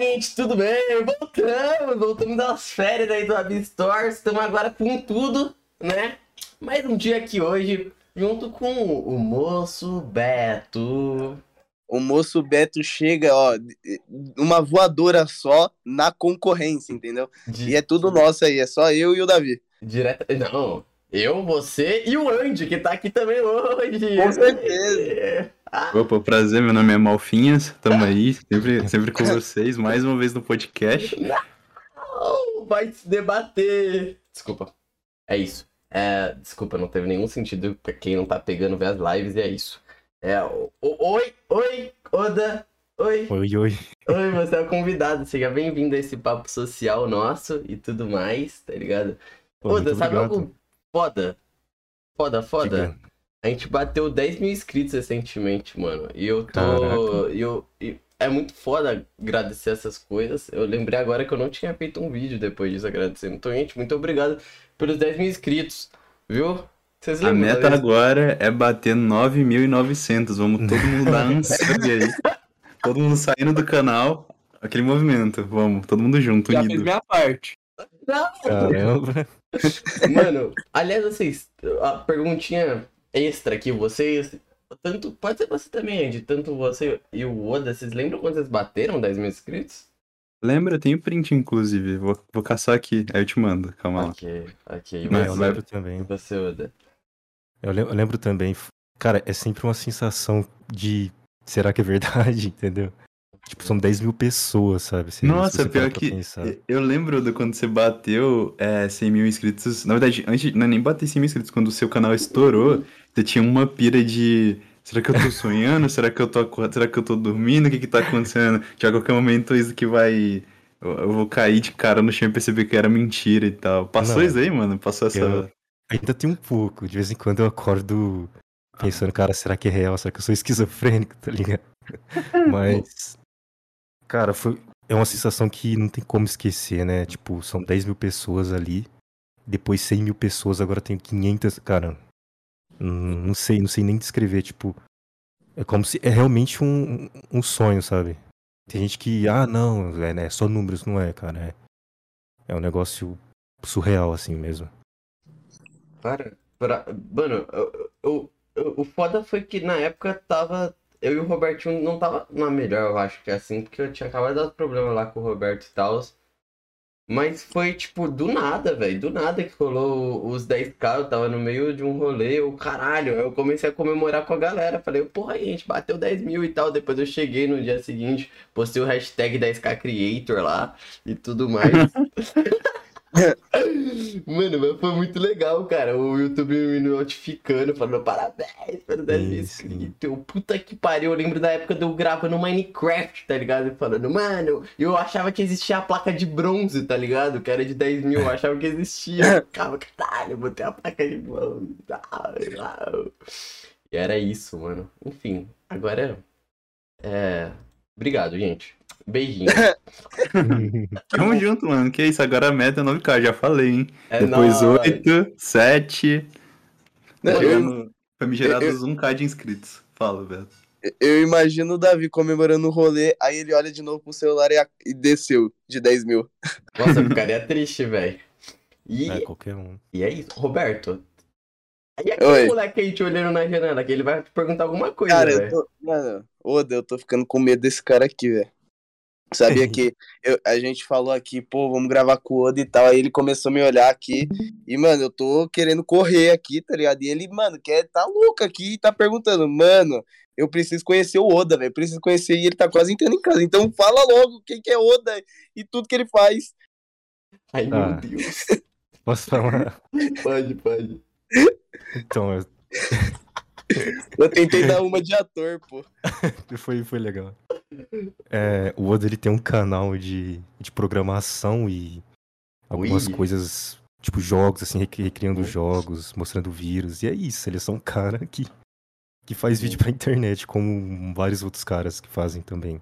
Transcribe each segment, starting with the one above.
gente, tudo bem? Voltamos, voltamos das férias aí do Ab Store, estamos agora com tudo, né? Mais um dia aqui hoje, junto com o moço Beto. O moço Beto chega, ó, uma voadora só na concorrência, entendeu? De- E é tudo nosso aí, é só eu e o Davi. Direto. Não, eu, você e o Andy, que tá aqui também hoje. Com certeza. Opa, prazer, meu nome é Malfinhas, tamo aí, sempre, sempre com vocês, mais uma vez no podcast. Não, vai se debater. Desculpa. É isso. É, desculpa, não teve nenhum sentido pra quem não tá pegando ver as lives e é isso. É, o- o- oi, oi, Oda. Oi, Oi, oi. oi, você é o convidado. Seja bem-vindo a esse papo social nosso e tudo mais, tá ligado? Pô, Oda, sabe obrigado. algo foda? Foda, foda? Diga. A gente bateu 10 mil inscritos recentemente, mano. E eu tô. Caraca. e eu, e é muito foda agradecer essas coisas. Eu lembrei agora que eu não tinha feito um vídeo depois disso agradecendo. Então, gente, muito obrigado pelos 10 mil inscritos. Viu? Vocês A meta agora é bater 9.900, vamos todo mundo dar um sub aí. Todo mundo saindo do canal, aquele movimento, vamos, todo mundo junto, Já fiz unido. minha parte. Não! Caramba. Mano, aliás, vocês. A perguntinha extra aqui, vocês. Tanto, pode ser você também, Andy. Tanto você e o Oda, vocês lembram quando vocês bateram 10 mil inscritos? Lembra, tem o print inclusive, vou, vou caçar aqui, aí eu te mando, calma lá. Ok, ok. Mas eu lembro também. você, Oda? Eu lem- eu lembro também. Cara, é sempre uma sensação de. Será que é verdade? Entendeu? Tipo, são 10 mil pessoas, sabe? Se- se Nossa, você pior que pensar. eu lembro de quando você bateu é, 100 mil inscritos. Na verdade, antes não é nem bater 100 mil inscritos, quando o seu canal estourou, você tinha uma pira de. Será que eu tô sonhando? Será que eu tô acordado? Será que eu tô dormindo? O que que tá acontecendo? Que a qualquer momento isso que vai. Eu eu vou cair de cara no chão e perceber que era mentira e tal. Passou Não. isso aí, mano? Passou essa. Eu- Ainda tem um pouco. De vez em quando eu acordo pensando, cara, será que é real? Será que eu sou esquizofrênico, tá ligado? Mas. Cara, foi. É uma sensação que não tem como esquecer, né? Tipo, são 10 mil pessoas ali. Depois 100 mil pessoas, agora tem 500. Cara, não sei, não sei nem descrever. Tipo, é como se. É realmente um, um sonho, sabe? Tem gente que. Ah, não, é, né, só números, não é, cara. É, é um negócio surreal, assim mesmo. Cara, pra... mano, eu, eu- eu- o foda foi que na época tava. Eu e o Robertinho não tava na melhor, eu acho que é assim, porque eu tinha acabado de dar problema lá com o Roberto e tal. Mas foi tipo do nada, velho. Do nada que rolou os 10k, eu tava no meio de um rolê, eu caralho, eu comecei a comemorar com a galera. Falei, porra, a gente bateu 10 mil e tal. Depois eu cheguei no dia seguinte, postei o hashtag 10k Creator lá e tudo mais. Mano, mas foi muito legal, cara. O YouTube me notificando, falando parabéns pelos 10 mil inscritos. Puta que pariu, eu lembro da época de eu gravando Minecraft, tá ligado? Falando, mano, eu achava que existia a placa de bronze, tá ligado? Que era de 10 mil, eu achava que existia. Eu Ficava, caralho, eu botei a placa de bronze. tal. E era isso, mano. Enfim, agora. É. Obrigado, gente. Beijinho. Tamo junto, mano. Que isso, agora a meta é 9k, já falei, hein? É Depois nóis. 8, 7. Não, Tá eu, chegando- Famigerados 1k de inscritos. Fala, Beto. eu imagino o Davi comemorando o rolê, aí ele olha de novo pro celular e, a- e desceu de 10 mil. Nossa, eu ficaria triste, velho. E, É, qualquer um. e é isso. Roberto. E aquele Oi. moleque aí te olhando na janela, que ele vai te perguntar alguma coisa, Cara, eu velho. tô. Mano, Oda, eu tô ficando com medo desse cara aqui, velho. Sabia que eu- a gente falou aqui, pô, vamos gravar com o Oda e tal. Aí ele começou a me olhar aqui. E, mano, eu tô querendo correr aqui, tá ligado? E ele, mano, quer, tá louco aqui e tá perguntando, mano, eu preciso conhecer o Oda, velho. Preciso conhecer e ele tá quase entrando em casa. Então fala logo quem que é Oda e tudo que ele faz. Ai, Ah. meu Deus. Posso falar? Pode, pode. Então, eu- Eu tentei dar uma de ator, pô. foi, foi legal. É, o Oda ele tem um canal de, de programação e algumas Ui. coisas, tipo jogos, assim, recri- recriando jogos, mostrando vírus. E é isso, ele é só um cara que, que faz vídeo pra internet, como vários outros caras que fazem também.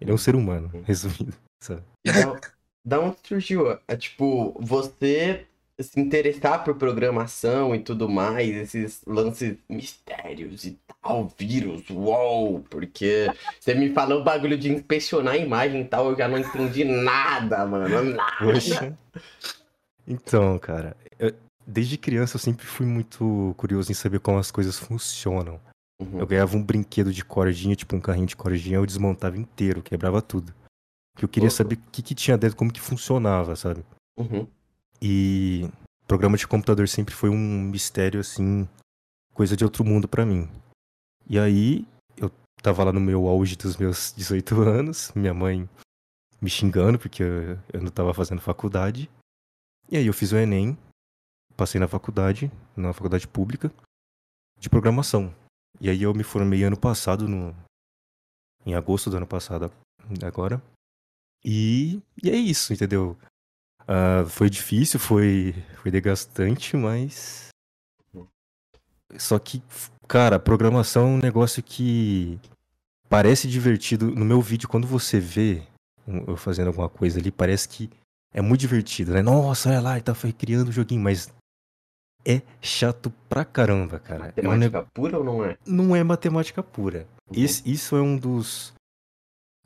Ele é um ser humano, resumindo. sabe? E Da, da onde surgiu? É tipo, você se interessar por programação e tudo mais, esses lances mistérios e tal, vírus, uou, porque você me falou o bagulho de inspecionar a imagem e tal, eu já não entendi nada, mano, nada. Poxa. Então, cara, eu- desde criança eu sempre fui muito curioso em saber como as coisas funcionam. Uhum, Eu ganhava um brinquedo de cordinha, tipo um carrinho de cordinha, eu desmontava inteiro, quebrava tudo. Porque eu queria Louco. saber o que, que tinha dentro, como que funcionava, sabe? uhum. E programa de computador sempre foi um mistério, assim, coisa de outro mundo pra mim. E aí, eu tava lá no meu auge dos meus 18 anos, minha mãe me xingando porque eu, eu não tava fazendo faculdade. E aí eu fiz o Enem, passei na faculdade, na faculdade pública, de programação. E aí eu me formei ano passado, no, em agosto do ano passado, agora. E, e é isso, entendeu? Ah, foi difícil, foi, foi desgastante, mas. Só que, cara, programação é um negócio que parece divertido. No meu vídeo, quando você vê eu fazendo alguma coisa ali, parece que é muito divertido, né? Nossa, olha lá, ele tá criando um joguinho, mas é chato pra caramba, cara. É um ne- pura ou não é? Não é matemática pura. Uhum. Esse- isso é um dos.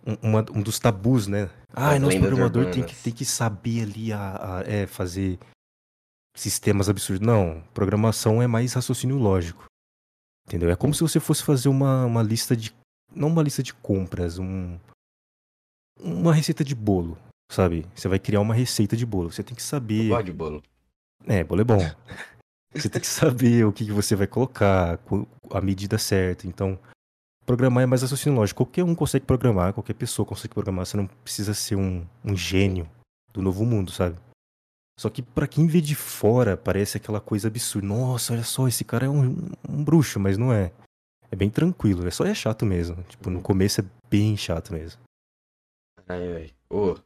Um, uma- um dos tabus, né? Ah, nosso programador tem que, tem que saber ali a, a- é, fazer sistemas absurdos. Não, programação é mais raciocínio lógico. Entendeu? É como se você fosse fazer uma, uma lista de. Não uma lista de compras, um. Uma receita de bolo, sabe? Você vai criar uma receita de bolo. Você tem que Eu saber. gosto de bolo. É, bolo é bom. Você tem que saber o que que você vai colocar, co- a medida certa. Então, programar é mais raciocínio lógico. Qualquer um consegue programar, qualquer pessoa consegue programar. Você não precisa ser um, um gênio do novo mundo, sabe? Só que pra quem vê de fora, parece aquela coisa absurda. Nossa, olha só, esse cara é um, um bruxo, mas não é. É bem tranquilo, é só é chato mesmo. Tipo, no começo é bem chato mesmo. Ai, ai. Ô,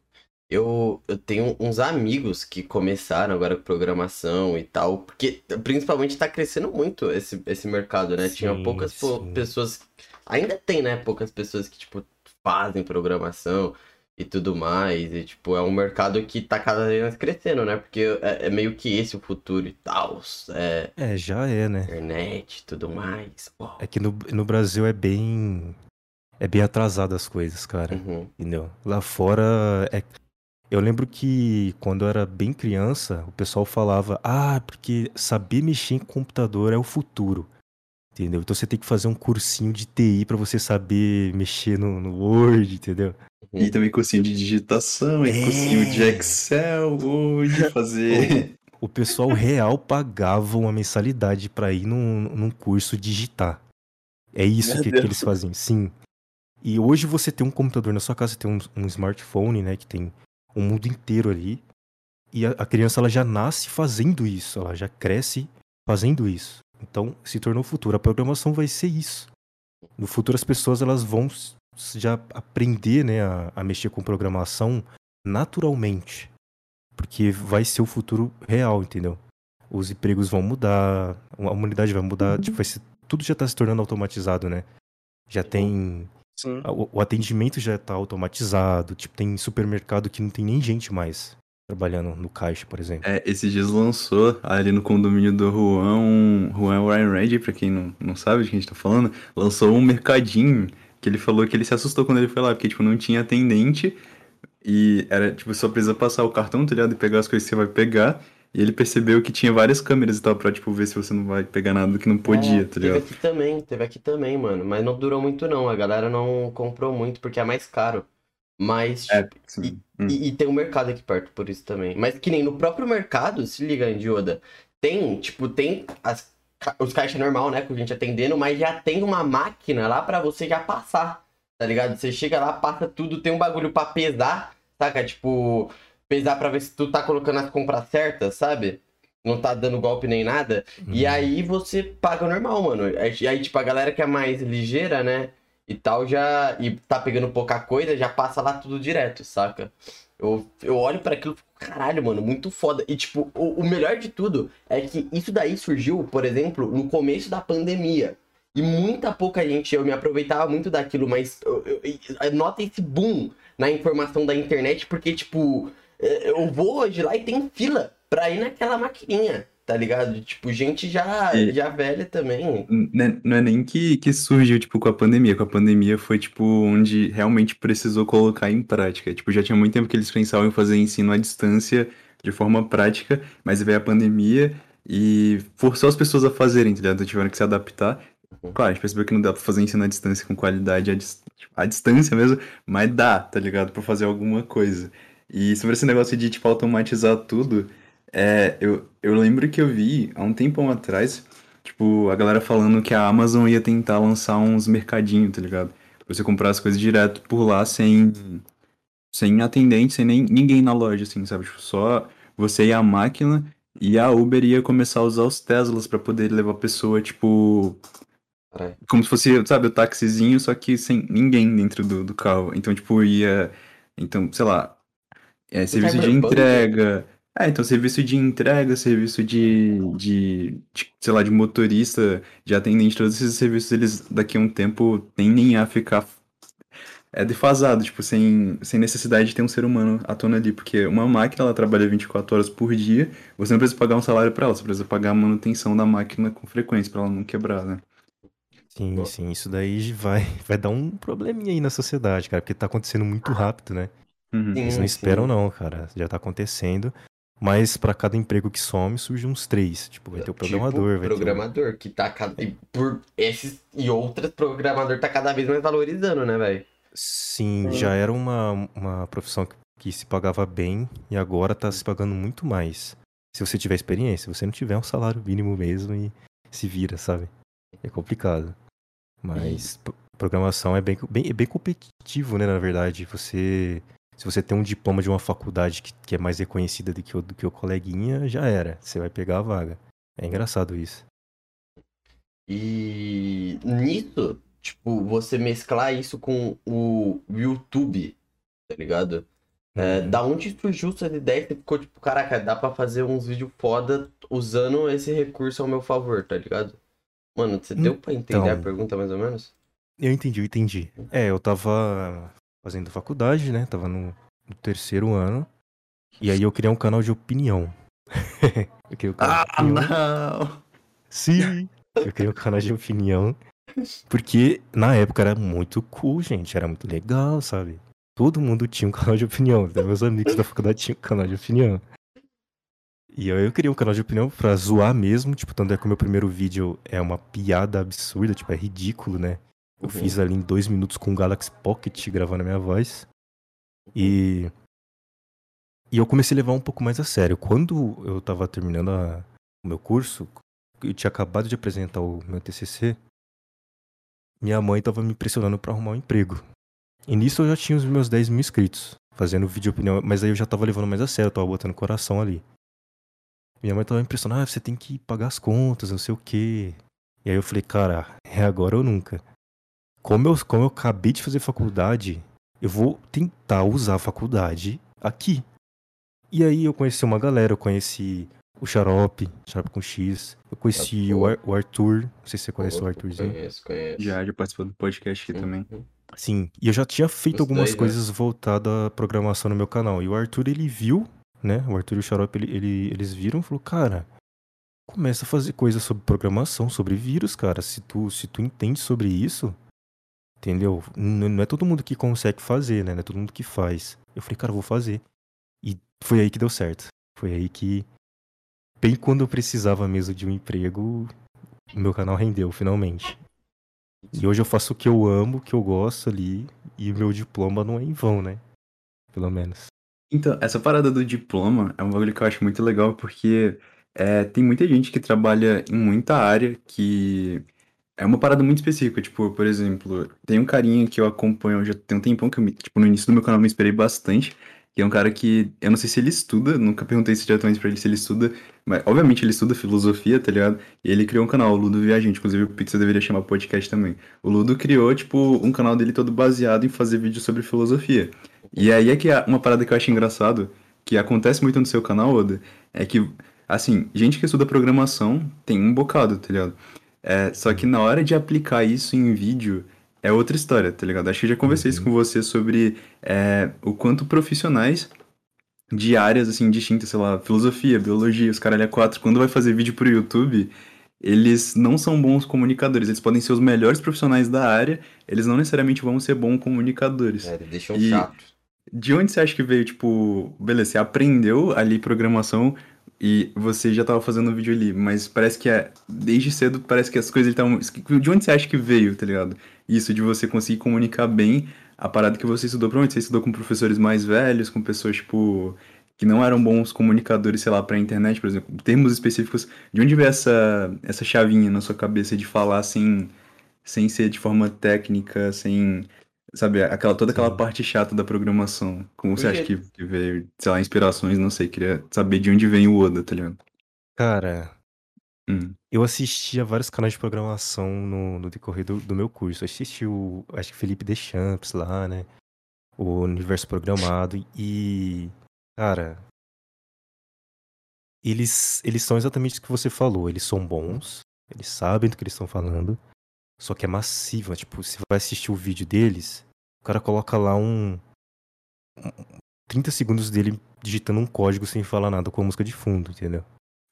eu, eu tenho uns amigos que começaram agora com programação e tal, porque principalmente tá crescendo muito esse, esse mercado, né? Tinha Sim, poucas po- sim. pessoas. Ainda tem, né? Poucas pessoas que, tipo, fazem programação e tudo mais. E, tipo, é um mercado que tá cada vez mais crescendo, né? Porque é, é meio que esse o futuro e tal. É É, já é, né? internet e tudo mais. Uau. É que no, no Brasil é bem. É bem atrasado as coisas, cara. Uhum. Entendeu? Lá fora é. Eu lembro que quando eu era bem criança, o pessoal falava: Ah, porque saber mexer em computador é o futuro. Entendeu? Então você tem que fazer um cursinho de TI pra você saber mexer no, no Word, entendeu? E também cursinho de digitação, e É. cursinho de Excel, hoje fazer. O pessoal real pagava uma mensalidade pra ir num, num curso digitar. É isso que, que eles faziam, sim. E hoje você tem um computador na sua casa, você tem um, um smartphone, né, que tem o mundo inteiro ali. E a, a criança ela já nasce fazendo isso, ela já cresce fazendo isso. Então se tornou o futuro. A programação vai ser isso. No futuro as pessoas elas vão já aprender, né, a, a mexer com programação naturalmente. Porque vai ser o futuro real, entendeu? Os empregos vão mudar, a humanidade vai mudar, tipo, vai ser, tudo já tá se tornando automatizado, né? Já tem Sim. o, o atendimento já tá automatizado, tipo, tem supermercado que não tem nem gente mais trabalhando no caixa, por exemplo. É, esses dias lançou ali no condomínio do Juan, um, Juan Ryan Red, pra quem não, não sabe de quem a gente tá falando, lançou um mercadinho que ele falou que ele se assustou quando ele foi lá, porque, tipo, não tinha atendente e era, tipo, só precisa passar o cartão, tá ligado? E pegar as coisas que você vai pegar. E ele percebeu que tinha várias câmeras e tal, pra, tipo, ver se você não vai pegar nada que não podia, É, tá teve ligado? aqui também, teve aqui também, mano. Mas não durou muito não, a galera não comprou muito porque é mais caro. Mas, É, tipo, sim. Hum. e, e tem um mercado aqui perto por isso também. Mas que nem no próprio mercado, se liga, Indioda, tem, tipo, tem as, os caixas normal, né, com gente atendendo, mas já tem uma máquina lá pra você já passar, tá ligado? Você chega lá, passa tudo, tem um bagulho pra pesar, saca? Tipo, pesar pra ver se tu tá colocando as compras certas, sabe? Não tá dando golpe nem nada. E Uhum. aí você paga normal, mano. Aí, aí, tipo, a galera que é mais ligeira, né? E tal, já. E tá pegando pouca coisa, já passa lá tudo direto, saca? Eu, eu olho pra aquilo e fico, caralho, mano, muito foda. E, tipo, o, o melhor de tudo é que isso daí surgiu, por exemplo, no começo da pandemia. E muita pouca gente, eu me aproveitava muito daquilo, mas eu, eu, eu- nota esse boom na informação da internet, porque, tipo, eu vou hoje lá e tem fila pra ir naquela maquininha, tá ligado? Tipo, gente já, E- já velha também. Né- Não é nem que, que surgiu, tipo, com a pandemia. Com a pandemia foi, tipo, onde realmente precisou colocar em prática. Tipo, já tinha muito tempo que eles pensavam em fazer ensino à distância de forma prática, mas veio a pandemia e forçou as pessoas a fazerem, tá ligado? Tiveram que se adaptar. Uhum. Claro, a gente percebeu que não dá pra fazer ensino à distância com qualidade à, dis- à distância mesmo, mas dá, tá ligado? Pra fazer alguma coisa. E sobre esse negócio de, tipo, automatizar tudo, é, eu, eu lembro que eu vi há um tempão atrás, tipo, a galera falando que a Amazon ia tentar lançar uns mercadinhos, tá ligado? Pra você comprar as coisas direto por lá sem, sem atendente, sem nem ninguém na loja, assim, sabe? Tipo, só você e a máquina, e a Uber ia começar a usar os Teslas pra poder levar a pessoa, tipo, como se fosse, sabe, o taxizinho, só que sem ninguém dentro do, do carro. Então, tipo, ia. Então, sei lá. É, serviço de Cyberpunk. entrega. É, então, serviço de entrega, serviço de, de, de, sei lá, de motorista, de atendente, todos esses serviços, eles daqui a um tempo tendem a ficar é, defasado, tipo, sem, sem necessidade de ter um ser humano atuando ali, porque uma máquina, ela trabalha 24 horas por dia, você não precisa pagar um salário pra ela, você precisa pagar a manutenção da máquina com frequência pra ela não quebrar, né? Sim, Boa. sim, isso daí vai, vai dar um probleminha aí na sociedade, cara, porque tá acontecendo muito rápido, né? Uhum. Sim. Eles não esperam não, cara, já tá acontecendo. Mas pra cada emprego que some, surge uns três. Tipo, vai ter o programador, tipo, vai ter o... programador, que tá cada... e por esses e outros, programador tá cada vez mais valorizando, né, velho? Sim, já era uma, uma profissão que, que se pagava bem e agora tá se pagando muito mais. Se você tiver experiência, se você não tiver um salário mínimo mesmo e se vira, sabe? É complicado. Mas pro- programação é bem, bem, é bem competitivo, né, na verdade. Você, se você tem um diploma de uma faculdade que, que é mais reconhecida do que, o, do que o coleguinha, já era. Você vai pegar a vaga. É engraçado isso. E nisso, tipo, você mesclar isso com o YouTube, tá ligado? É, Uhum. da onde surgiu essa ideia que ficou tipo, caraca, dá pra fazer uns vídeos foda usando esse recurso ao meu favor, tá ligado? Mano, você deu pra entender a Então. pergunta mais ou menos? Eu entendi, eu entendi. É, eu tava fazendo faculdade, né? Tava no, no terceiro ano. E aí eu criei um canal de opinião. eu criei um canal de Ah, opinião. não! Sim! Eu criei um canal de opinião. Porque na época era muito cool, gente. Era muito legal, sabe? Todo mundo tinha um canal de opinião. Até meus amigos da faculdade tinham um canal de opinião. E aí eu criei um canal de opinião pra zoar mesmo. Tipo, tanto é que o meu primeiro vídeo é uma piada absurda, tipo, é ridículo, né? Eu Uhum. fiz ali em dois minutos com o Galaxy Pocket gravando a minha voz. E. E eu comecei a levar um pouco mais a sério. Quando eu tava terminando a- o meu curso, eu tinha acabado de apresentar o meu TCC, minha mãe tava me pressionando pra arrumar um emprego. E nisso eu já tinha os meus 10 mil inscritos, fazendo vídeo opinião, mas aí eu já tava levando mais a sério, eu tava botando coração ali. Minha mãe tava me pressionando, ah, você tem que pagar as contas, não sei o quê. E aí eu falei, cara, é agora ou nunca. Como eu, como eu acabei de fazer faculdade, eu vou tentar usar a faculdade aqui. E aí eu conheci uma galera, eu conheci o Xarope, Xarope com X, eu conheci o, Ar- o Arthur, não sei se você conhece o Arthurzinho. Conheço, conheço. Já, já participou do podcast aqui também. Sim, e eu já tinha feito Os algumas né? coisas voltadas à programação no meu canal. E o Arthur, ele viu, né? O Arthur e o Xarope, ele, ele- eles viram e falou, cara, começa a fazer coisas sobre programação, sobre vírus, cara. Se tu, se tu entende sobre isso, entendeu? Não é todo mundo que consegue fazer, né? Não é todo mundo que faz. Eu falei, cara, eu vou fazer. E foi aí que deu certo. Foi aí que, bem quando eu precisava mesmo de um emprego, meu canal rendeu, finalmente. E hoje eu faço o que eu amo, o que eu gosto ali, e o meu diploma não é em vão, né? Pelo menos. Então, essa parada do diploma é um bagulho que eu acho muito legal porque é, tem muita gente que trabalha em muita área que é uma parada muito específica. Tipo, por exemplo, tem um carinha que eu acompanho já tem um tempão que eu me, tipo, no início do meu canal me inspirei bastante. Que é um cara que, eu não sei se ele estuda, nunca perguntei se diretamente pra ele se ele estuda, mas obviamente ele estuda filosofia, tá ligado? E ele criou um canal, o Ludo Viajante, inclusive o Pixel deveria chamar podcast também. O Ludo criou, tipo, um canal dele todo baseado em fazer vídeo sobre filosofia. E aí é que é uma parada que eu acho engraçado, que acontece muito no seu canal, Oda, é que, assim, gente que estuda programação tem um bocado, tá ligado? É, só que na hora de aplicar isso em vídeo, é outra história, tá ligado? Acho que já conversei isso com você sobre é, o quanto profissionais de áreas, assim, distintas, sei lá, filosofia, biologia, os caralho é quatro. Quando vai fazer vídeo pro YouTube, eles não são bons comunicadores. Eles podem ser os melhores profissionais da área, eles não necessariamente vão ser bons comunicadores. É, deixam E- chato. De onde você acha que veio, tipo, beleza, você aprendeu ali programação e você já tava fazendo vídeo ali, mas parece que é, desde cedo parece que as coisas estavam. De onde você acha que veio, tá ligado? Isso de você conseguir comunicar bem a parada que você estudou, provavelmente você estudou com professores mais velhos, com pessoas, tipo, que não eram bons comunicadores, sei lá, pra internet, por exemplo, termos específicos. De onde veio essa, essa chavinha na sua cabeça de falar sem, sem ser de forma técnica, sem. Sabe, aquela, toda aquela Sim. parte chata da programação. Como você acha Porque- que, que veio, sei lá, inspirações, não sei, queria saber de onde vem o Oda, tá ligado? Cara, Hum. eu assistia vários canais de programação no, no decorrer do, do meu curso. Eu assisti o, acho que Felipe Deschamps lá, né? O Universo Programado. E, cara, eles, eles são exatamente o que você falou. Eles são bons, eles sabem do que eles estão falando. Só que é massivo. Tipo, você vai assistir o vídeo deles, o cara coloca lá um. um- 30 segundos dele digitando um código sem falar nada com a música de fundo, entendeu?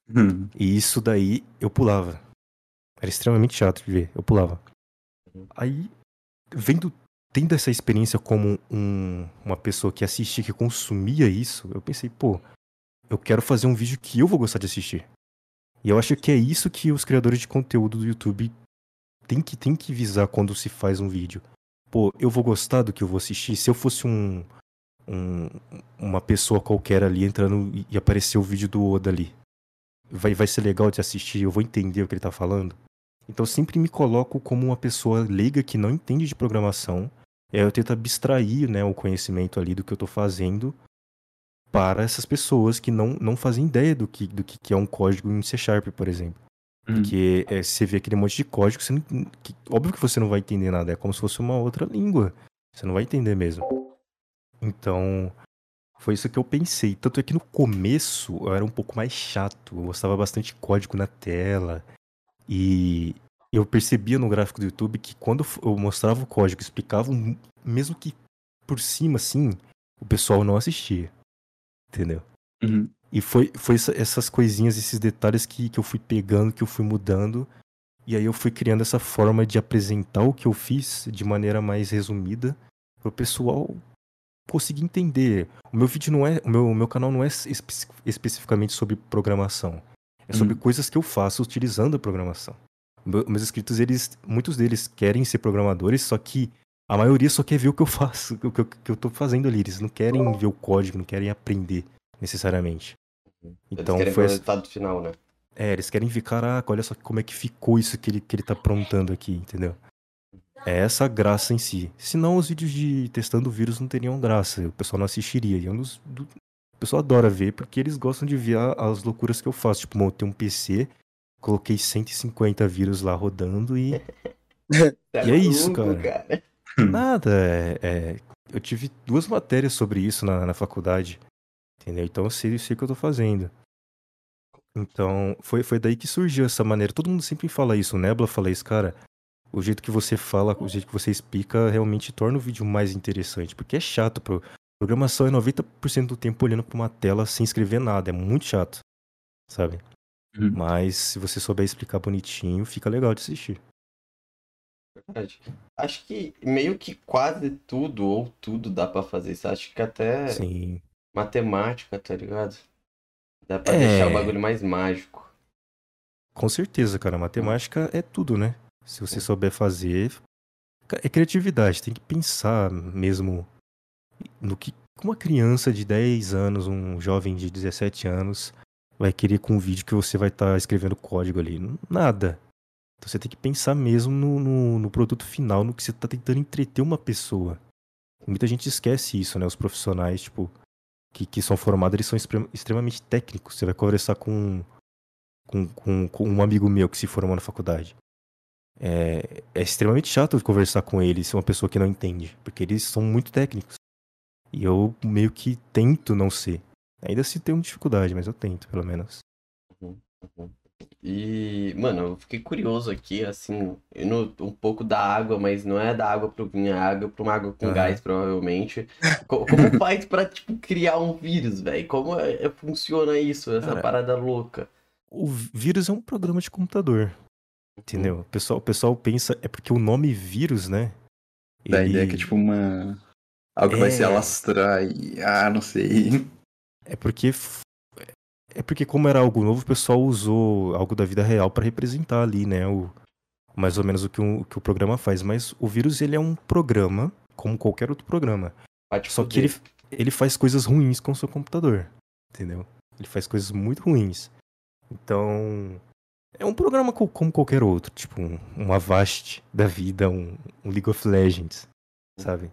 Hum. E isso daí eu pulava. Era extremamente chato de ver, eu pulava. Aí, vendo, tendo essa experiência como um- uma pessoa que assistia, que consumia isso, eu pensei, pô, eu quero fazer um vídeo que eu vou gostar de assistir. E eu acho que é isso que os criadores de conteúdo do YouTube têm que, têm que visar quando se faz um vídeo. Pô, eu vou gostar do que eu vou assistir. Se eu fosse um, um- uma pessoa qualquer ali entrando e- aparecer o vídeo do Oda ali, vai, vai ser legal de assistir, eu vou entender o que ele tá falando. Então sempre me coloco como uma pessoa leiga que não entende de programação. E aí eu tento abstrair né, o conhecimento ali do que eu tô fazendo para essas pessoas que não, não fazem ideia do que, do que é um código em C Sharp, por exemplo. Hum. Porque é, você vê aquele monte de código, você não, que- óbvio que você não vai entender nada, é como se fosse uma outra língua. Você não vai entender mesmo. Então, foi isso que eu pensei. Tanto é que no começo eu era um pouco mais chato, eu gostava bastante de código na tela. E eu percebia no gráfico do YouTube que quando eu mostrava o código, explicava, mesmo que por cima assim, o pessoal não assistia. Entendeu? Uhum. E foi, foi essa- essas coisinhas, esses detalhes que, que eu fui pegando, que eu fui mudando. E aí eu fui criando essa forma de apresentar o que eu fiz de maneira mais resumida para o pessoal conseguir entender. O meu vídeo não é, o meu, o meu canal não é espe- especificamente sobre programação. É sobre Hum. coisas que eu faço utilizando a programação. Meu- meus inscritos, eles, muitos deles querem ser programadores, só que a maioria só quer ver o que eu faço, o que eu, que eu tô fazendo ali. Eles não querem ver o código, não querem aprender necessariamente. Eles Então querem foi o resultado final, né? é, eles querem ver, caraca, olha só como é que ficou isso que ele, que ele tá aprontando aqui, entendeu? É essa graça em si. Senão os vídeos de testando o vírus não teriam graça, o pessoal não assistiria. E é um dos, do- o pessoal adora ver porque eles gostam de ver as loucuras que eu faço. Tipo, montei um PC, coloquei 150 vírus lá rodando e Você E é isso, maluco, cara. nada. é- é, eu tive duas matérias sobre isso na, na faculdade, entendeu? Então eu sei, eu sei o que eu tô fazendo. Então, foi, foi daí que surgiu essa maneira. Todo mundo sempre fala isso, o Nebula fala isso, cara. O jeito que você fala, o jeito que você explica realmente torna o vídeo mais interessante. Porque é chato, pro... programação é 90% do tempo olhando pra uma tela sem escrever nada. É muito chato, sabe? Uhum. Mas se você souber explicar bonitinho, fica legal de assistir. Verdade. Acho que meio que quase tudo ou tudo dá pra fazer isso. Acho que até Sim. Matemática, tá ligado? Dá pra É. deixar o bagulho mais mágico. Com certeza, cara. Matemática é tudo, né? Se você souber fazer. É criatividade, tem que pensar mesmo no que uma criança de 10 anos, um jovem de 17 anos, vai querer com um vídeo que você vai estar escrevendo código ali. Nada. Então você tem que pensar mesmo no, no, no produto final, no que você está tentando entreter uma pessoa. Muita gente esquece isso, né? Os profissionais, tipo, que, que são formados, eles são extrem- extremamente técnicos. Você vai conversar com com, com, com um amigo meu que se formou na faculdade. É, é extremamente chato conversar com ele se é uma pessoa que não entende, porque eles são muito técnicos. E eu meio que tento não ser. Ainda se tenho dificuldade, mas eu tento, pelo menos. Uhum. E, mano, eu fiquei curioso aqui, assim, indo um pouco da água, mas não é da água pro vinho, é água pra uma água com Aham. gás, provavelmente. Co- Como faz pra, tipo, criar um vírus, velho? Como é- é- funciona isso, essa Cara, parada louca? O vírus é um programa de computador, entendeu? O pessoal, o pessoal pensa, é porque o nome vírus, né? Da ele- ideia que é tipo uma. Algo que vai se É. alastrar e. Ah, não sei. É porque é porque como era algo novo, o pessoal usou algo da vida real para representar ali, né, o mais ou menos o que, o que o programa faz, mas o vírus ele é um programa, como qualquer outro programa. Só que fuder. ele ele faz coisas ruins com o seu computador, entendeu? Ele faz coisas muito ruins. Então, é um programa co- como qualquer outro, tipo um, um Avast da vida, um, um League of Legends, sabe?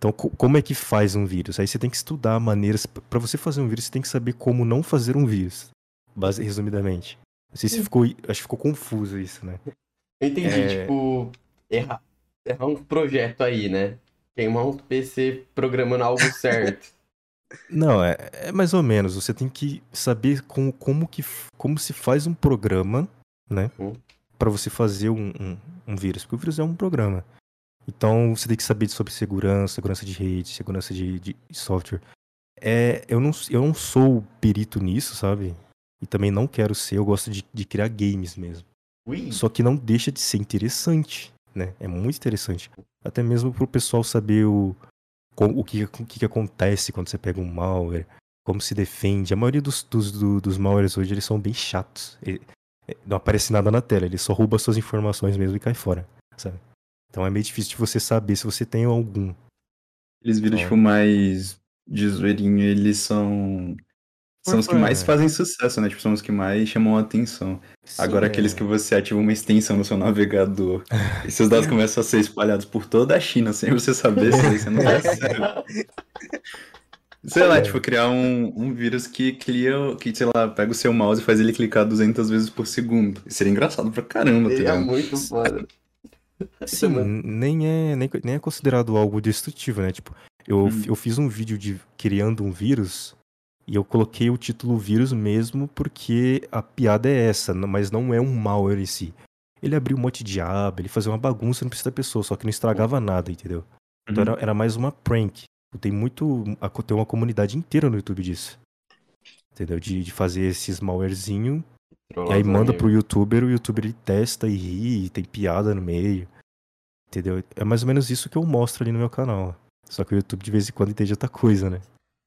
Então, co- como é que faz um vírus? Aí você tem que estudar maneiras. Para você fazer um vírus, você tem que saber como não fazer um vírus. Base, resumidamente. Não sei se ficou. Acho que ficou confuso isso, né? Eu entendi, É. tipo, errar, errar um projeto aí, né? Queimar um PC programando algo certo. Não, é, é mais ou menos. Você tem que saber como, como, que, como se faz um programa, né? Hum. Pra você fazer um, um, um vírus. Porque o vírus é um programa. Então você tem que saber sobre segurança, segurança de rede, segurança de, de software. É, eu, não, eu não sou perito nisso, sabe? E também não quero ser. Eu gosto de, de criar games mesmo. Ui, Só que não deixa de ser interessante, né? É muito interessante. Até mesmo pro pessoal saber o, o, que, o que acontece quando você pega um malware, como se defende. A maioria dos, dos, do- dos malwares hoje, eles são bem chatos. Ele- é, não aparece nada na tela, ele só rouba suas informações mesmo e cai fora, sabe? Então é meio difícil de você saber se você tem algum. Eles viram, Ó. tipo, mais de zoeirinho, eles são. São os que mais É. fazem sucesso, né? Tipo, são os que mais chamam a atenção. Agora, Sim, aqueles é. que você ativa uma extensão no seu navegador e seus dados começam a ser espalhados por toda a China sem você saber se você não tá certo. Sei lá, É. tipo, criar um, um vírus que cria, que, sei lá, pega o seu mouse e faz ele clicar 200 vezes por segundo. Seria engraçado pra caramba, tá é ligado? muito foda. Sim, Mano. nem é, nem, nem é considerado algo destrutivo, né? Tipo, eu, Hum. eu fiz um vídeo de criando um vírus e eu coloquei o título vírus mesmo porque a piada é essa, mas não é um malware em si. Ele abriu um monte de aba, ele fazia uma bagunça no precisa da pessoa, só que não estragava nada, entendeu? Então Uhum. era, era mais uma prank. Tem muito. Tem uma comunidade inteira no YouTube disso. Entendeu? De, de fazer esses malwarezinho e aí manda pro youtuber, o youtuber ele testa e ri, e tem piada no meio. Entendeu? É mais ou menos isso que eu mostro ali no meu canal. Só que o YouTube de vez em quando entende outra coisa, né?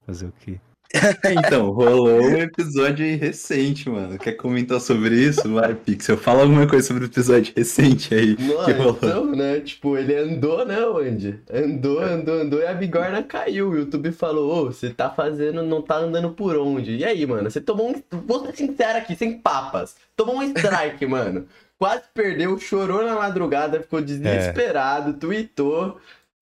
Fazer o quê? Então, rolou um episódio aí recente, mano. Quer comentar sobre isso? Vai, Pixel. Fala alguma coisa sobre o episódio recente aí. que Mano, rolou. então, né? Tipo, ele andou, né, onde? Andou, andou, andou e a bigorna caiu. O YouTube falou: Ô, você tá fazendo, não tá andando por onde? E aí, mano? Você tomou um. Vou ser sincero aqui, sem papas. Tomou um strike, mano. Quase perdeu, chorou na madrugada, ficou desesperado, tweetou.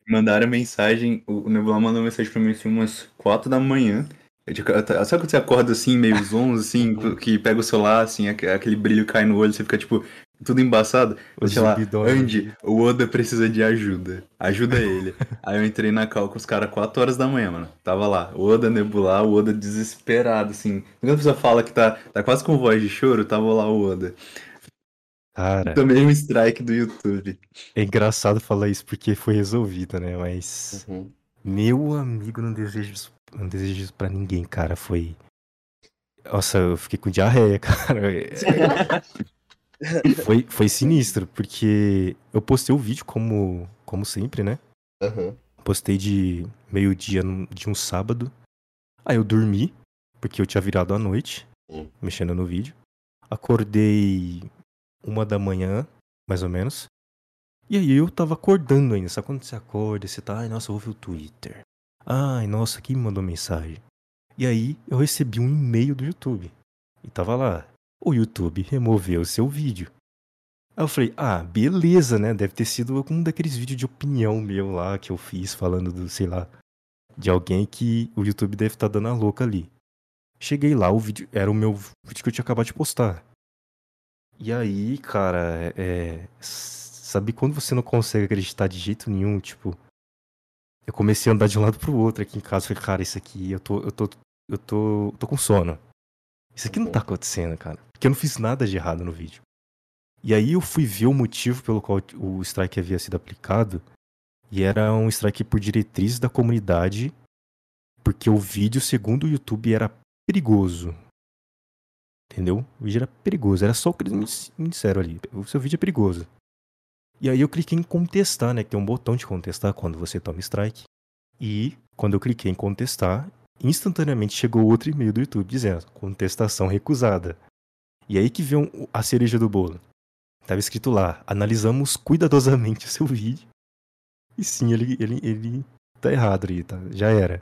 Mandaram mensagem, o o Nebula mandou mensagem pra mim assim, umas 4 da manhã. Eu ta- sabe quando você acorda assim, meio zonzo, assim, que pega o celular, assim, aque- aquele brilho cai no olho, você fica, tipo, tudo embaçado. O Sei lá, Andy, o Oda precisa de ajuda. Ajuda ele. Aí eu entrei na cal com os caras 4 horas da manhã, mano. Tava lá, o Oda Nebular, o Oda desesperado, assim. Quando a pessoa fala que tá, tá quase com voz de choro, tava lá o Oda. Cara, Tomei um strike do YouTube. é engraçado falar isso porque foi resolvido, né? Mas. Uhum. Meu amigo, não desejo isso, não desejo isso pra ninguém, cara. Foi. Nossa, eu fiquei com diarreia, cara. Foi, foi sinistro, porque eu postei o vídeo como, como sempre, né? Aham. Postei de meio-dia de um sábado. Aí eu dormi, porque eu tinha virado à noite, Hum. mexendo no vídeo. Acordei uma da manhã, mais ou menos. E aí eu tava acordando ainda. Sabe quando você acorda você tá, ai, nossa, eu vou ver o Twitter. Ai, nossa, quem me mandou mensagem? E aí eu recebi um e-mail do YouTube. E tava lá, o YouTube removeu seu vídeo. Aí eu falei, ah, beleza, né? Deve ter sido algum daqueles vídeos de opinião meu lá que eu fiz falando do, sei lá, de alguém que o YouTube deve estar dando a louca ali. Cheguei lá, o vídeo era o meu vídeo que eu tinha acabado de postar. E aí, cara, é. Sabe quando você não consegue acreditar de jeito nenhum? Tipo, eu comecei a andar de um lado pro outro aqui em casa. Falei, cara, isso aqui, eu tô. Eu tô. Eu tô. Eu tô com sono. Isso aqui não tá acontecendo, cara. Porque eu não fiz nada de errado no vídeo. E aí eu fui ver o motivo pelo qual o strike havia sido aplicado. E era um strike por diretriz da comunidade. Porque o vídeo, segundo o YouTube, era perigoso. Entendeu? O vídeo era perigoso. Era só o que eles me disseram ali. O seu vídeo é perigoso. E aí eu cliquei em contestar, né? Que tem um botão de contestar quando você toma strike. E quando eu cliquei em contestar, instantaneamente chegou outro e-mail do YouTube dizendo contestação recusada. E aí que veio a cereja do bolo. Tava escrito lá, analisamos cuidadosamente o seu vídeo. E sim, ele, ele, ele tá errado ali, tá? Já era.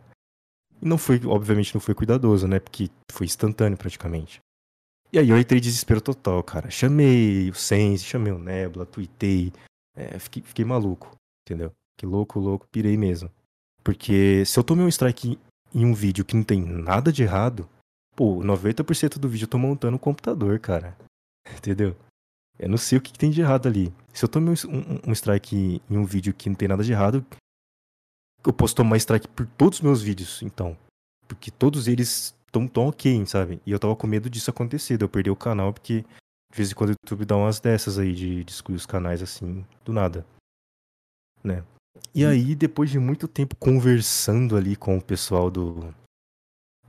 E não foi, obviamente não foi cuidadoso, né? Porque foi instantâneo praticamente. E aí eu entrei em desespero total, cara. Chamei o Sense, chamei o Nebula, tuitei. É, fiquei, fiquei maluco, entendeu? Que louco, louco, pirei mesmo. Porque se eu tomei um strike em um vídeo que não tem nada de errado, pô, 90% do vídeo eu tô montando um computador, cara. Entendeu? Eu não sei o que, que tem de errado ali. Se eu tomei um, um, um, strike em um vídeo que não tem nada de errado, eu posso tomar strike por todos os meus vídeos, então. Porque todos eles estão tão ok, sabe? E eu tava com medo disso acontecer, de eu perder o canal, porque de vez em quando o YouTube dá umas dessas aí de, de excluir os canais assim, do nada. Né? E aí, depois de muito tempo conversando ali com o pessoal do,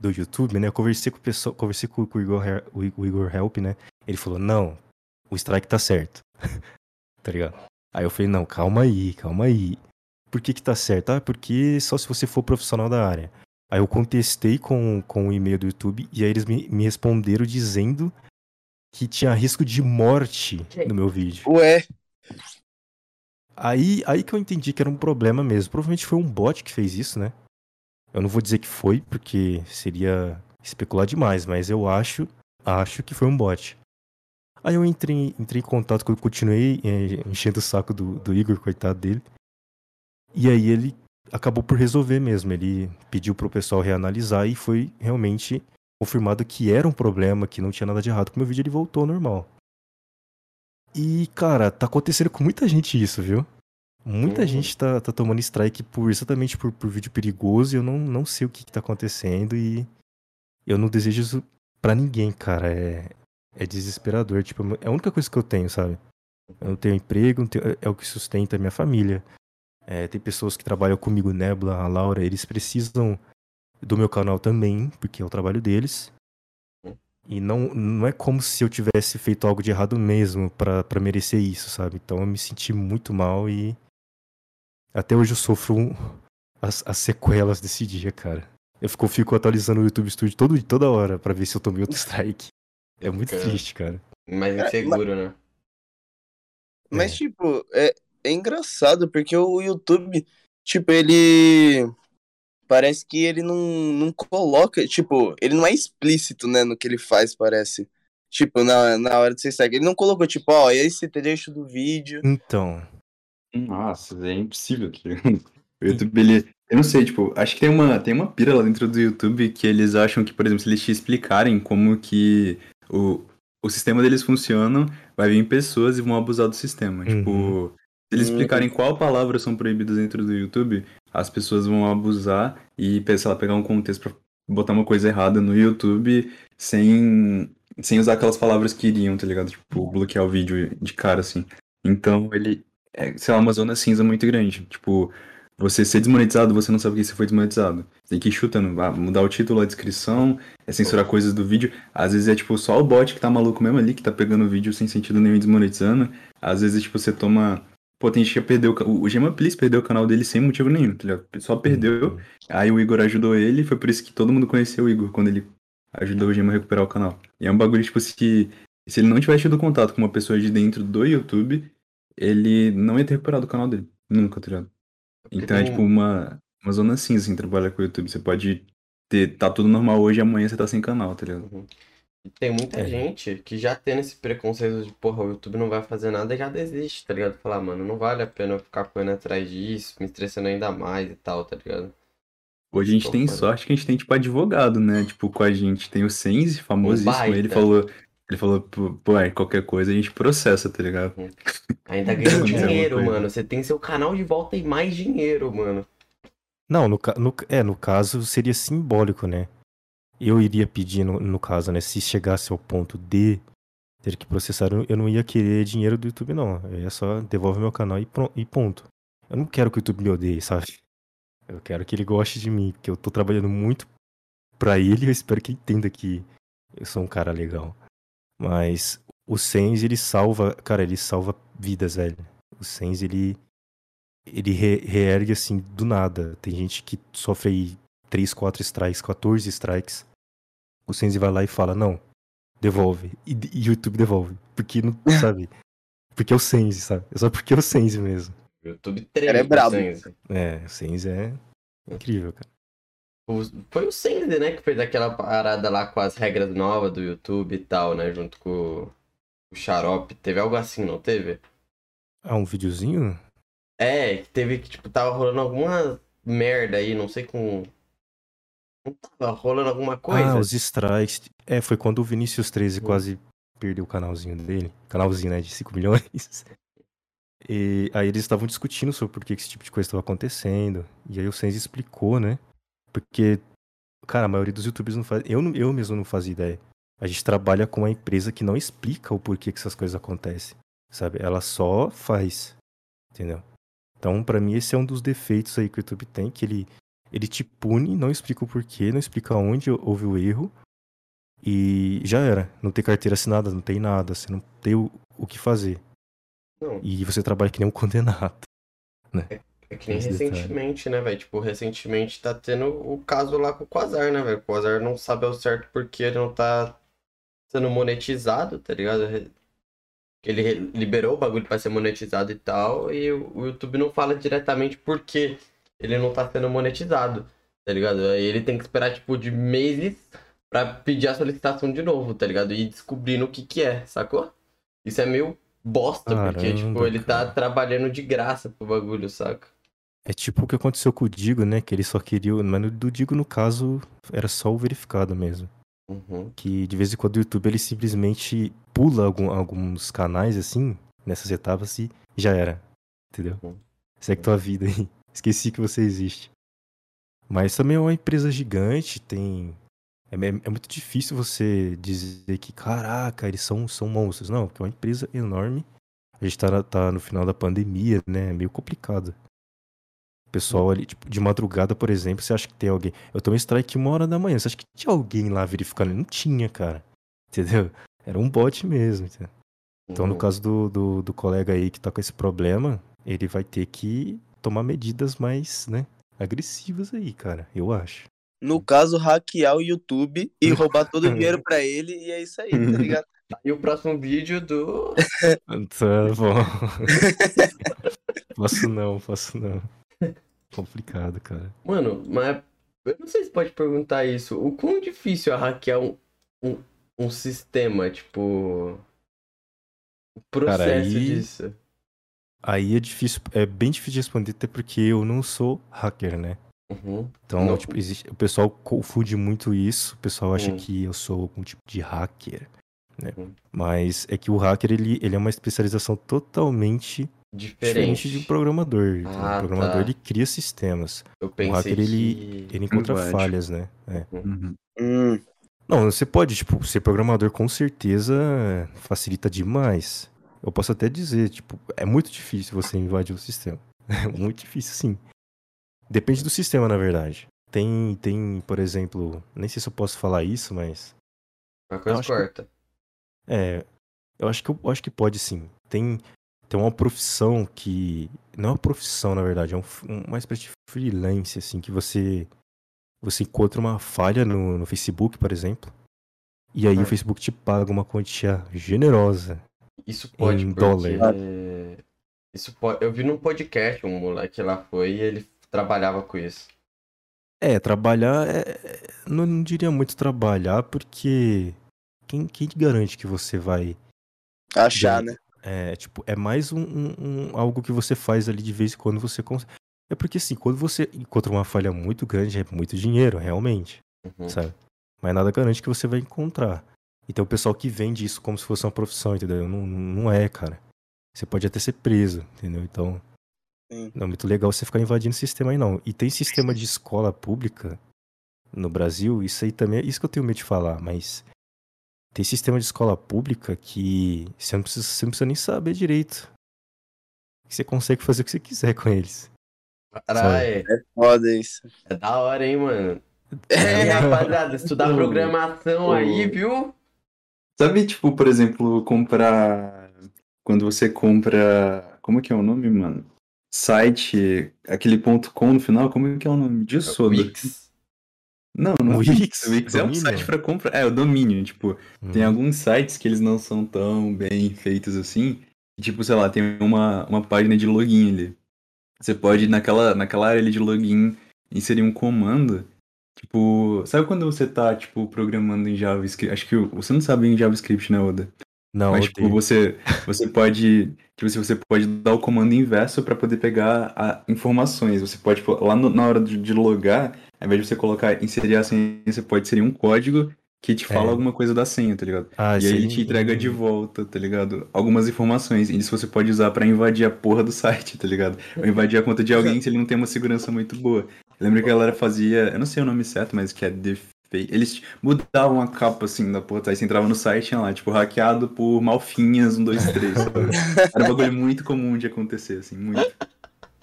do YouTube, né? Eu conversei com o pessoal, conversei com o Igor, o Igor Help, né? Ele falou, não, o strike tá certo. tá ligado? Aí eu falei, não, calma aí, calma aí. Por que que tá certo? Ah, porque só se você for profissional da área. Aí eu contestei com, com o e-mail do YouTube e aí eles me, me responderam dizendo que tinha risco de morte no meu vídeo. Ué. Aí, aí que eu entendi que era um problema mesmo. Provavelmente foi um bot que fez isso, né? Eu não vou dizer que foi, porque seria especular demais, mas eu acho, acho que foi um bot. Aí eu entrei, entrei em contato, eu continuei é, enchendo o saco do, do Igor, coitado dele. E aí ele acabou por resolver mesmo. Ele pediu pro pessoal reanalisar e foi realmente confirmado que era um problema, que não tinha nada de errado com o meu vídeo, ele voltou ao normal. E, cara, tá acontecendo com muita gente isso, viu? Muita uhum. gente tá, tá tomando strike por exatamente por, por vídeo perigoso e eu não, não sei o que, que tá acontecendo e eu não desejo isso pra ninguém, cara. É, é desesperador. Tipo, é a única coisa que eu tenho, sabe? Eu não tenho emprego, não tenho, é o que sustenta a minha família. É, tem pessoas que trabalham comigo, Nebula, a Laura, eles precisam do meu canal também, porque é o trabalho deles. E não, não é como se eu tivesse feito algo de errado mesmo para merecer isso, sabe? Então eu me senti muito mal e até hoje eu sofro um, as, as, sequelas desse dia, cara. Eu fico, fico atualizando o YouTube Studio todo, toda hora para ver se eu tomei outro strike. É muito cara, triste, cara. Mais inseguro, né? Mas, é. tipo, é, é engraçado porque o YouTube, tipo, ele parece que ele não, não coloca, tipo, ele não é explícito, né, no que ele faz, parece. Tipo, na, na hora de você segue. Ele não colocou, tipo, ó, esse trecho do vídeo. Então. Nossa, é impossível. O YouTube, ele. Eu não sei, tipo, acho que tem uma, tem uma pira lá dentro do YouTube que eles acham que, por exemplo, se eles te explicarem como que o, o sistema deles funciona, vai vir pessoas e vão abusar do sistema. Tipo, uhum. Tipo, se eles explicarem qual palavras são proibidas dentro do YouTube, as pessoas vão abusar e, sei lá, pegar um contexto pra botar uma coisa errada no YouTube sem, sem usar aquelas palavras que iriam, tá ligado? Tipo, bloquear o vídeo de cara, assim. Então, ele é, sei lá, uma zona cinza muito grande. Tipo, você ser desmonetizado, você não sabe que você foi desmonetizado. Tem que ir chutando, ah, mudar o título, a descrição, é censurar coisas do vídeo. Às vezes é tipo só o bot que tá maluco mesmo ali, que tá pegando o vídeo sem sentido nenhum e desmonetizando. Às vezes, tipo, você toma Pô, tem gente que perdeu. O Gema Please perdeu o canal dele sem motivo nenhum, tá ligado? Só perdeu. Aí o Igor ajudou ele, foi por isso que todo mundo conheceu o Igor quando ele ajudou o Gema a recuperar o canal. E é um bagulho, tipo, se, se ele não tivesse tido contato com uma pessoa de dentro do YouTube, ele não ia ter recuperado o canal dele. Nunca, tá ligado? Então é tipo uma, uma zona cinza, assim, trabalhar com o YouTube. Você pode ter. tá tudo normal hoje e amanhã você tá sem canal, tá ligado? Uhum. E tem muita é. gente que já tendo esse preconceito de, porra, o YouTube não vai fazer nada e já desiste, tá ligado? Falar, mano, não vale a pena eu ficar correndo atrás disso, me estressando ainda mais e tal, tá ligado? Hoje a gente tem sorte que a gente tem, tipo, advogado, né? Tipo, com a gente. Tem o Sense, famosíssimo. Um ele falou, ele falou, pô, é, qualquer coisa a gente processa, tá ligado? Ainda ganha dinheiro, mano. Você tem seu canal de volta e mais dinheiro, mano. Não, no, no, é, no caso seria simbólico, né? Eu iria pedir, no, no caso, né? Se chegasse ao ponto de ter que processar, eu- não ia querer dinheiro do YouTube, não. Eu ia só devolver meu canal e, pro- e ponto. Eu não quero que o YouTube me odeie, sabe? Eu quero que ele goste de mim, porque eu tô trabalhando muito pra ele e eu espero que ele entenda que eu sou um cara legal. Mas o Sens, ele salva, cara, ele salva vidas, velho. O Sens, ele ele re- reergue assim do nada. Tem gente que sofre 3, 4 strikes, 14 strikes. O Senzi vai lá e fala, não, devolve. E, e o YouTube devolve. Porque não, sabe? Porque é o Senzi, sabe? É só porque é o Senzi mesmo. O YouTube Cara, é treme com o brabo. Sense. É, o Senzi é incrível, cara. O- Foi o Sense, né, que fez aquela parada lá com as regras novas do YouTube e tal, né? Junto com o Xarope. Teve algo assim, não teve? Ah, um videozinho? É, que teve que, tipo, tava rolando alguma merda aí, não sei com. Tava rolando alguma coisa? Ah, os strikes. É, foi quando o Vinícius 13 Hum. quase perdeu o canalzinho dele. Canalzinho, né? De 5 milhões. E aí eles estavam discutindo sobre por que esse tipo de coisa estava acontecendo. E aí o Senzi explicou, né? Porque, cara, a maioria dos youtubers não faz. Eu, eu mesmo não fazia ideia. A gente trabalha com uma empresa que não explica o porquê que essas coisas acontecem. Sabe? Ela só faz. Entendeu? Então, pra mim, esse é um dos defeitos aí que o YouTube tem, que ele, ele te pune, não explica o porquê, não explica onde houve o erro. E já era. Não tem carteira assinada, não tem nada. Você não tem o, o que fazer. Não, E você trabalha que nem um condenado. é que nem esse detalhe. recentemente, né, velho? Tipo, recentemente tá tendo o caso lá com o Quasar, né, velho? O Quasar não sabe ao certo porque ele não tá sendo monetizado, tá ligado? Ele liberou o bagulho pra ser monetizado e tal, e o o YouTube não fala diretamente por que ele não tá sendo monetizado, tá ligado? Aí ele tem que esperar, tipo, de meses pra pedir a solicitação de novo, tá ligado? E descobrindo o que que é, sacou? Isso é meio bosta, porque, tipo, Caramba, ele tá cara. trabalhando de graça pro bagulho, saca? É tipo o que aconteceu com o Digo, né? Que ele só queria. Mas do Digo, no caso, era só o verificado mesmo. Uhum. Que de vez em quando o YouTube ele simplesmente pula algum- alguns canais assim, nessas etapas e já era. Entendeu? Uhum. Segue tua vida aí. Esqueci que você existe. Mas também é uma empresa gigante, tem. É, é- é muito difícil você dizer que, caraca, eles são, são monstros. Não, porque é uma empresa enorme. A gente tá, tá no final da pandemia, né? É meio complicado. O pessoal ali, tipo, de madrugada, por exemplo, você acha que tem alguém. Eu tomei strike uma hora da manhã. Você acha que tinha alguém lá verificando? Não tinha, cara. Entendeu? Era um bot mesmo. entendeu? Então, no Uhum. caso do, do, do colega aí que tá com esse problema, ele vai ter que tomar medidas mais, né, agressivas aí, cara, eu acho. No caso, hackear o YouTube e roubar todo o dinheiro pra ele, e é isso aí, tá ligado? E o próximo vídeo do. Tá bom. posso não, posso não. Complicado, cara. Mano, mas eu não sei se pode perguntar isso. O quão difícil é hackear um, um, um sistema, tipo. O processo aí- disso. Aí é difícil, é bem difícil de responder, até porque eu não sou hacker, né? Uhum. Então, Não. tipo, existe, o pessoal confunde muito isso. O pessoal acha Hum. que eu sou algum tipo de hacker, né? Hum. Mas é que o hacker, ele, ele é uma especialização totalmente diferente Diferente. de um programador. entendeu? Ah, o programador, tá. ele cria sistemas. Eu pensei hacker, ele- que. Ele encontra Linguagem. falhas, né? É. Uhum. Hum, Não, você pode, tipo, ser programador com certeza facilita demais. Eu posso até dizer, tipo, é muito difícil você invadir o sistema. É muito difícil, sim. Depende do sistema, na verdade. Tem, tem, por exemplo, nem sei se eu posso falar isso, mas Uma coisa eu acho que- corta. é, eu acho que eu, acho que pode sim. Tem, tem uma profissão que não é uma profissão, na verdade, é um, uma espécie de freelance assim que você você encontra uma falha no, no Facebook, por exemplo, e aí Ah. o Facebook te paga uma quantia generosa. Isso pode, Em porque. dólar. Isso pode. Eu vi num podcast, um moleque lá foi e ele trabalhava com isso. É, trabalhar é, é- não, não diria muito trabalhar, porque quem, quem te garante que você vai achar, né? É, tipo, é mais um, um- um- algo que você faz ali de vez em quando você consegue. É porque assim, quando você encontra uma falha muito grande, é muito dinheiro, realmente, Uhum. sabe? Mas nada garante que você vai encontrar. Então o pessoal que vende isso como se fosse uma profissão, entendeu? Não, não é, cara. Você pode até ser preso, entendeu? Então, Sim. não é muito legal você ficar invadindo o sistema aí, não. E tem sistema de escola pública no Brasil, isso aí também é isso que eu tenho medo de falar, mas tem sistema de escola pública que você não precisa, você não precisa nem saber direito. Você consegue fazer o que você quiser com eles. Caralho, É foda isso. é da hora, hein, mano. É. E rapaziada, estudar programação aí, viu? Sabe, tipo, por exemplo, comprar. Quando você compra. Como é que é o nome, mano? Site, aquele ponto .com no final, como é que é o nome disso? Wix. Não, não é Wix, Wix. Wix é um site pra comprar. É, o domínio, tipo. Tem Hum. alguns sites que eles não são tão bem feitos assim. Tipo, sei lá, tem uma, uma página de login ali. Você pode, naquela, naquela área ali de login, inserir um comando. Tipo, sabe quando você tá, tipo, programando em JavaScript? Acho que você não sabe em JavaScript, né, Oda? Não, Mas, eu tipo, você, você pode. Tipo, se você pode dar o comando inverso pra poder pegar a- informações. Você pode, tipo, lá no- na hora de, de logar, ao invés de você colocar, inserir a senha, você pode inserir um código que te fala É. alguma coisa da senha, tá ligado? Ah, E isso aí ele te entrega de volta, tá ligado? Algumas informações. E isso você pode usar pra invadir a porra do site, tá ligado? Ou invadir a conta de alguém se ele não tem uma segurança muito boa. Lembra que a galera fazia, eu não sei o nome certo, mas que é defe... Eles mudavam a capa assim da porra, aí você entrava no site e tinha lá, tipo, hackeado por malfinhas 1, 2, 3. sabe? Era um bagulho muito comum de acontecer, assim, muito.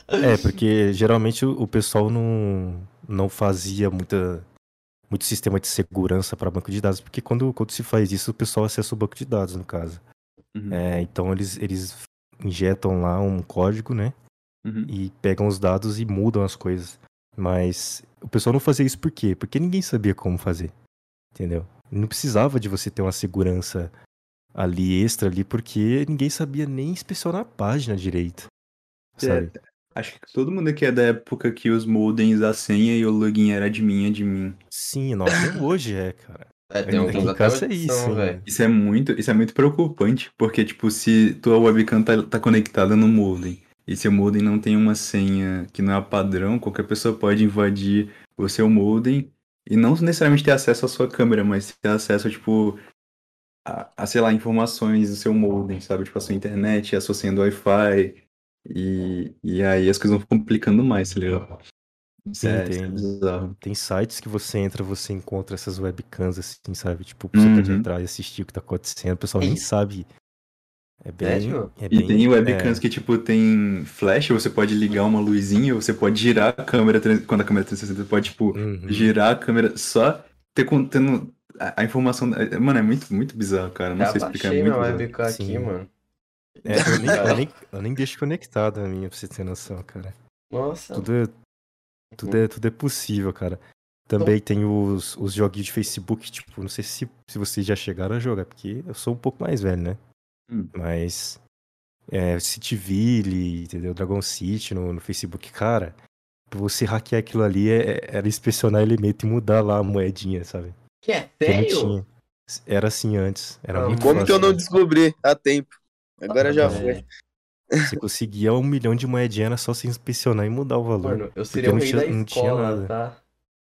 É, porque geralmente o o pessoal não, não fazia muita, muito sistema de segurança para banco de dados, porque quando, quando se faz isso, o pessoal acessa o banco de dados, no caso. Uhum, É, então eles, eles injetam lá um código, né? uhum. E pegam os dados e mudam as coisas. Mas o pessoal não fazia isso por quê? Porque ninguém sabia como fazer. Entendeu? Não precisava de você ter uma segurança ali extra ali, porque ninguém sabia nem inspecionar a página direito. Sabe? Acho que todo mundo aqui é da época que os modems da senha e o login era de mim, é de mim. Sim, nossa, hoje é, cara. É, tem alguns até casa é isso, hein? velho. Isso é muito, isso é muito preocupante, porque, tipo, se tua webcam tá, tá conectada no modem, e seu modem não tem uma senha que não é padrão, qualquer pessoa pode invadir o seu modem e não necessariamente ter acesso à sua câmera, mas ter acesso, tipo, a, a, sei lá, informações do seu modem, sabe? Tipo, a sua internet, a sua senha do Wi-Fi, e, e aí as coisas vão complicando mais, tá ligado? Sim, é, tem. isso é. Tem sites que você entra, você encontra essas webcams assim, sabe? Tipo, você pode Uhum. entrar e assistir o que tá acontecendo, o pessoal nem sabe. É bem. Sério? É E bem, tem webcams é, que, tipo, tem flash, você pode ligar uma luzinha, você pode girar a câmera, quando a câmera 360, você pode, tipo, uhum. girar a câmera, só ter, tendo a, a informação. é- Mano, é muito, muito bizarro, cara, não Já sei explicar, é baixei muito minha webcam aqui, Sim. mano. É, eu, nem, eu, nem, eu nem deixo conectado a minha, pra você ter noção, cara. Nossa. Tudo é, tudo é, tudo é possível, cara. Também tem os, os joguinhos de Facebook, tipo, não sei se, se vocês já chegaram a jogar, porque eu sou um pouco mais velho, né? Hum. Mas. É, Cityville, entendeu? Dragon City no, no Facebook, cara. Pra você hackear aquilo ali é- é- era inspecionar elemento e mudar lá a moedinha, sabe? Que é sério? Era assim antes. Era Ah, muito Como que eu fácil. não descobri a tempo? Agora já É. foi. Você conseguia um milhão de moedinhas, era só se inspecionar e mudar o valor. Mano, eu seria o rei tinha- da escola, tá?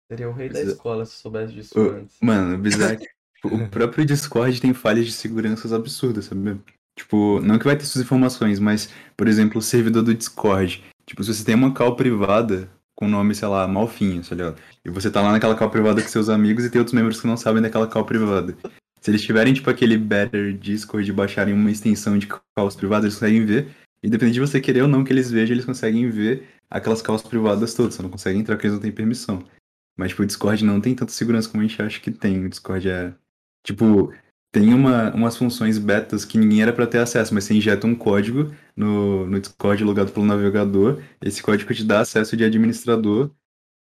Seria o rei da escola se eu soubesse disso antes. Mano, bizarro. é que, tipo, o próprio Discord tem falhas de segurança absurdas, sabe? Tipo, não que vai ter suas informações, mas, por exemplo, o servidor do Discord. Tipo, se você tem uma call privada com o nome, sei lá, Malfinha, tá ligado? E você tá lá naquela call privada com seus amigos e tem outros membros que não sabem daquela call privada. Se eles tiverem, tipo, aquele Better Discord e baixarem uma extensão de calls privadas, eles conseguem ver. Independente de você querer ou não que eles vejam, eles conseguem ver aquelas calls privadas todas. Só não conseguem entrar porque eles não têm permissão. Mas, tipo, o Discord não tem tanta segurança como a gente acha que tem. O Discord é. Tipo, tem uma, umas funções betas que ninguém era pra ter acesso, mas você injeta um código no, no Discord logado pelo navegador. Esse código te dá acesso de administrador.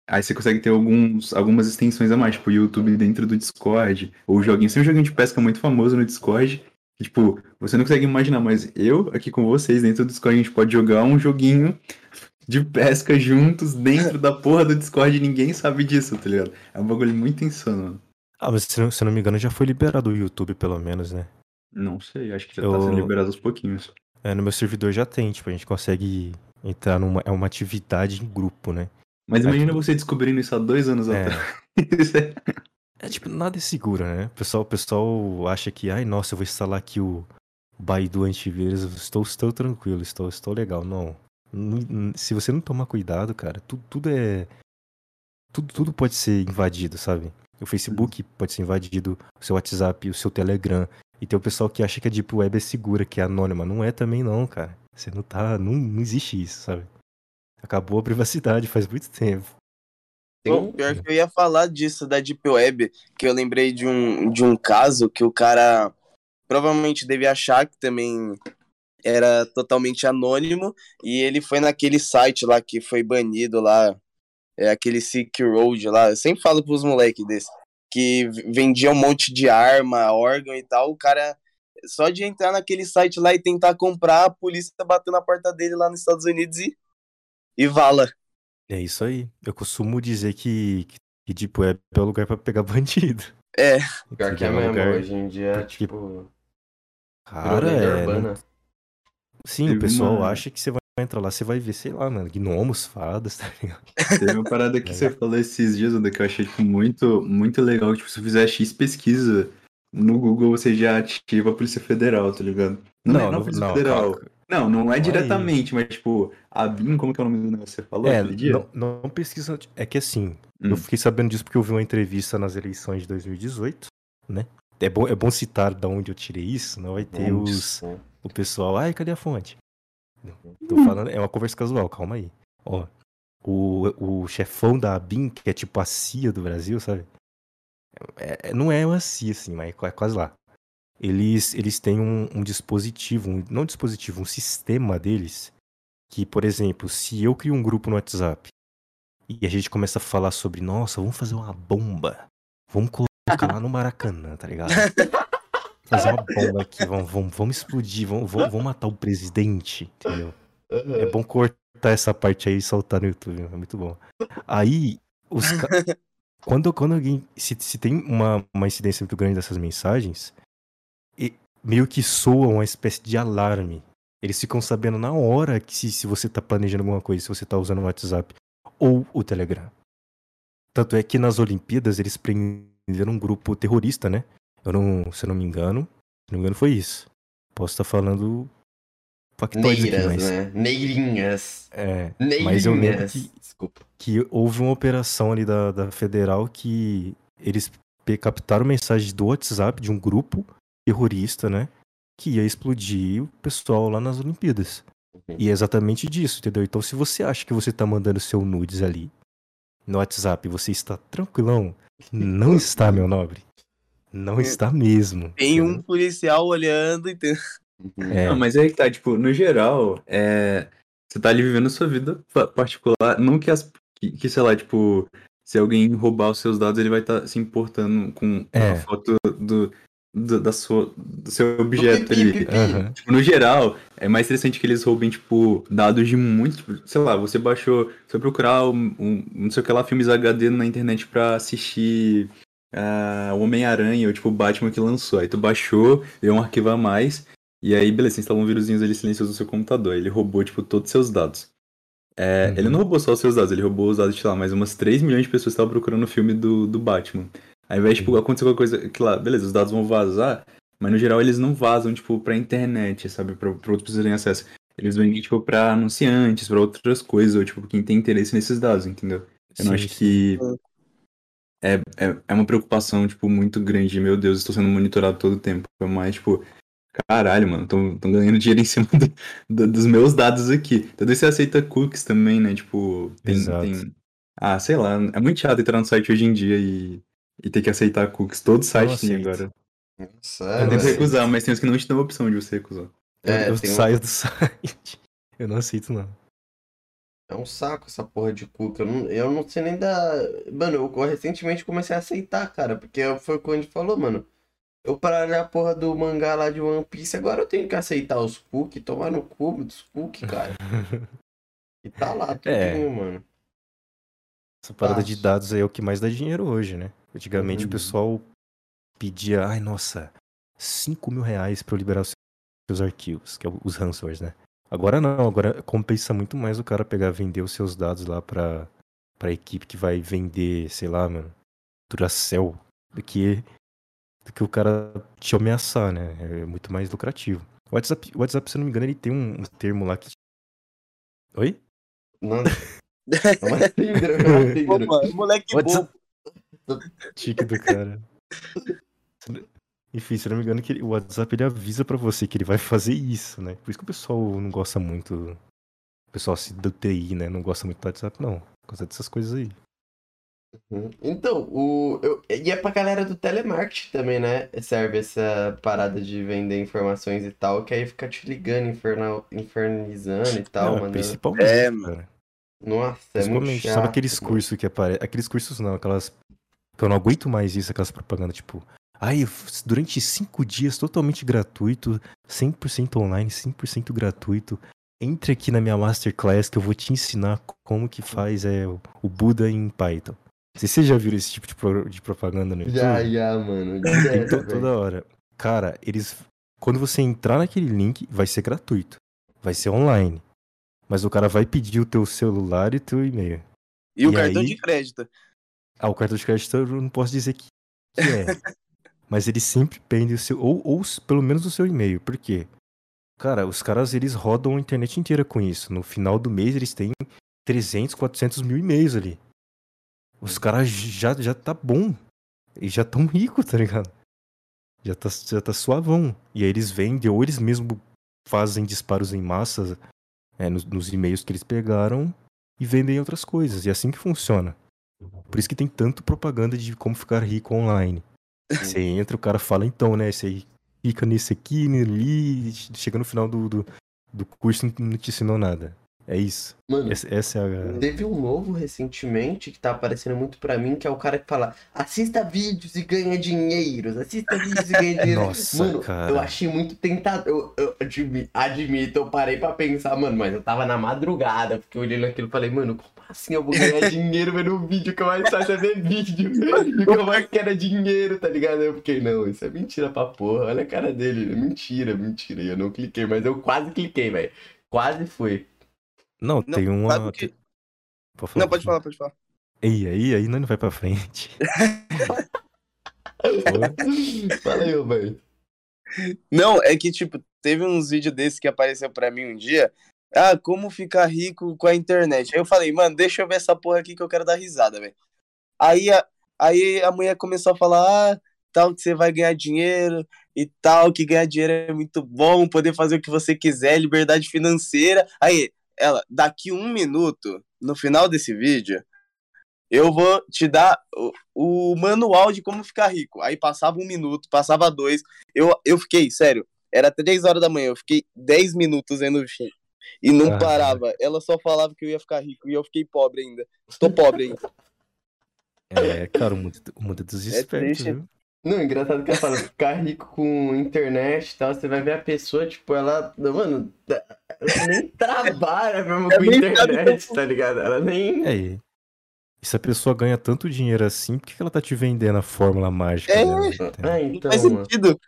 Aí você consegue ter alguns, algumas extensões a mais, tipo YouTube dentro do Discord, ou joguinho. Tem um joguinho de pesca muito famoso no Discord. que, tipo, você não consegue imaginar, mas eu aqui com vocês dentro do Discord, a gente pode jogar um joguinho de pesca juntos dentro da porra do Discord ninguém sabe disso, tá ligado? É um bagulho muito insano, mano. Ah, mas se não, se eu não me engano, já foi liberado o YouTube, pelo menos, né? Não sei, acho que já Eu- tá sendo liberado aos pouquinhos. É, no meu servidor já tem, tipo, a gente consegue entrar numa. É uma atividade em grupo, né? Mas imagina tudo- você descobrindo isso há dois anos É. atrás. É- tipo, nada é seguro, né? O pessoal, o pessoal acha que, ai, nossa, eu vou instalar aqui o Baidu antivírus, eu estou, estou tranquilo, estou, estou legal. Não. Não- Se você não tomar cuidado, cara, tudo, tudo é. tudo, tudo pode ser invadido, sabe? O Facebook pode ser invadido, o seu WhatsApp, o seu Telegram. E tem o pessoal que acha que a Deep Web é segura, que é anônima. Não é também não, cara. Você não tá. Não, não existe isso, sabe? Acabou a privacidade faz muito tempo. Bom, pior que eu ia falar disso da Deep Web, que eu lembrei de um, de um caso que o cara provavelmente deve achar que também era totalmente anônimo, e ele foi naquele site lá que foi banido lá, é aquele Silk Road lá, eu sempre falo pros moleques desse, que vendia um monte de arma, órgão e tal, o cara, só de entrar naquele site lá e tentar comprar, a polícia bateu na porta dele lá nos Estados Unidos e, e vala. É isso aí. Eu costumo dizer que, que Deep Web é o lugar pra pegar bandido. É. Pior que é um mesmo, lugar- hoje em dia, porque- tipo, Cara, virou lenda é. urbana. Sim, Teve o pessoal uma- acha que você vai entrar lá, você vai ver, sei lá, mano, gnomos, fadas, tá ligado? Teve uma parada que você falou esses dias, Oda, que eu achei tipo, muito, muito legal. Tipo, se você fizer X pesquisa no Google, você já ativa a Polícia Federal, tá ligado? Não, é na Polícia Federal. calma. Não, não é Aí. diretamente, mas tipo, a BIM, como que é o nome do negócio que você falou É, aquele dia? não, não pesquisa. É que assim, Hum. eu fiquei sabendo disso porque eu vi uma entrevista nas eleições de 2018, né? É bom, é bom citar da onde eu tirei isso, não vai ter os, o pessoal, ai, cadê a fonte? Tô falando, é uma conversa casual, calma aí. Ó, o, o chefão da ABIN, que é tipo a CIA do Brasil, sabe? É- é- não é uma CIA, assim, mas é quase lá. Eles, eles têm um, um dispositivo, um, não dispositivo, um sistema deles, que, por exemplo, se eu crio um grupo no WhatsApp e a gente começa a falar sobre, nossa, vamos fazer uma bomba, vamos colocar lá no Maracanã, tá ligado? Fazer uma bomba aqui, vamos, vamos, vamos explodir, vamos, vamos, vamos matar o presidente, entendeu? É bom cortar essa parte aí e soltar no YouTube, é muito bom. Aí, os ca... quando, quando alguém. Se, se tem uma, uma incidência muito grande dessas mensagens, e meio que soa uma espécie de alarme. Eles ficam sabendo na hora que se, se você tá planejando alguma coisa, se você tá usando o WhatsApp ou o Telegram. Tanto é que nas Olimpíadas eles prenderam um grupo terrorista, né? Eu não, se eu não me engano, se não me engano foi isso. Posso estar falando factoides aqui, Neiras, mas... né? Neirinhas. É, Neirinhas. Mas eu lembro que- Desculpa. que houve uma operação ali da, da Federal que eles captaram mensagens do WhatsApp de um grupo terrorista, né? Que ia explodir o pessoal lá nas Olimpíadas. E é exatamente disso, entendeu? Então, se você acha que você tá mandando seu nudes ali no WhatsApp e você está tranquilão, não está, meu nobre. Não está mesmo. Tem um entendeu? policial olhando e tem... É, Não, mas aí que tá, tipo, no geral, é... você tá ali vivendo a sua vida pa- particular. Não que as. Que, que, sei lá, tipo, se alguém roubar os seus dados, ele vai estar se importando com É. a foto do, do, da sua, do seu objeto pipi, ali. pipi. aham. Tipo, no geral, é mais interessante que eles roubem, tipo, dados de muito. tipo, sei lá, você baixou. Você procurar um, um- não sei o que lá, filmes HD na internet pra assistir o Homem-Aranha ou tipo o Batman que lançou. Aí tu baixou, veio um arquivo a mais. E aí, beleza, você instalou um vírusinhos ali silencioso no seu computador. Ele roubou, tipo, todos os seus dados. É, Uhum. Ele não roubou só os seus dados, ele roubou os dados de, sei lá, mais umas 3 milhões de pessoas que estavam procurando o filme do, do Batman. Aí, vai, tipo, Uhum. acontecer alguma coisa que lá, beleza, os dados vão vazar, mas no geral eles não vazam, tipo, pra internet, sabe? Pra, pra outras pessoas terem acesso. Eles vêm, tipo, pra anunciantes, pra outras coisas, ou, tipo, quem tem interesse nesses dados, entendeu? Eu não Sim, acho sim. que é, é, é uma preocupação, tipo, muito grande. Meu Deus, estou sendo monitorado todo o tempo. É mais, tipo, caralho, mano, estão ganhando dinheiro em cima do- do- dos meus dados aqui. Então daí você aceita cookies também, né? Tipo, tem, Exato. tem- Ah, sei lá, é muito chato entrar no site hoje em dia e, e ter que aceitar cookies. Todo site tem agora. Nossa, Eu é, tento velho. recusar, mas tem uns que não te dão a opção de você recusar. Eu, É, eu um- saio do site. Eu não aceito, não. É um saco essa porra de cookie. Eu não, eu não sei nem da. Mano, eu recentemente comecei a aceitar, cara. Porque foi o que a gente falou, mano. Eu para ler a porra do mangá lá de One Piece, agora eu tenho que aceitar os cookies, tomar no cu dos cookies, cara. E tá lá tudinho, É. mano. Essa parada de Fácil. dados aí é o que mais dá dinheiro hoje, né? Antigamente Uhum. o pessoal pedia, ai nossa, 5 mil reais pra eu liberar os seus arquivos, que é os ransomwares, né? Agora não, agora compensa muito mais o cara pegar vender os seus dados lá pra, pra equipe que vai vender, sei lá, mano, Duracell, do que, do que o cara te ameaçar, né? É muito mais lucrativo. O WhatsApp, o WhatsApp, se eu não me engano, ele tem um, um termo lá que. Oi? Não, É é. Opa, moleque WhatsApp- bom. Tique do cara. Enfim, se eu não me engano, que ele- o WhatsApp ele avisa pra você que ele vai fazer isso, né? Por isso que o pessoal não gosta muito. O pessoal assim, do TI, né? Não gosta muito do WhatsApp, não. Por causa dessas coisas aí. Então, o, eu, e é pra galera do telemarketing também, né? Serve essa parada de vender informações e tal, que aí fica te ligando, infernal, infernizando e tal, Não, mandando. principalmente, É, mano. cara. Nossa, é muito Principalmente, chato. sabe aqueles mano. cursos que aparecem. Aqueles cursos não, aquelas. Que eu não aguento mais isso, aquelas propagandas, tipo. Ai, f- durante cinco dias totalmente gratuito, 100% online, 100% gratuito. Entre aqui na minha Masterclass que eu vou te ensinar como que faz é, o o Buda em Python. Vocês já viram esse tipo de, pro- de propaganda no YouTube? Já, já, mano. Tem direto, to- velho. toda hora. Cara, eles. Quando você entrar naquele link, vai ser gratuito. Vai ser online. Mas o cara vai pedir o teu celular e teu e-mail. E o E cartão aí? de crédito. Ah, o cartão de crédito eu não posso dizer que, que é. mas ele sempre pende o seu. Ou, ou pelo menos o seu e-mail. Por quê? Cara, os caras eles rodam a internet inteira com isso. No final do mês eles têm 300, 400 mil e-mails ali. Os caras já, já tá bom. E já tão ricos, tá ligado? Já tá, já tá suavão. E aí eles vendem, ou eles mesmo fazem disparos em massa é, nos, nos e-mails que eles pegaram e vendem outras coisas. E é assim que funciona. Por isso que tem tanto propaganda de como ficar rico online. Você entra, o cara fala, então, né? Você fica nesse aqui, ali, chega no final do, do, do curso e não te ensinou nada. É isso. Mano, Essa, essa é a. Teve um novo recentemente que tá aparecendo muito pra mim, que é o cara que fala: assista vídeos e ganha dinheiro, assista vídeos e ganha dinheiro. Nossa, mano, cara. eu achei muito tentador. Eu, eu admi- admito, eu parei pra pensar, mano, mas eu tava na madrugada, porque eu olhei naquilo e falei, mano, assim eu vou ganhar dinheiro vendo um vídeo que eu mais faço é ver vídeo? E o que eu mais quero é dinheiro, tá ligado? Eu fiquei, não, isso é mentira pra porra. Olha a cara dele, mentira, mentira. E eu não cliquei, mas eu quase cliquei, velho. Quase fui. Não, Não, tem uma. sabe o que- Pode falar, Não, pode falar, pode falar. Ei, aí, aí não vai pra frente. Fala aí, Roberto. Não, é que, tipo, teve uns vídeos desses que apareceu pra mim um dia. Ah, como ficar rico com a internet. Aí eu falei, mano, deixa eu ver essa porra aqui que eu quero dar risada, velho. Aí a, aí a mulher começou a falar, ah, tal, que você vai ganhar dinheiro e tal, que ganhar dinheiro é muito bom, poder fazer o que você quiser, liberdade financeira. Aí, ela, daqui um minuto, no final desse vídeo, eu vou te dar o, o manual de como ficar rico. Aí passava um minuto, passava dois, eu, eu fiquei, sério, era três horas da manhã, eu fiquei 10 minutos vendo. E não Ah. parava. Ela só falava que eu ia ficar rico e eu fiquei pobre ainda. Tô pobre ainda. É, cara, o mundo, o mundo é dos espertos, triste. viu? Não, engraçado que ela fala, ficar rico com internet e tal, você vai ver a pessoa, tipo, ela, mano, ela nem trabalha mesmo Ela com internet, tá ligado? Ela nem... É, e e se a pessoa ganha tanto dinheiro assim, por que ela tá te vendendo a fórmula mágica É. dela? entendeu? Ah, Não então, faz sentido.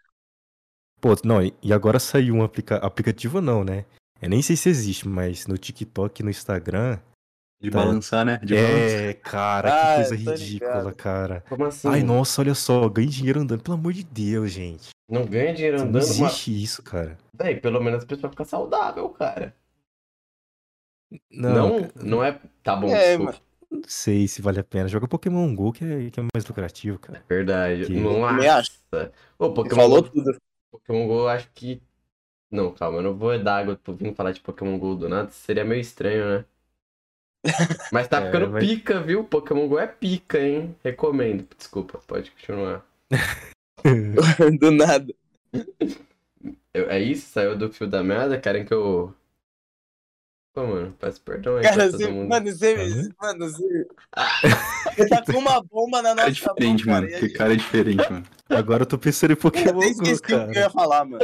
Pô, não, e e agora saiu um aplica aplicativo não, né? Eu nem sei se existe, mas no TikTok e no Instagram. De Tá. balançar, né? De balançar. É, cara, Ah, que coisa eu tô ridícula, ligado. cara. Como assim? Ai, nossa, olha só, ganhei dinheiro andando. Pelo amor de Deus, gente. Não ganha dinheiro Não andando, mas, existe isso, cara. véi, pelo menos a pessoa fica saudável, cara. Não, Não, cara, não é... Tá bom, É, desculpa. não sei se vale a pena. Joga Pokémon GO que é, que é mais lucrativo, cara. Verdade. Que-. Nossa. Ô, Você Pokémon falou Go, tudo. Pokémon Go, eu acho que... Não, calma, eu não vou dar água pro vir falar de Pokémon Go do nada, seria meio estranho, né? Mas tá É, ficando vai- pica, viu? Pokémon Go é pica, hein? Recomendo. Desculpa, pode continuar. Do nada. Eu- é isso? Saiu do fio da merda? Querem que eu. Pô, mano, peço perdão aí Cara, pra todo você, mundo. mano, você, Uhum. mano, você, você tá com uma bomba na Cara nossa diferente, mão, mano. cara, Que cara diferente, mano. Agora eu tô pensando em Eu Pokémon até GO, esqueci o que eu cara. ia falar, mano.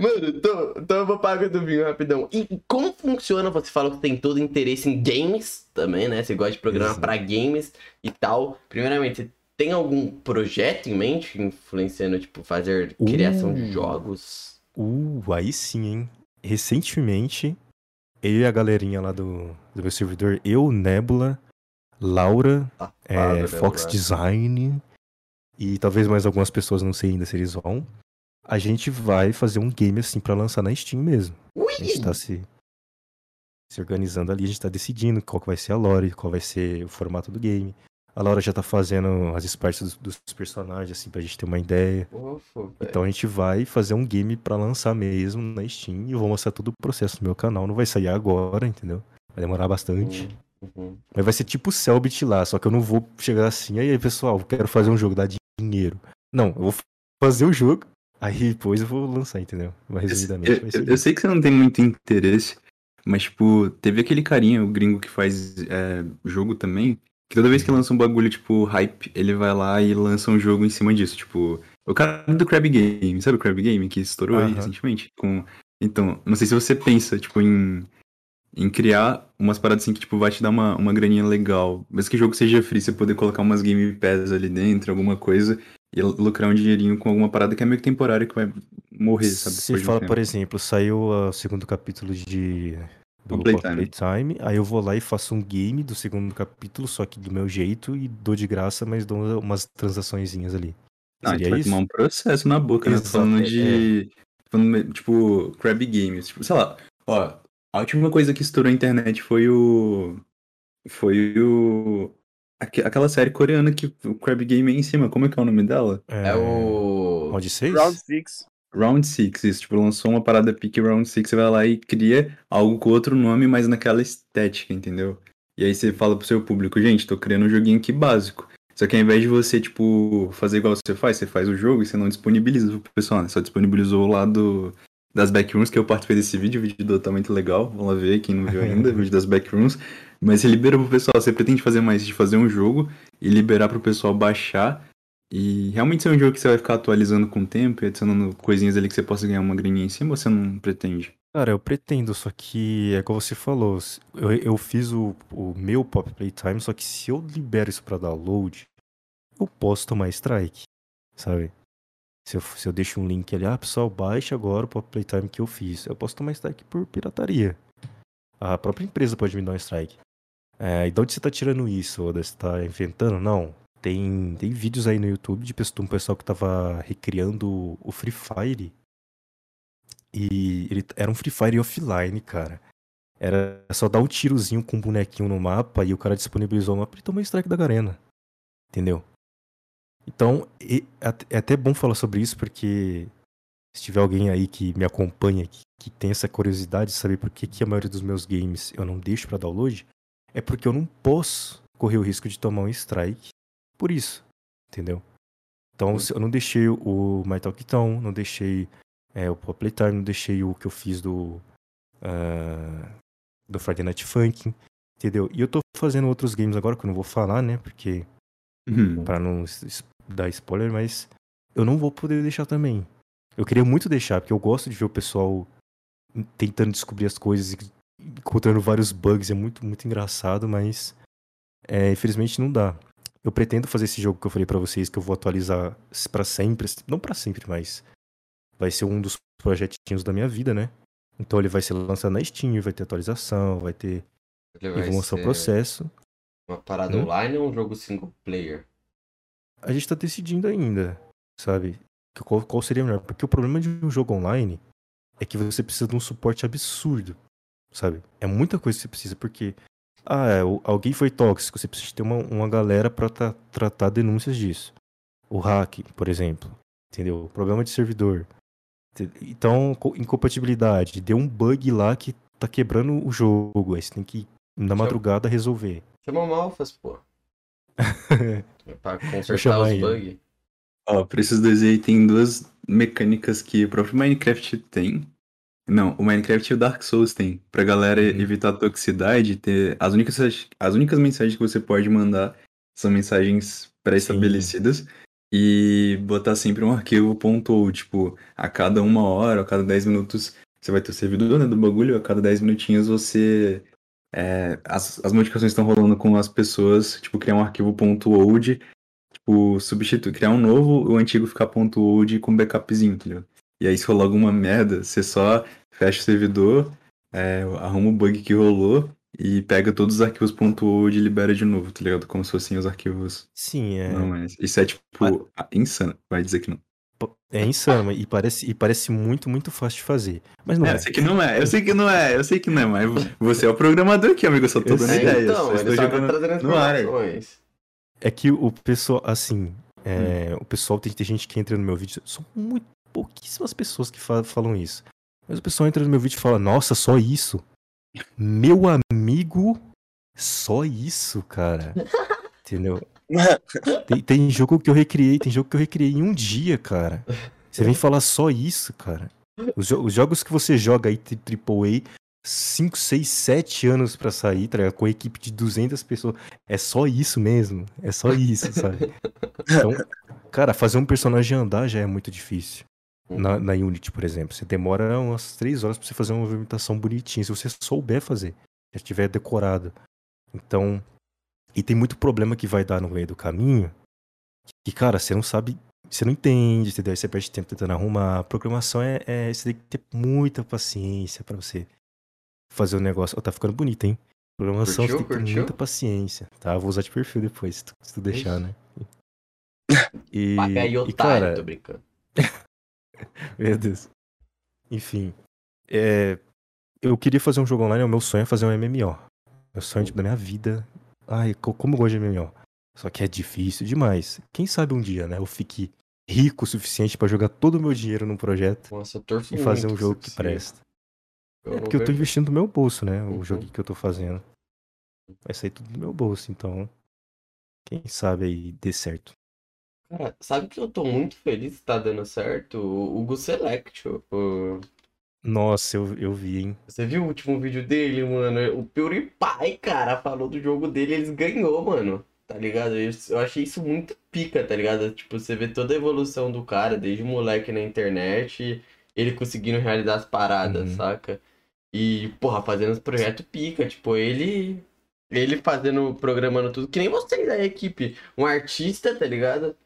Mano, então, então eu vou pagar do vinho rapidão. E como funciona? Você falou que tem todo interesse em games também, né? Você gosta de programar pra games e tal. Primeiramente, tem algum projeto em mente influenciando, tipo, fazer criação de Uh. jogos? Uh, aí sim, hein? Recentemente, eu e a galerinha lá do, do meu servidor, eu, Nebula, Laura, Safado, é, Fox? Design e talvez mais algumas pessoas, não sei ainda se eles vão. A gente vai fazer um game assim pra lançar na Steam mesmo. Ui! A gente tá se, se organizando ali, a gente tá decidindo qual vai ser a lore, qual vai ser o formato do game. A Laura já tá fazendo as sprites dos, dos personagens, assim, pra gente ter uma ideia. Ufa. Então a gente vai fazer um game pra lançar mesmo na Steam e eu vou mostrar todo o processo no meu canal. Não vai sair agora, entendeu? Vai demorar bastante. Uhum, uhum. Mas vai ser tipo o Cellbit lá, só que eu não vou chegar assim, aí pessoal, quero fazer um jogo, dá dinheiro. Não, eu vou fazer o jogo, aí depois eu vou lançar, entendeu? Mais resumidamente Eu, eu- eu sei que você não tem muito interesse, mas, tipo, teve aquele carinha, o gringo que faz é, jogo também, que toda vez que lança um bagulho, tipo, hype, ele vai lá e lança um jogo em cima disso. Tipo, o cara do Crab Game, sabe o Crab Game que estourou aí recentemente? Com... Então, não sei se você pensa, tipo, em, em criar umas paradas assim que, tipo, vai te dar uma, uma graninha legal. Mas que o jogo seja free, você poder colocar umas Game Pass ali dentro, alguma coisa, e lucrar um dinheirinho com alguma parada que é meio que temporária, que vai morrer, sabe? Você um fala, tempo. por exemplo, saiu ah, o segundo capítulo de do Playtime. Playtime, aí eu vou lá e faço um game do segundo capítulo, só que do meu jeito, e dou de graça, mas dou umas transaçõezinhas ali. Não, a gente Seria vai isso? tomar um processo na boca, né? Falando é, de. Falando, tipo, Crab Games. Tipo, sei lá, ó, a última coisa que estourou a internet foi o. Foi o. aque- Aquela série coreana que o Crab Game é em cima. Como é que é o nome dela? É o. Round 6? Round 6. Round Six, isso. Tipo, lançou uma parada pique Round Six, você vai lá e cria algo com outro nome, mas naquela estética, entendeu? E aí você fala pro seu público, gente, tô criando um joguinho aqui básico. Só que ao invés de você, tipo, fazer igual você faz, você faz o jogo e você não disponibiliza pro pessoal, né? Só disponibilizou o lado das backrooms, que eu participei desse vídeo, o vídeo do tá muito legal. Vamos lá ver, quem não viu ainda, o vídeo das backrooms. Mas você libera pro pessoal, você pretende fazer mais de fazer um jogo e liberar pro pessoal baixar e realmente ser um jogo que você vai ficar atualizando com o tempo e adicionando coisinhas ali que você possa ganhar uma graninha em cima, ou você não pretende? Cara, eu pretendo, só que é como você falou, eu, eu fiz o, o meu Pop Playtime, só que se eu libero isso pra download, eu posso tomar strike, sabe? Se eu, se eu deixo um link ali, ah, pessoal, baixa agora o Pop Playtime que eu fiz, eu posso tomar strike por pirataria. A própria empresa pode me dar um strike. É, e de onde você tá tirando isso, Oda? Você tá inventando? Não. Tem, tem vídeos aí no YouTube de um pessoal que tava recriando o Free Fire e ele era um Free Fire offline, cara. Era só dar um tirozinho com um bonequinho no mapa e o cara disponibilizou o mapa e tomou strike da Garena. Entendeu? Então, é at- até bom falar sobre isso porque se tiver alguém aí que me acompanha, que, que tem essa curiosidade de saber por que, que a maioria dos meus games eu não deixo pra download, é porque eu não posso correr o risco de tomar um strike por isso. Entendeu? Então, eu não deixei o My Talk Town, não deixei é, o Pop Playtime, não deixei o que eu fiz do. ah, do Friday Night Funkin', entendeu? E eu tô fazendo outros games agora que eu não vou falar, né? Porque. Uhum. Pra não dar spoiler, mas eu não vou poder deixar também. Eu queria muito deixar, porque eu gosto de ver o pessoal tentando descobrir as coisas e encontrando vários bugs, é muito, muito engraçado, mas é, infelizmente não dá. Eu pretendo fazer esse jogo que eu falei pra vocês, que eu vou atualizar pra sempre, não pra sempre, mas vai ser um dos projetinhos da minha vida, né? Então ele vai ser lançado na Steam, vai ter atualização, vai ter. Ele E vai vou lançar o ser processo. Uma parada Hum? online ou um jogo single player? a gente tá decidindo ainda, sabe? Qual, qual seria melhor? Porque o problema de um jogo online é que você precisa de um suporte absurdo, sabe? É muita coisa que você precisa, porque ah, é, o- alguém foi tóxico, você precisa ter uma, uma galera pra tra- tratar denúncias disso. O hack, por exemplo, entendeu? Problema de servidor. Então, co- incompatibilidade, deu um bug lá que tá quebrando o jogo, aí você tem que na madrugada resolver. Chama o Malfas, pô. Pra consertar os bugs. Ó, pra esses dois aí tem duas mecânicas que o próprio Minecraft tem. Não, o Minecraft e o Dark Souls tem. Pra galera Uhum. evitar a toxicidade, ter. As únicas, as únicas mensagens que você pode mandar são mensagens pré-estabelecidas. E botar sempre um arquivo pontou, tipo, a cada uma hora, a cada 10 minutos, você vai ter o servidor né, do bagulho, a cada 10 minutinhos você. é, as, as modificações estão rolando com as pessoas, tipo, criar um arquivo .old tipo, substituir, criar um novo, o antigo ficar ponto .old com backupzinho, entendeu? E aí se rolar alguma merda, você só fecha o servidor, é, arruma o bug que rolou e pega todos os arquivos .old e libera de novo, tá ligado? Como se fossem os arquivos Sim, é. normais. Isso é, tipo, insano, vai dizer que não. é insano, e parece, e parece muito, muito fácil de fazer. Mas não É, é. eu sei que não é, eu sei que não é, eu sei que não é, mas você é o programador aqui, amigo, eu só tô Eu dando ideias. então, eu estou jogando no ar. É que o pessoal, assim, é, Hum. o pessoal tem, tem gente que entra no meu vídeo, são muito pouquíssimas pessoas que fa- falam isso. Mas o pessoal entra no meu vídeo e fala, nossa, só isso. Meu amigo, só isso, cara. Entendeu? Tem, tem jogo que eu recriei, tem jogo que eu recriei em um dia, cara. Você vem falar só isso, cara. Os, jo- os jogos que você joga aí, AAA, 5, 6, 7 anos pra sair, tá ligado? Com a equipe de 200 pessoas. É só isso mesmo. É só isso, sabe? Então, cara, fazer um personagem andar já é muito difícil. Na, na Unity, por exemplo. Você demora umas 3 horas pra você fazer uma movimentação bonitinha. Se você souber fazer, já tiver decorado. Então. E tem muito problema que vai dar no meio do caminho. Que, cara, você não sabe. Você não entende, entendeu? Você perde tempo tentando arrumar. A programação é, é. Você tem que ter muita paciência pra você fazer o negócio. Ó, tá ficando bonito, hein? Programação Curtiu? você tem que ter Curtiu? muita paciência. Tá? Vou usar de perfil depois, se tu, se tu deixar, né? E, Paga aí, e otário, cara, tô brincando. meu Deus. Enfim. é, eu queria fazer um jogo online, o meu sonho é fazer um MMO. Meu sonho tipo, da minha vida. Ai, co- como eu gosto de MMO. Só que é difícil demais. Quem sabe um dia, né? Eu fique rico o suficiente pra jogar todo o meu dinheiro num projeto Nossa, e fazer um jogo que presta. Eu É porque eu tô investindo do meu bolso, né? O Uhum. jogo que eu tô fazendo. Vai sair tudo do meu bolso, então. Quem sabe aí dê certo. Cara, sabe que eu tô muito feliz que tá dando certo? O Hugo Select. o- Nossa, eu, eu vi, hein? Você viu o último vídeo dele, mano? O PewDiePie, cara, falou do jogo dele, eles ganhou, mano. Tá ligado? Eu, eu achei isso muito pica, tá ligado? Tipo, você vê toda a evolução do cara, desde moleque na internet, ele conseguindo realizar as paradas, Uhum. saca? E, porra, fazendo os projetos pica, tipo, ele. Ele fazendo, programando tudo, que nem vocês da equipe. Um artista, tá ligado?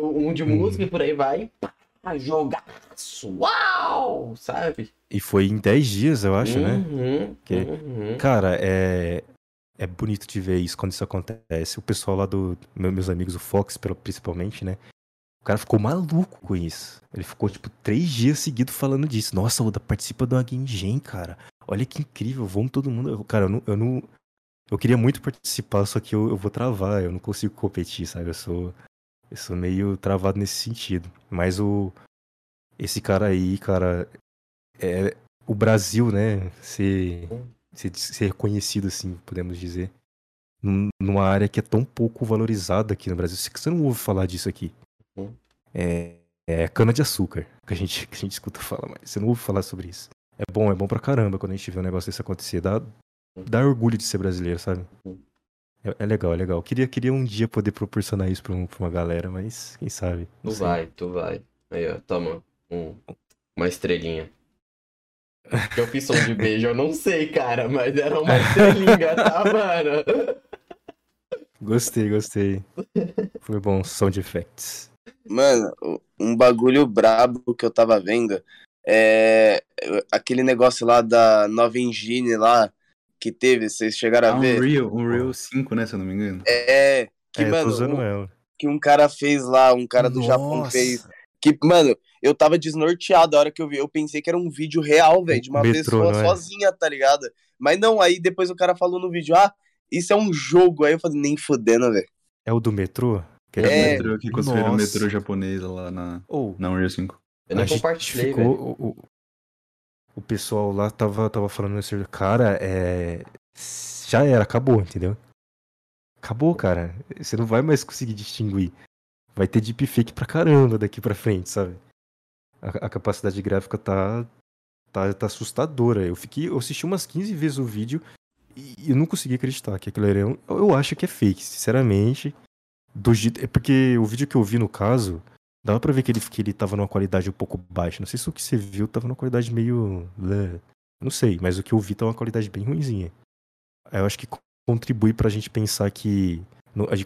Um de Uhum. música e por aí vai. Pá, jogaço! Uau! Sabe? E foi em 10 dias, eu acho, né? Uhum, Que- uhum. Cara, é. É bonito de ver isso quando isso acontece. O pessoal lá do. meu- Meus amigos, o Fox, principalmente, né? O cara ficou maluco com isso. Ele ficou, tipo, três dias seguidos falando disso. Nossa, Oda, participa do Game Jam, cara. Olha que incrível, vamos todo mundo. Cara, eu não. Eu, não- eu queria muito participar, só que eu, eu vou travar, eu não consigo competir, sabe? Eu sou. Eu sou meio travado nesse sentido. Mas o. Esse cara aí, cara. É. O Brasil, né? Ser ser, ser reconhecido, assim, podemos dizer, num- numa área que é tão pouco valorizada aqui no Brasil. Você não ouve falar disso aqui. Uhum. É, é cana-de-açúcar que a, gente, que a gente escuta falar, mas você não ouve falar sobre isso. É bom, é bom pra caramba quando a gente vê um negócio desse acontecer. Dá, dá orgulho de ser brasileiro, sabe? Uhum. É, é legal, é legal. Queria, queria um dia poder proporcionar isso pra, um- pra uma galera, mas quem sabe? Tu sei. vai, tu vai. Aí, ó, toma. Um, uma estrelinha. Que eu fiz som de beijo, eu não sei, cara, mas era uma estrelinha, tá, mano? Gostei, gostei. Foi bom, sound effects. Mano, um bagulho brabo que eu tava vendo é aquele negócio lá da nova engine lá que teve, vocês chegaram a ver? Unreal, Unreal 5, né, se eu não me engano. É, que, é, mano, usando um- ela. que um cara fez lá, um cara do Japão Nossa. fez. Que, mano, eu tava desnorteado a hora que eu vi. Eu pensei que era um vídeo real, velho, de uma Metrô, pessoa é? sozinha, tá ligado? Mas não, aí depois o cara falou no vídeo, ah, isso é um jogo. Aí eu falei, nem fudendo, velho. É o do metrô? Que É, É, o metrô que construíram o metrô japonês lá na, Ou na Unreal 5. Eu não a compartilhei, ficou, o, o pessoal lá tava, tava falando assim, cara, é. Já era, acabou, entendeu? Acabou, cara. Você não vai mais conseguir distinguir. Vai ter deepfake pra caramba daqui pra frente, sabe? A, a capacidade gráfica tá, tá, tá assustadora. Eu fiquei. Eu assisti umas 15 vezes o vídeo e eu não consegui acreditar que aquilo era. um- Eu acho que é fake, sinceramente. Do é porque o vídeo que eu vi no caso, dava pra ver que ele, que ele tava numa qualidade um pouco baixa. Não sei se o que você viu tava numa qualidade meio. Não sei, mas o que eu vi tava uma qualidade bem ruimzinha. Eu acho que co- contribui pra gente pensar que,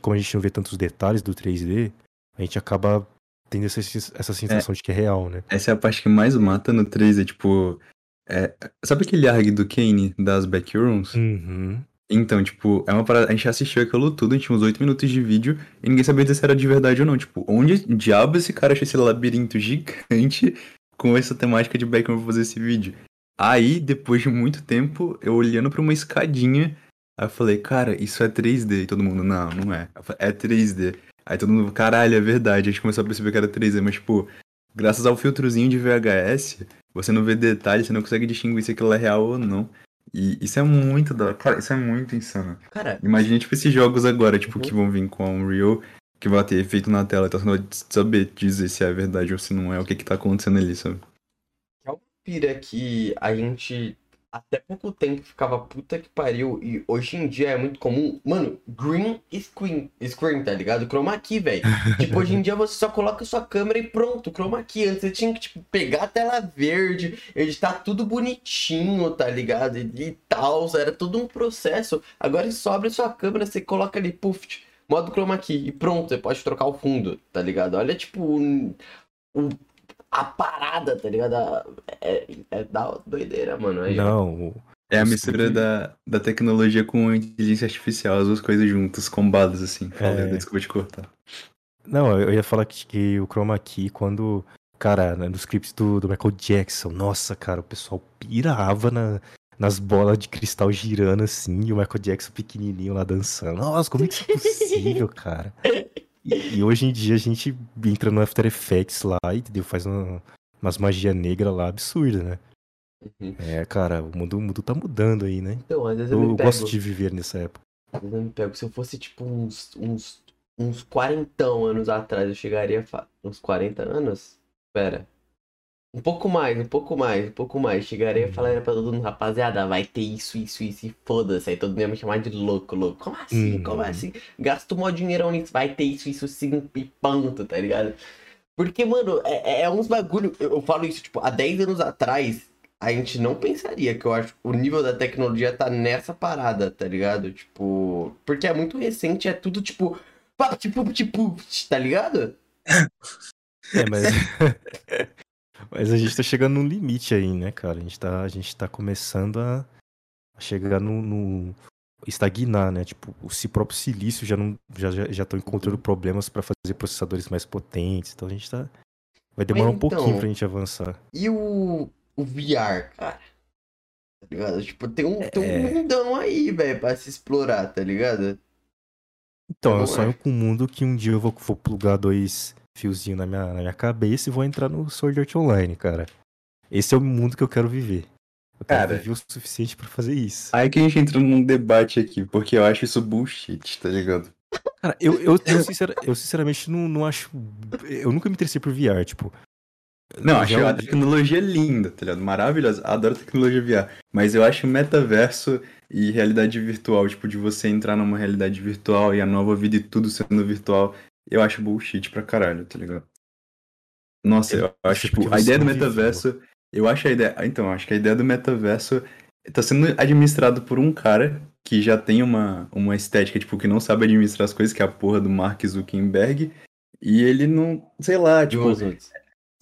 como a gente não vê tantos detalhes do 3D, a gente acaba tendo essa, essa sensação de que é real, né? Essa é a parte que mais mata no 3, é tipo... é, sabe aquele ARG do Kane das backrooms? Uhum. Então, tipo, é uma parada. A gente assistiu aquilo tudo, a gente tinha uns 8 minutos de vídeo e ninguém sabia se era de verdade ou não. Tipo, onde diabo esse cara achou esse labirinto gigante com essa temática de Beckham pra fazer esse vídeo? Aí, depois de muito tempo, eu olhando pra uma escadinha, aí eu falei, cara, isso é 3D. E todo mundo, não, não é. Falei, é 3D. Aí todo mundo, caralho, é verdade. A gente começou a perceber que era 3D, mas, tipo, graças ao filtrozinho de VHS, você não vê detalhes, você não consegue distinguir se aquilo é real ou não. E isso é muito da. Cara, isso é muito insano. Cara, Imagina, tipo, esses jogos agora, tipo, Uhum. que vão vir com a Unreal, que vai ter efeito na tela, então você não vai saber dizer se é verdade ou se não é, o que que tá acontecendo ali, sabe? pira que a gente até pouco tempo ficava puta que pariu e hoje em dia é muito comum. Mano, green screen, screen, tá ligado? Chroma key, velho. Tipo, hoje em dia você só coloca sua câmera e pronto, chroma key. Antes você tinha que, tipo, pegar a tela verde, editar tudo bonitinho, tá ligado? E, e tal, era todo um processo. Agora só abre sua câmera, você coloca ali, puff, modo chroma key e pronto, você pode trocar o fundo, tá ligado? Olha, tipo, um- a parada, tá ligado? É, é da doideira, mano. Não, É a mistura da, da tecnologia com a inteligência artificial, as duas coisas juntas, combadas, assim. Falei, É. desculpa te cortar. não, eu ia falar que, que o Chroma Key, quando. Cara, né, nos clipes do, do Michael Jackson, nossa, cara, o pessoal pirava na, nas bolas de cristal girando assim, e o Michael Jackson pequenininho lá dançando. Nossa, como é que isso é possível, cara? E, e hoje em dia a gente entra no After Effects lá, entendeu? Faz uma, umas magia negra lá absurda, né? Uhum. É, cara, o mundo, o mundo tá mudando aí, né? Então, às vezes eu, Eu me pego. gosto de viver nessa época. Às vezes eu me pego. Se eu fosse, tipo, uns, uns, uns 40 anos atrás, eu chegaria. a fa- Uns 40 anos? Pera. Um pouco mais, um pouco mais, um pouco mais. Chegaria e falaria pra todo mundo, rapaziada, vai ter isso, isso, isso, e foda-se. Aí todo mundo ia me chamar de louco, louco. Como assim? Uhum. Como assim? Gasta o maior dinheirão nisso, vai ter isso, isso, sim, e ponto, tá ligado? Porque, mano, é, é uns bagulho. Eu, eu falo isso, tipo, há 10 anos atrás, a gente não pensaria que eu acho o nível da tecnologia tá nessa parada, tá ligado? Tipo. Porque é muito recente, é tudo tipo. Tipo, tipo, tá ligado? É, mas. mas a gente tá chegando num limite aí, né, cara? A gente tá, a gente tá começando a chegar no, no- estagnar, né? Tipo, o próprio silício já não já já estão encontrando problemas pra fazer processadores mais potentes. Então a gente tá vai demorar um então- pouquinho pra gente avançar. E o. O VR, cara. Tá ligado? Tipo, tem um, tem É. um mundão aí, velho, pra se explorar, tá ligado? Então, eu é. sonho com um mundo que um dia eu vou, vou plugar dois fiozinhos na minha, na minha cabeça e vou entrar no Sword Art Online, cara. Esse é o mundo que eu quero viver. Eu quero Cara. viver o suficiente pra fazer isso. Aí que a gente entra num debate aqui, porque eu acho isso bullshit, tá ligado? Cara, eu, eu, eu, sincera- eu sinceramente não, não acho. Eu nunca me interessei por VR, tipo. Não, acho a tecnologia linda, tá ligado? Maravilhosa. Adoro tecnologia VR. Mas eu acho metaverso e realidade virtual, tipo, de você entrar numa realidade virtual e a nova vida e tudo sendo virtual, eu acho bullshit pra caralho, tá ligado? Nossa, eu acho, porque tipo, a ideia do viveu. metaverso. Eu acho a ideia. Então, eu acho que a ideia do metaverso tá sendo administrado por um cara que já tem uma, uma estética, tipo, que não sabe administrar as coisas, que é a porra do Mark Zuckerberg. E ele não. Sei lá, tipo.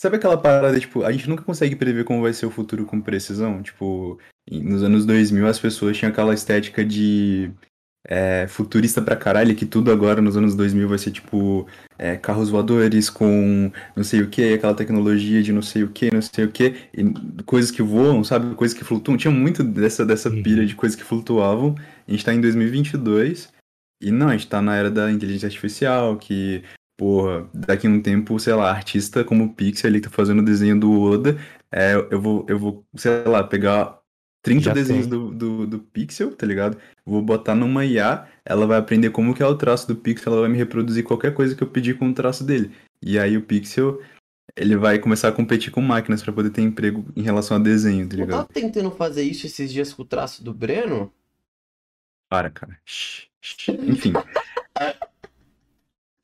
Sabe aquela parada, tipo, a gente nunca consegue prever como vai ser o futuro com precisão? Tipo, nos anos 2000 as pessoas tinham aquela estética de é, futurista pra caralho, que tudo agora nos anos 2000 vai ser tipo é, carros voadores com não sei o que, aquela tecnologia de não sei o que, não sei o que, coisas que voam, sabe? Coisas que flutuam. Tinha muito dessa, dessa Uhum. pilha de coisas que flutuavam. A gente tá em 2022 e não, a gente tá na era da inteligência artificial, que Porra, daqui a um tempo, sei lá, artista como o Pixel, ele que tá fazendo o desenho do Oda, é, eu vou, eu vou, sei lá, pegar 30 Já desenhos do, do, do Pixel, tá ligado? Vou botar numa IA, ela vai aprender como que é o traço do Pixel, ela vai me reproduzir qualquer coisa que eu pedir com o traço dele. E aí o Pixel, ele vai começar a competir com máquinas pra poder ter emprego em relação a desenho, tá Eu ligado? tava tentando fazer isso esses dias com o traço do Breno. Para, cara. Enfim.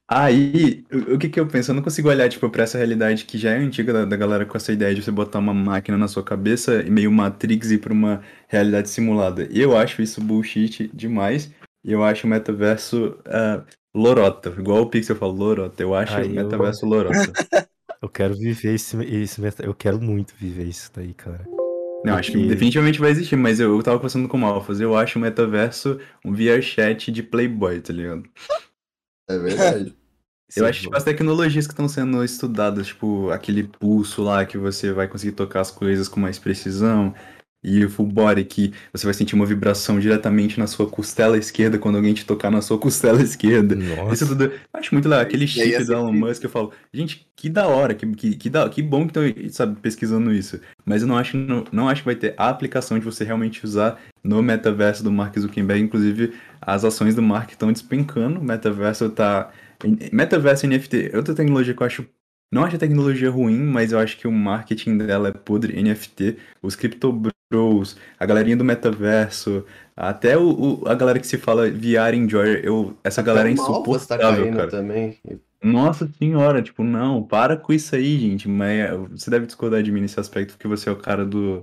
Aí, o, que que eu penso? Eu não consigo olhar, tipo, pra essa realidade que já é antiga da, da galera com essa ideia de você botar uma máquina na sua cabeça e meio Matrix e ir pra uma realidade simulada. Eu acho isso bullshit demais. E eu acho o metaverso ah, lorota. Igual o Pixel fala, lorota. Eu acho o eu- metaverso lorota. Eu quero viver esse, esse meta- Eu quero muito viver isso daí, cara. Não, acho que definitivamente vai existir, mas eu, eu tava conversando com o Alphas. Eu acho o metaverso um VRChat de Playboy, tá ligado? É verdade. Eu acho tipo, as tecnologias que estão sendo estudadas, tipo, aquele pulso lá que você vai conseguir tocar as coisas com mais precisão, e o full body que você vai sentir uma vibração diretamente na sua costela esquerda quando alguém te tocar na sua costela esquerda. Isso Nossa, tudo. Eu acho muito legal. Aquele chip assim, do Elon Musk, eu falo, gente, que da hora, que, que, que, da, que bom que estão, sabe, pesquisando isso. Mas eu não acho, não, não acho que vai ter a aplicação de você realmente usar no metaverso do Mark Zuckerberg. Inclusive, as ações do Mark estão despencando. O metaverso tá. Metaverso NFT, outra tecnologia que eu acho. Não acho a tecnologia ruim, mas eu acho que o marketing dela é podre. NFT, os Crypto Bros, a galerinha do metaverso, até o, o- a galera que se fala VR Enjoyer, eu, essa galera é Até o Malphas tá insuportável, caindo cara. também. Nossa senhora, tipo, não, para com isso aí, gente. Mas você deve discordar de mim nesse aspecto, porque você é o cara do,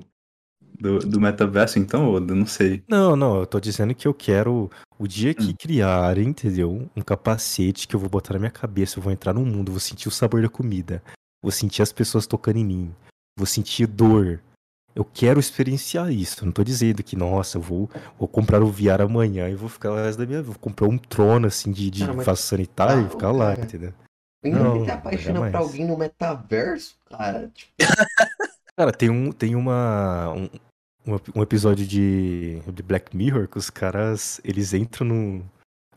do, do metaverso, então, Oda? Não sei. Não, não, eu tô dizendo que eu quero o dia que Hum. criarem, entendeu? Um capacete que eu vou botar na minha cabeça, eu vou entrar no mundo, vou sentir o sabor da comida, vou sentir as pessoas tocando em mim, vou sentir dor. Eu quero experienciar isso. Não tô dizendo que, nossa, eu vou, vou comprar o VR amanhã e vou ficar lá resto da minha vida. Vou comprar um trono assim de, de mas- sanitário Ah, e ficar lá, cara. entendeu? Ainda Não, apaixona jamais. por alguém no metaverso, cara. Tipo, Cara, tem um, tem uma, um, um ep- um episódio de, de Black Mirror que os caras, eles entram num,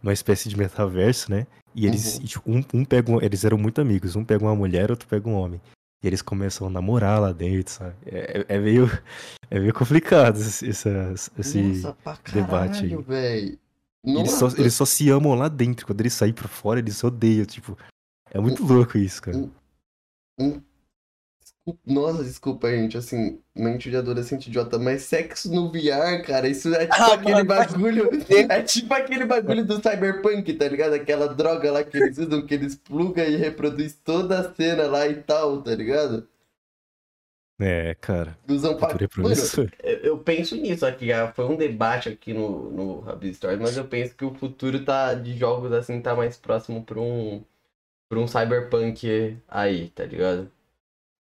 numa espécie de metaverso, né? E eles, Uhum. e, tipo, um, um pega um- eles eram muito amigos, um pega uma mulher, outro pega um homem. E eles começam a namorar lá dentro, sabe? É, é- é meio, é meio complicado esse, esse, nossa, debate aí. caralho, velho. eles, só, eles só se amam lá dentro, quando eles saem pra fora, eles se odeiam, tipo... É muito louco isso, cara. Desculpa- Nossa, desculpa, gente, assim, mente de adolescente idiota, mas sexo no VR, cara, isso é tipo Ah, aquele mano, bagulho, é tipo aquele bagulho do Cyberpunk, tá ligado? Aquela droga lá que eles usam, que eles plugam e reproduz toda a cena lá e tal, tá ligado? É, cara. Usam pra... Mano, eu penso nisso aqui, ah, foi um debate aqui no, no Hub Stories, mas eu penso que o futuro tá, de jogos assim, tá mais próximo pra um, pra um Cyberpunk aí, tá ligado?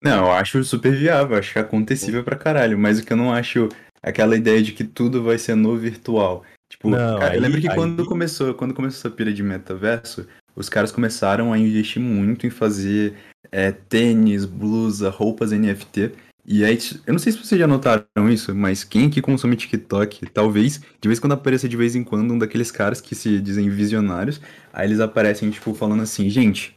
Não, eu acho super viável, acho que é acontecível pra caralho, mas o que eu não acho é aquela ideia de que tudo vai ser no virtual. Tipo, Não, cara, eu aí- lembro que aí- quando começou, quando começou essa pira de metaverso, os caras começaram a investir muito em fazer é, tênis, blusa, roupas NFT. E aí, eu não sei se vocês já notaram isso, mas quem aqui consome TikTok, talvez, de vez em quando apareça de vez em quando um daqueles caras que se dizem visionários, aí eles aparecem, tipo, falando assim, gente,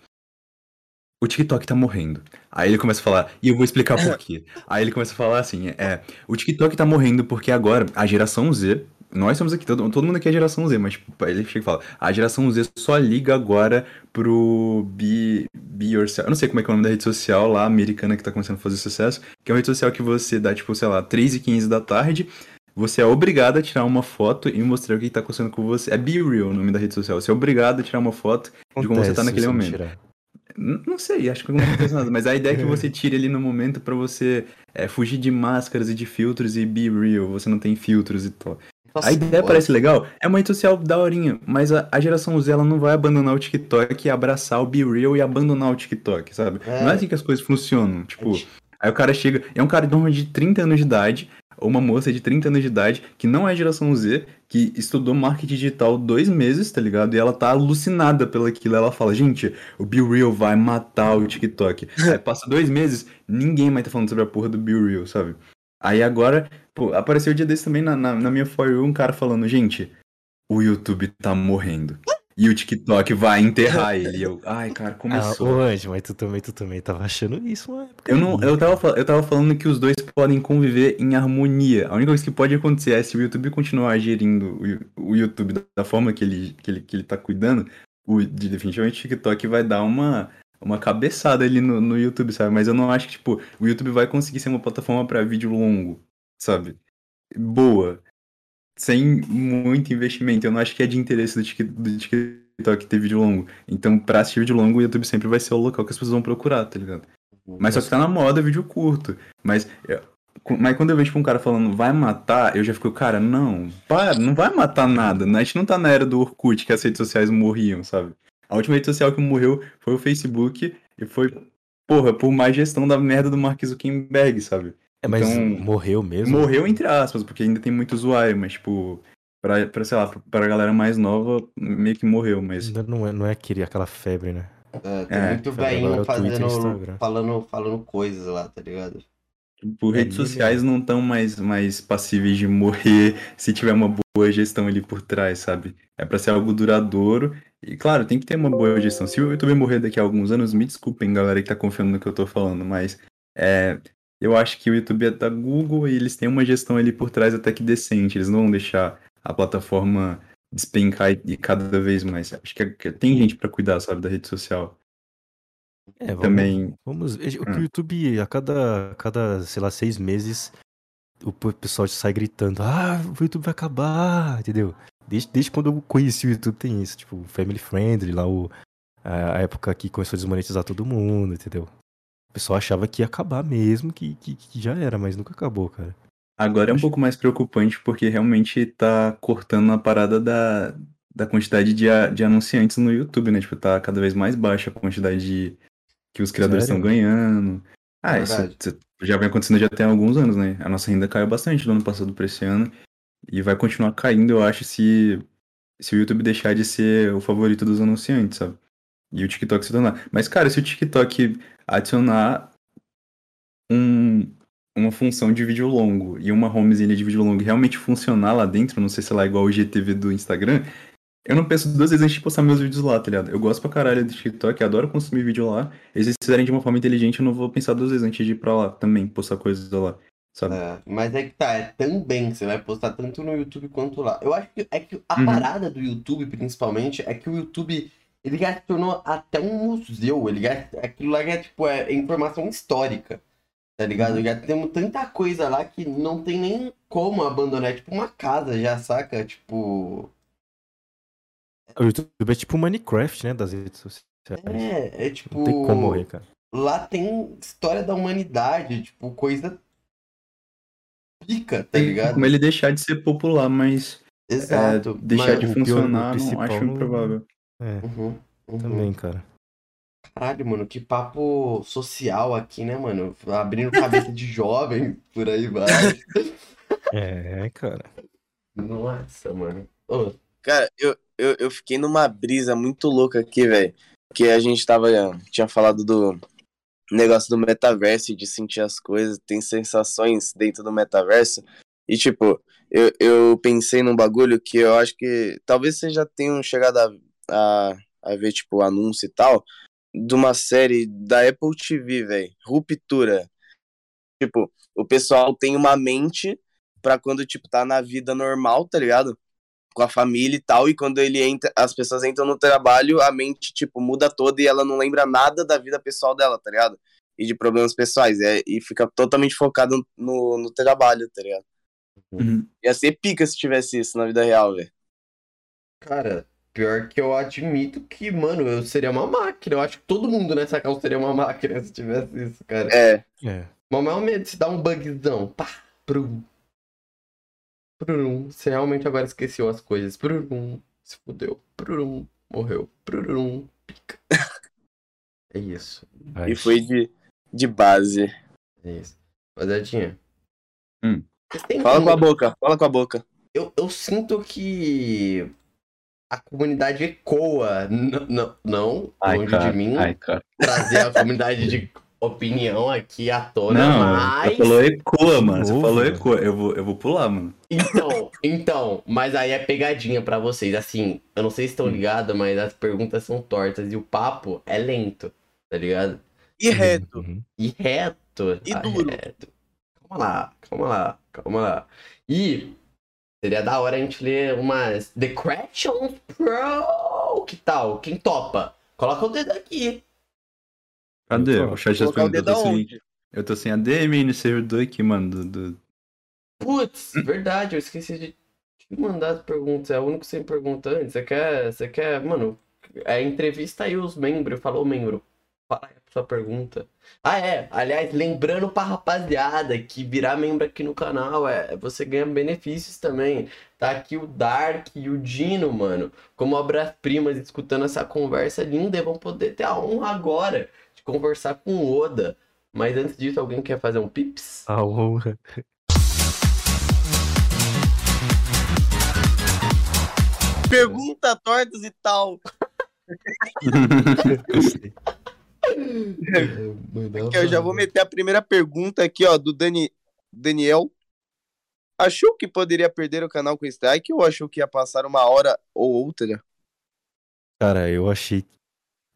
o TikTok tá morrendo. Aí ele começa a falar, e eu vou explicar por quê. Aí ele começa a falar assim, é, o TikTok tá morrendo porque agora a geração Z, nós somos aqui, todo, todo mundo aqui é geração Z, mas tipo, ele chega e fala, a geração Z só liga agora pro Be, Be Yourself. Eu não sei como é que é o nome da rede social lá, americana, que tá começando a fazer sucesso, que é uma rede social que você dá, tipo, sei lá, 3 e 15 da tarde, você é obrigado a tirar uma foto e mostrar o que tá acontecendo com você. É Be Real o nome da rede social. Você é obrigado a tirar uma foto de como você tá Acontece, naquele momento. tirar. Não sei, acho que não acontece nada, mas a ideia é que você tire ali no momento pra você é, fugir de máscaras e de filtros e be real, você não tem filtros e tal. Nossa, A ideia parece legal, é uma rede social daorinha, mas a, a geração Z ela não vai abandonar o TikTok e abraçar o be real e abandonar o TikTok, sabe? É. Não é assim que as coisas funcionam, tipo, aí o cara chega, é um cara de 30 anos de idade, uma moça de 30 anos de idade, que não é geração Z, que estudou marketing digital dois meses, tá ligado? E ela tá alucinada pelo aquilo. Ela fala, gente, o Be Real vai matar o TikTok. Aí passa dois meses, ninguém mais tá falando sobre a porra do Be Real, sabe? Aí agora, pô, apareceu um dia desse também na, na, na minha For You um cara falando, gente, o YouTube tá morrendo. E o TikTok vai enterrar ele. E eu, ai, cara, Ah, começou. ô Anjo, mas tu também, tu também tava achando isso, mano. Eu, não, eu, tava, eu tava falando que os dois podem conviver em harmonia. A única coisa que pode acontecer é se o YouTube continuar gerindo o, o YouTube da, forma que ele, que, ele, que ele tá cuidando, o, de- definitivamente o TikTok vai dar uma, uma cabeçada ali no, no YouTube, sabe? Mas eu não acho que, tipo, o YouTube vai conseguir ser uma plataforma pra vídeo longo, sabe? Boa. Sem muito investimento. Eu não acho que é de interesse do Tik- do TikTok ter vídeo longo. Então, pra assistir vídeo longo, o YouTube sempre vai ser o local que as pessoas vão procurar, tá ligado? Mas só que tá na moda vídeo curto. Mas, cu- mas quando eu vejo tipo, um cara falando vai matar, eu já fico, cara, não, para, não vai matar nada. A gente não tá na era do Orkut que as redes sociais morriam, sabe? A última rede social que morreu foi o Facebook e foi, porra, por má gestão da merda do Mark Zuckerberg, sabe? É, mas Então, morreu mesmo. Morreu entre aspas, porque ainda tem muito usuário, mas tipo, pra, pra sei lá, pra, pra galera mais nova, meio que morreu, mas. Ainda não é, não é aquele, aquela febre, né? É, tem É, muito é velhinho Twitter e fazendo, falando, falando coisas lá, tá ligado? Tipo, É, redes sociais não estão mais, mais passíveis de morrer se tiver uma boa gestão ali por trás, sabe? É pra ser algo duradouro. E claro, tem que ter uma boa gestão. Se o YouTube morrer daqui a alguns anos, me desculpem, galera que tá confiando no que eu tô falando, mas é, eu acho que o YouTube é da Google e eles têm uma gestão ali por trás até que decente. Eles não vão deixar a plataforma despencar e, cada vez mais. Acho que, que tem gente pra cuidar, sabe, da rede social. É, vamos, Também. vamos. O que Ah. o YouTube, a cada, cada, sei lá, seis meses, o pessoal sai gritando: Ah, o YouTube vai acabar, entendeu? Desde, desde quando eu conheci o YouTube tem isso, tipo, Family Friendly, lá o, a época que começou a desmonetizar todo mundo, entendeu? O pessoal achava que ia acabar mesmo, que, que, que já era, mas nunca acabou, cara. Agora é um pouco mais preocupante porque realmente tá cortando a parada da, da quantidade de, a- de anunciantes no YouTube, né? Tipo, tá cada vez mais baixa a quantidade de, que os criadores estão ganhando. Ah, isso, Verdade. isso já vem acontecendo já tem alguns anos, né? A nossa renda caiu bastante do ano passado para esse ano e vai continuar caindo, eu acho, se, se o YouTube deixar de ser o favorito dos anunciantes, sabe? E o TikTok se tornar. Mas, cara, se o TikTok adicionar um, uma função de vídeo longo e uma homezinha de vídeo longo realmente funcionar lá dentro, não sei se lá igual o GTV do Instagram, eu não penso duas vezes antes de postar meus vídeos lá, tá ligado? Eu gosto pra caralho do TikTok, adoro consumir vídeo lá. E se eles fizerem de uma forma inteligente, eu não vou pensar duas vezes antes de ir pra lá também, postar coisas lá, sabe? É, mas é que tá, é também, você vai postar tanto no YouTube quanto lá. Eu acho que é que a Uhum. parada do YouTube, principalmente, é que o YouTube, ele já se tornou até um museu, ele já, aquilo lá é tipo, é informação histórica, tá ligado? Já temos tanta coisa lá que não tem nem como abandonar, é tipo uma casa já, saca? Tipo, O YouTube é tipo Minecraft, né, das redes sociais. é, é tipo... Não tem como morrer, cara. Lá tem história da humanidade, tipo, coisa pica, tá Tem ligado? como ele deixar de ser popular, mas é, Exato. deixar mas- de pior- funcionar, não acho improvável. É, Uhum, uhum. também, cara. Caralho, mano, que papo social aqui, né, mano? Abrindo cabeça de jovem, por aí vai. É, cara. Nossa, mano. Ô, Cara, eu, eu, eu fiquei numa brisa muito louca aqui, velho. Porque a gente tava. Tinha falado do negócio do metaverso, de sentir as coisas, tem sensações dentro do metaverso. E, tipo, eu, eu pensei num bagulho que eu acho que talvez vocês já tenham chegado a, a, a ver, tipo, anúncio e tal, de uma série da Apple TV, velho. Ruptura. Tipo, o pessoal tem uma mente pra quando, tipo, tá na vida normal, tá ligado? com a família e tal, e quando ele entra, as pessoas entram no trabalho, a mente, tipo, muda toda e ela não lembra nada da vida pessoal dela, tá ligado? E de problemas pessoais, é, e fica totalmente focado no, no trabalho, tá ligado? Uhum. Ia ser pica se tivesse isso na vida real, velho. cara, pior que eu admito que, mano, eu seria uma máquina. Eu acho que todo mundo nessa casa seria uma máquina se tivesse isso, cara. É, É. Mas o maior medo de se dar um bugzão. Pá, prum. Prum. Você realmente agora esqueceu as coisas. Prum. Se fudeu. Prum. Morreu. Prum. Pica. É isso. e foi de, de base. É isso. Rapaziadinha. Hum. Vocês têm Fala com a boca, fala com a boca. eu, eu sinto que a comunidade ecoa, n- n- não longe de mim, ai, trazer a comunidade de opinião aqui à tona, Não, mas... você falou ecoa, mano. Você falou velho. ecoa. Eu vou, eu vou pular, mano. Então, então, mas aí é pegadinha pra vocês, assim, eu não sei se Hum. estão ligados, mas as perguntas são tortas e o papo é lento, tá ligado? E reto. Uhum. E reto. E tá duro. reto. Calma lá, calma lá, calma lá. E seria da hora a gente ler umas The Questions Pro. Que tal? Quem topa? Coloca o dedo aqui. Cadê? Eu tô- O chat o respondeu. Eu dedo tô sem, aonde? eu tô sem ADM no servidor aqui, mano. Do, do- Putz, verdade, eu esqueci de te mandar as perguntas. É o único sem pergunta antes. Você quer, você quer, mano, é, entrevista aí os membros. Falou membro. Fala aí a sua pergunta. Ah, é. Aliás, lembrando pra rapaziada que virar membro aqui no canal é você ganha benefícios também. Tá aqui o Dark e o Dino, mano, como obras-primas, escutando essa conversa linda e vão poder ter a honra agora de conversar com o Oda. Mas antes disso, alguém quer fazer um pips? A honra. Pergunta tortas e tal. Aqui, eu já vou meter a primeira pergunta aqui, ó, do Dani... Daniel. Achou que poderia perder o canal com strike ou achou que ia passar uma hora ou outra? Cara, eu achei.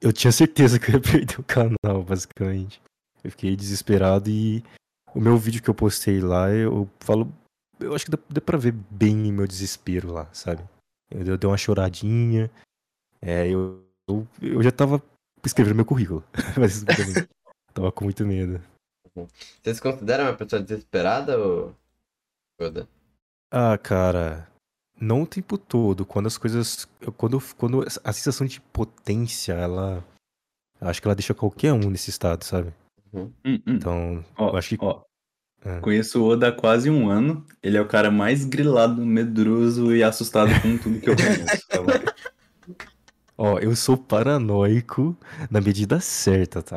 Eu tinha certeza que eu ia perder o canal, basicamente. Eu fiquei desesperado e o meu vídeo que eu postei lá, eu falo. Eu acho que dá, dá pra ver bem meu desespero lá, sabe? Eu, eu dei uma choradinha. É, eu, eu, eu já tava escrevendo meu currículo. basicamente. tava com muito medo. Você se considera uma pessoa desesperada ou. Foda. Ah, cara, não o tempo todo. Quando as coisas. Quando, quando a sensação de potência, ela. Acho que ela deixa qualquer um nesse estado, sabe? Hum, hum. Então, Ó, acho que. ó, É. conheço o Oda há quase um ano. Ele é o cara mais grilado, medroso e assustado com tudo que eu conheço. tá bom? Ó, eu sou paranoico na medida certa, tá?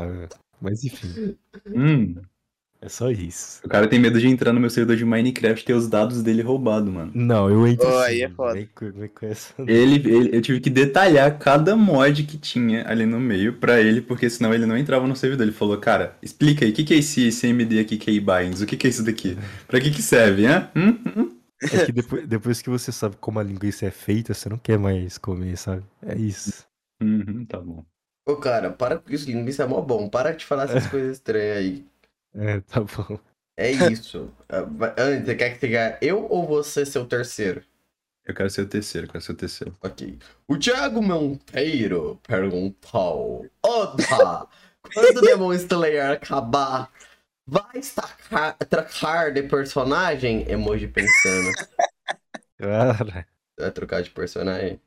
Mas enfim, Hum, é só isso. o cara tem medo de entrar no meu servidor de Minecraft e ter os dados dele roubados, mano. Não, eu entro. Ó, sim, aí é foda. vem com- vem com essa- Ele, ele- eu tive que detalhar cada mod que tinha ali no meio pra ele, porque senão ele não entrava no servidor. Ele falou, cara, explica aí, o que, que é esse CMD aqui, Keybinds? O que, que é isso daqui? Pra que que serve, hã? Hum? Hum? É que depois, depois que você sabe como a linguiça é feita, você não quer mais comer, sabe? É isso. Uhum, tá bom. Ô, cara, para com isso, linguiça é mó bom. Para de falar essas coisas estranhas aí. É, tá bom. É isso. Ah, Antes, você quer que seja eu ou você ser o terceiro? Eu quero ser o terceiro, eu quero ser o terceiro. Ok. O Thiago Monteiro perguntou: Oda, quando Demon Slayer acabar, vai trocar de personagem? Emoji pensando. Cara, Vai trocar de personagem?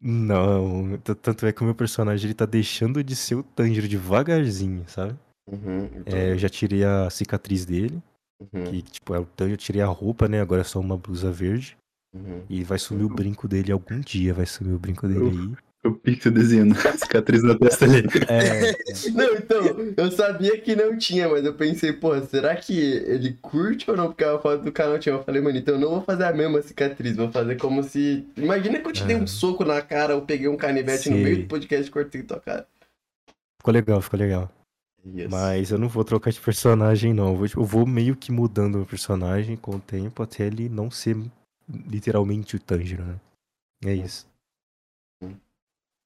não. Tanto é que o meu personagem ele tá deixando de ser o Tanjiro devagarzinho, sabe? Uhum, então, É, eu já tirei a cicatriz dele, uhum, que tipo, é o Tanjiro, eu tirei a roupa, né? Agora é só uma blusa verde. uhum. E vai sumir o brinco dele algum dia, vai sumir o brinco dele aí. O Pixel desenhando a cicatriz na testa ali. É, Não, então, eu sabia que não tinha, mas eu pensei, pô, será que ele curte ou não? Porque a foto do canal tinha. Eu falei, mano, então eu não vou fazer a mesma cicatriz, vou fazer como se. Imagina que eu te dei um É. soco na cara, eu peguei um canivete no Sei. meio do podcast e cortei tua cara. ficou legal, ficou legal. Yes. Mas eu não vou trocar de personagem, não. Eu vou, eu vou meio que mudando o personagem com o tempo até ele não ser literalmente o Tanjiro, né? É isso.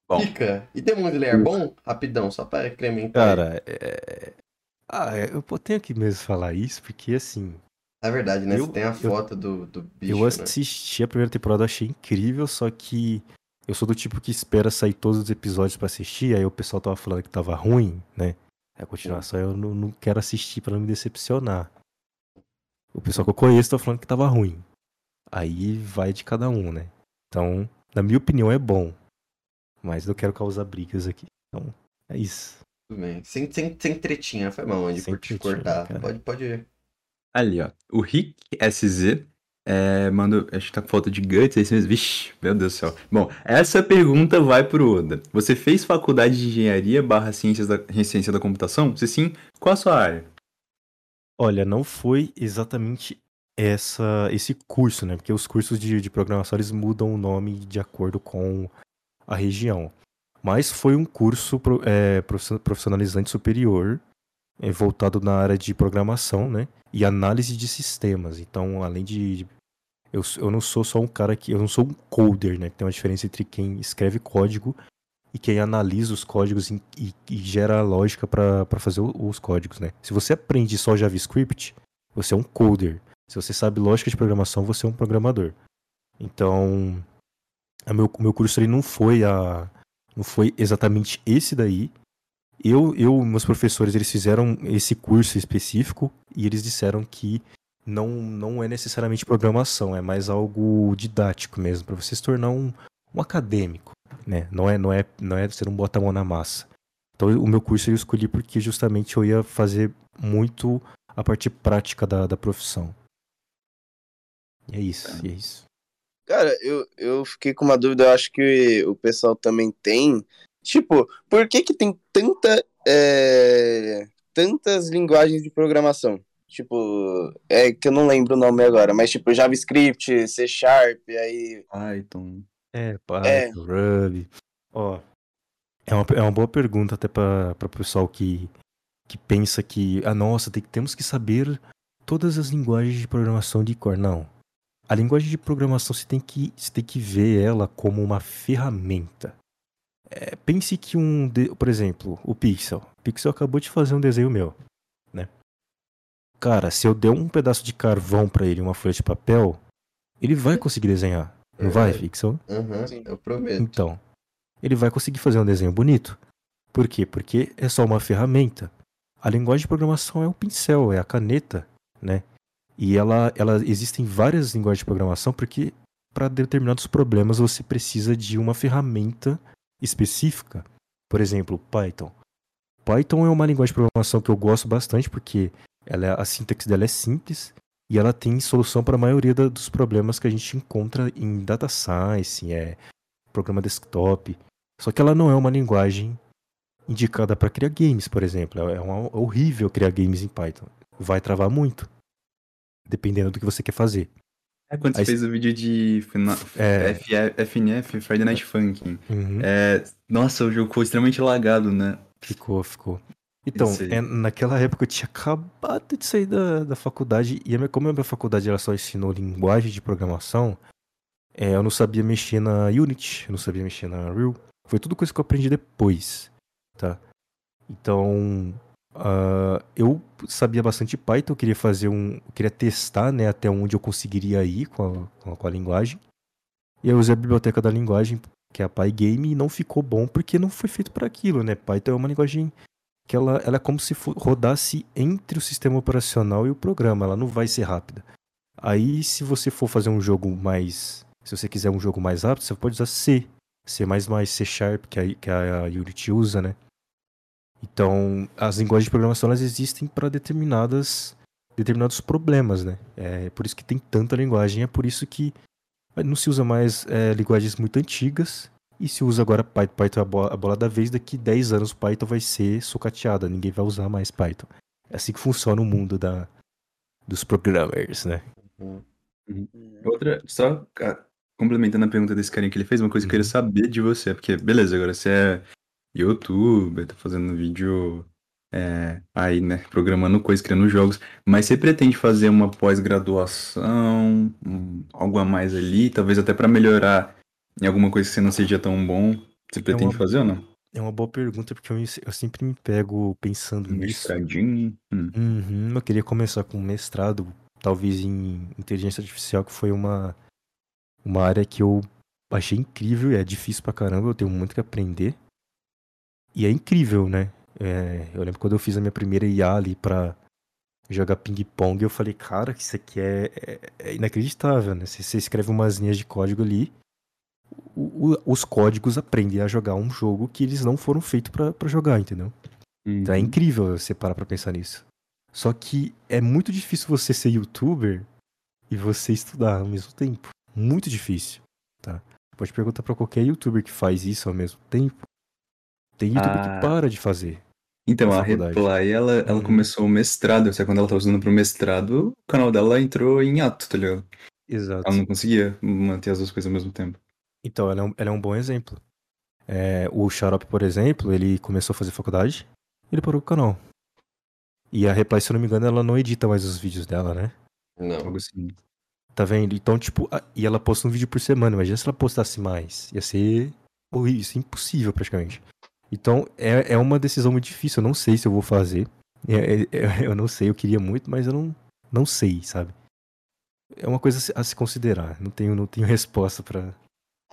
Bom. Fica. E Demon Slayer bom? Rapidão, só pra incrementar. Cara, é... Ah, é, eu tenho que mesmo falar isso, porque assim, É verdade, né? eu- Você tem a eu- foto do, do bicho, eu né? assisti a primeira temporada, achei incrível, só que eu sou do tipo que espera sair todos os episódios pra assistir, aí o pessoal tava falando que tava ruim, né? A continuação eu não, não quero assistir pra não me decepcionar. O pessoal que eu conheço tá falando que tava ruim. Aí vai de cada um, né? Então, na minha opinião, é bom. Mas eu quero causar brigas aqui. Então, é isso. Tudo bem. Sem, sem, sem tretinha, foi mal, Andy, Sem por te cortar. cara. Pode, pode ir. Ali, ó. O Rick SZ é, mandou. Acho que tá com falta de guts, é isso mesmo. Vixe, meu Deus do céu. Bom, essa pergunta vai pro Oda. Você fez faculdade de engenharia barra ciências da, ciência da computação? Se sim, qual a sua área? Olha, não foi exatamente essa, esse curso, né? Porque os cursos de, de programação eles mudam o nome de acordo com a região. Mas foi um curso é, profi- profissionalizante superior, é, voltado na área de programação, né? E análise de sistemas. Então, além de. Eu, eu não sou só um cara que. Eu não sou um coder, né? Tem uma diferença entre quem escreve código e quem analisa os códigos e, e- e gera a lógica para fazer os códigos, né? Se você aprende só JavaScript, você é um coder. Se você sabe lógica de programação, você é um programador. Então, meu, meu curso ele não foi a não foi exatamente esse daí. Eu, eu, meus professores, eles fizeram esse curso específico e eles disseram que não, não é necessariamente programação, é mais algo didático mesmo, para você se tornar um, um acadêmico, né? Não é, não é, não é você não bota mão na massa. Então, o meu curso eu escolhi porque justamente eu ia fazer muito a parte prática da, da profissão. E é isso, e é isso. Cara, eu, eu fiquei com uma dúvida, eu acho que o pessoal também tem. Tipo, por que que tem tanta. é, tantas linguagens de programação. Tipo, é que eu não lembro o nome agora, mas tipo JavaScript, C Sharp, aí. Python. É, Python, É. Ruby. Ó, é uma, é uma boa pergunta até para o pessoal que, que pensa que, ah, nossa, tem, que- temos que saber todas as linguagens de programação de cor. Não. A linguagem de programação você tem que, você tem que ver ela como uma ferramenta. É, pense que um, de- por exemplo, o Pixel. O Pixel acabou de fazer um desenho meu, né? Cara, se eu der um pedaço de carvão para ele, uma folha de papel, ele vai conseguir desenhar. Não vai, Verdade. Pixel? Aham, Sim. eu prometo. Então, ele vai conseguir fazer um desenho bonito. Por quê? Porque é só uma ferramenta. A linguagem de programação é o pincel, é a caneta, né? E ela, ela existem várias linguagens de programação porque para determinados problemas você precisa de uma ferramenta específica. Por exemplo, Python. Python é uma linguagem de programação que eu gosto bastante porque ela é- a sintaxe dela é simples e ela tem solução para a maioria da- dos problemas que a gente encontra em data science, é programa desktop. Só que ela não é uma linguagem indicada para criar games, por exemplo. É, uma- é horrível criar games em Python. Vai travar muito, dependendo do que você quer fazer. É quando você Aí- fez o vídeo de É. FNF, Friday Night Funkin'. Uhum. É, nossa, o jogo ficou extremamente lagado, né? Ficou, ficou. Então, é, naquela época eu tinha acabado de sair da, da faculdade, e a como a minha faculdade ela só ensinou linguagem de programação, é, eu não sabia mexer na Unity, eu não sabia mexer na Unreal. Foi tudo coisa que eu aprendi depois, tá? Então, ah, eu sabia bastante Python, eu queria fazer um. queria testar né, até onde eu conseguiria ir com a, com a, com a linguagem. E eu usei a biblioteca da linguagem, que é a Pygame, e não ficou bom porque não foi feito para aquilo, né? Python é uma linguagem que ela, ela é como se rodasse entre o sistema operacional e o programa, ela não vai ser rápida. Aí, se você for fazer um jogo mais. Se você quiser um jogo mais rápido, você pode usar C. C, C Sharp, que a, que a Unity usa, né? Então, as linguagens de programação elas existem para determinadas determinados problemas, né? É por isso que tem tanta linguagem, é por isso que não se usa mais é, linguagens muito antigas e se usa agora Python. Python é a bola, a bola da vez, daqui 10 anos Python vai ser sucateada, ninguém vai usar mais Python. É assim que funciona o mundo da, dos programmers, né? Outra, só ca- complementando a pergunta desse carinha que ele fez, uma coisa que eu queria Uhum. saber de você, porque, beleza, agora você é youtuber, tá fazendo vídeo é, aí, né, programando coisas, criando jogos, mas você pretende fazer uma pós-graduação, um- algo a mais ali, talvez até pra melhorar em alguma coisa que você não seja tão bom? Você pretende uma- fazer ou não? É uma boa pergunta porque eu, eu sempre me pego pensando Um nisso. mestradinho? Hum. Uhum, eu queria começar com um mestrado, talvez em inteligência artificial, que foi uma, uma área que eu achei incrível e é difícil pra caramba, eu tenho muito que aprender. E é incrível, né? É, eu lembro quando eu fiz a minha primeira IA ali pra jogar ping-pong, eu falei, cara, que isso aqui é, é- é inacreditável, né? Você, você escreve umas linhas de código ali, o- o- os códigos aprendem a jogar um jogo que eles não foram feitos pra pra jogar, entendeu? Então é Uhum. incrível você parar pra pensar nisso. Só que é muito difícil você ser youtuber e você estudar ao mesmo tempo. Muito difícil, tá? Pode perguntar pra qualquer youtuber que faz isso ao mesmo tempo. Tem youtuber Ah. que para de fazer. Então, a. Reply, ela, ela Uhum. começou o mestrado, só que quando ela tava usando pro mestrado, o canal dela entrou em ato, tá ligado? Exato. Ela não conseguia manter as duas coisas ao mesmo tempo. Então, ela é um, ela é um bom exemplo. É, o Xarope, por exemplo, ele começou a fazer faculdade, ele parou com o canal. E a Reply, se eu não me engano, ela não edita mais os vídeos dela, né? Não. Algo assim. Tá vendo? Então, tipo, a- e ela posta um vídeo por semana. Imagina se ela postasse mais. Ia ser horrível, isso é impossível praticamente. Então, é, é uma decisão muito difícil. Eu não sei se eu vou fazer. É- é- é- eu não sei, eu queria muito, mas eu não, não sei, sabe? É uma coisa a se- considerar. Não tenho, não tenho resposta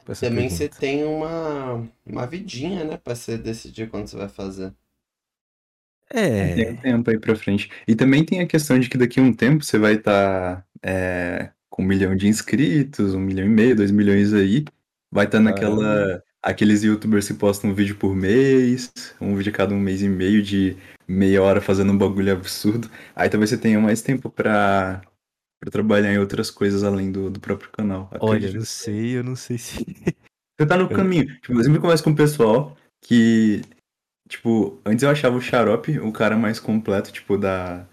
essa Também você pergunta. tem uma, uma vidinha, né? Pra você decidir quando você vai fazer. É, Tem um tempo aí pra frente. E também tem a questão de que daqui a um tempo você vai estar com um milhão de inscritos, um milhão e meio, dois milhões aí. Vai estar naquela. Aqueles youtubers que postam um vídeo por mês, um vídeo a cada um mês e meio de meia hora fazendo um bagulho absurdo. Aí talvez você tenha mais tempo pra, pra trabalhar em outras coisas além do, do próprio canal. olha, eu não sei, eu não sei se. Você tá no Eu- caminho. Tipo, eu sempre converso com o pessoal que, tipo, antes eu achava o Xarope o cara mais completo, tipo, da,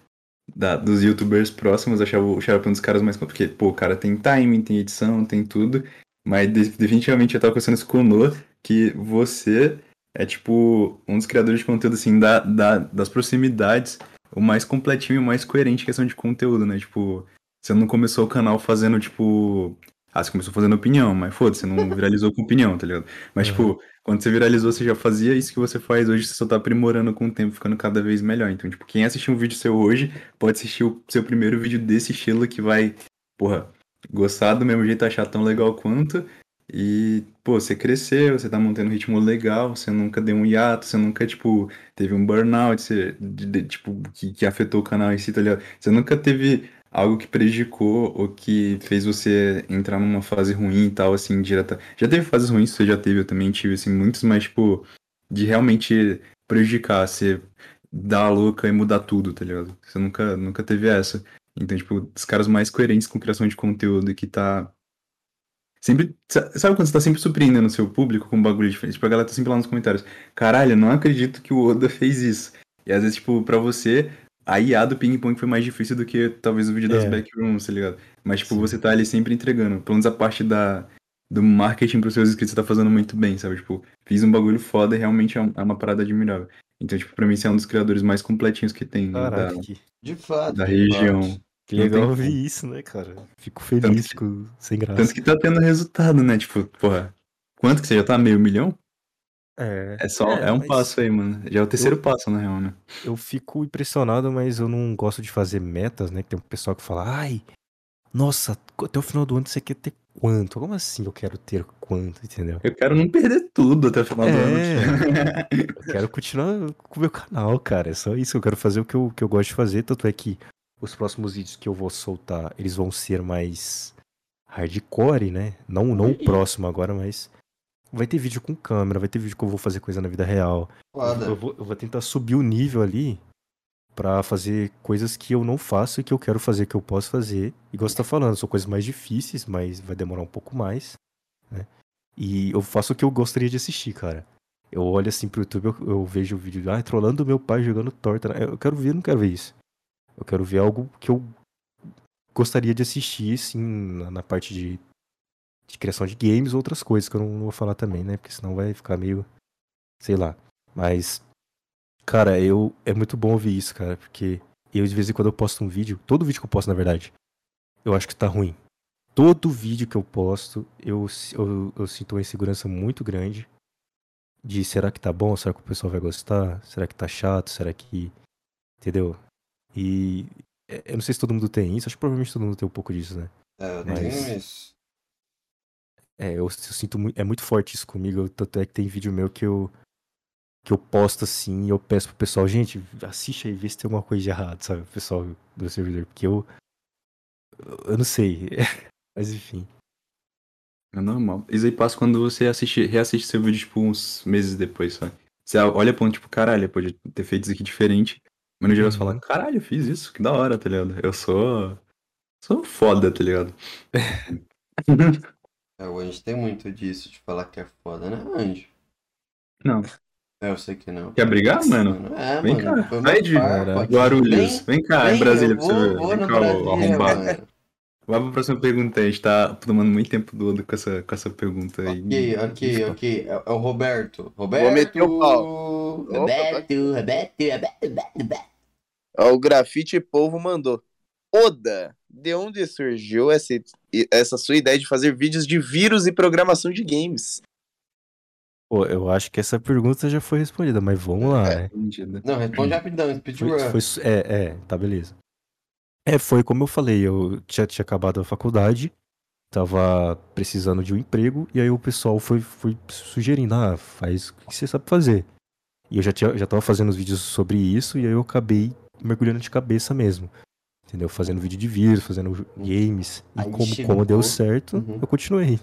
da, dos youtubers próximos, eu achava o Xarope um dos caras mais porque, pô, o cara tem timing, tem edição, tem tudo, mas de- definitivamente eu tava conversando isso com o Noah, que você é, tipo, um dos criadores de conteúdo, assim, da, da, das proximidades, o mais completinho e o mais coerente em questão de conteúdo, né? Tipo, você não começou o canal fazendo, tipo. Ah, você começou fazendo opinião, mas foda-se, você não viralizou com opinião, tá ligado? Mas, Uhum. tipo, quando você viralizou, você já fazia isso que você faz hoje, você só tá aprimorando com o tempo, ficando cada vez melhor. Então, tipo, quem assistir um vídeo seu hoje, pode assistir o seu primeiro vídeo desse estilo que vai, porra, gostar do mesmo jeito, achar tão legal quanto. E, pô, você cresceu, você tá mantendo um ritmo legal, você nunca deu um hiato, você nunca, tipo, teve um burnout, você, de- de- tipo, que, que afetou o canal em si, tá ligado? Você nunca teve algo que prejudicou ou que fez você entrar numa fase ruim e tal, assim, direta. Já teve fases ruins, você já teve, eu também tive, assim, muitos, mas, tipo, de realmente prejudicar, você dar a louca e mudar tudo, tá ligado? Você nunca, nunca teve essa. Então, tipo, os caras mais coerentes com criação de conteúdo e que tá. Sempre. sa- Sabe quando você tá sempre surpreendendo o seu público com um bagulho diferente? Tipo, a galera tá sempre lá nos comentários. Caralho, não acredito que o Oda fez isso. E às vezes, tipo, pra você, a IA do ping-pong foi mais difícil do que talvez o vídeo das É. backrooms, tá ligado? Mas, tipo, Sim. você tá ali sempre entregando. Pelo menos a parte da, do marketing pros seus inscritos você tá fazendo muito bem, sabe? Tipo, fiz um bagulho foda e realmente é é uma parada admirável. Então, tipo, pra mim, você é um dos criadores mais completinhos que tem Caraca, da, que, De fato. da de região. fato. que legal ouvir isso, né, cara? Fico feliz, que- fico sem graça. Tanto que tá tendo resultado, né? Tipo, porra, quanto que você já tá? Meio milhão? É, É só, é, um mas passo aí, mano. Já é o terceiro passo, na real, né? Eu fico impressionado, mas eu não gosto de fazer metas, né? Que tem um pessoal que fala, ai, nossa, até o final do ano você quer ter quanto? Como assim eu quero ter quanto, entendeu? Eu quero não perder tudo até o final do ano. É, eu quero continuar com o meu canal, cara. É só isso. Eu quero fazer o que eu, que eu gosto de fazer. Tanto é que os próximos vídeos que eu vou soltar, eles vão ser mais hardcore, né? Não, não o próximo agora, mas vai ter vídeo com câmera, vai ter vídeo que eu vou fazer coisa na vida real. Eu vou, eu vou tentar subir o nível ali pra fazer coisas que eu não faço e que eu quero fazer, que eu posso fazer. Igual você tá falando, são coisas mais difíceis, mas vai demorar um pouco mais, né? E eu faço o que eu gostaria de assistir, cara. Eu olho assim pro YouTube, eu, eu vejo o vídeo, ah, trolando meu pai jogando torta. Eu quero ver, eu não quero ver isso. Eu quero ver algo que eu gostaria de assistir, assim, na, na parte de, de criação de games ou outras coisas que eu não, não vou falar também, né? Porque senão vai ficar meio, sei lá. Mas, cara, eu é muito bom ouvir isso, cara, porque eu de vez em quando eu posto um vídeo, todo vídeo que eu posto, na verdade, eu acho que tá ruim. Todo vídeo que eu posto, eu, eu, eu sinto uma insegurança muito grande de será que tá bom? Será que o pessoal vai gostar? Será que tá chato? Será que. Entendeu? E é, eu não sei se todo mundo tem isso, acho que provavelmente todo mundo tem um pouco disso, né? É, eu Mas- tenho isso. É, eu, eu sinto muito, é muito forte isso comigo, tanto é que tem vídeo meu que eu que eu posto assim e eu peço pro pessoal, gente, assiste aí, vê se tem alguma coisa de errado, sabe? O pessoal do servidor, porque eu eu não sei. Mas enfim. É normal. Isso aí passa quando você assiste, reassiste seu vídeo, tipo, uns meses depois, sabe? Você olha pra um, tipo, caralho, pode ter feito isso aqui diferente. Mas no geral você fala, Uhum. caralho, eu fiz isso, que da hora, tá ligado? Eu sou. Sou foda, tá ligado? É, o Anjo tem muito disso, de falar que é foda, né, Anjo? Não. É, eu sei que não. Quer brigar, mano? É, Vem mano. cá, vai de. Guarulhos. Vem, cá, Vem, em Brasília eu pra você vou, ver. vou Vem cá, arrombado. Vai pra próxima pergunta aí. A gente tá tomando muito tempo do Odo com essa, com essa pergunta aí. Ok, ok, ok. É, é o Roberto. Roberto. meter o pau. Roberto, Roberto, Roberto, Roberto, Roberto. Ó, o grafite povo mandou. Oda, de onde surgiu essa, essa sua ideia de fazer vídeos de vírus e programação de games? Pô, eu acho que essa pergunta já foi respondida, mas vamos lá, né? Entendido. Não, responde rapidão, speedrun. Foi, foi, é, é, tá, beleza. É, foi como eu falei, eu tinha, tinha acabado a faculdade, tava precisando de um emprego, e aí o pessoal foi, foi sugerindo, ah, faz o que você sabe fazer. E eu já, tinha, já tava fazendo os vídeos sobre isso, e aí eu acabei mergulhando de cabeça mesmo. Entendeu? Fazendo vídeo de vírus, fazendo games. E Aí como, chegou- como deu certo, Uhum. eu continuei.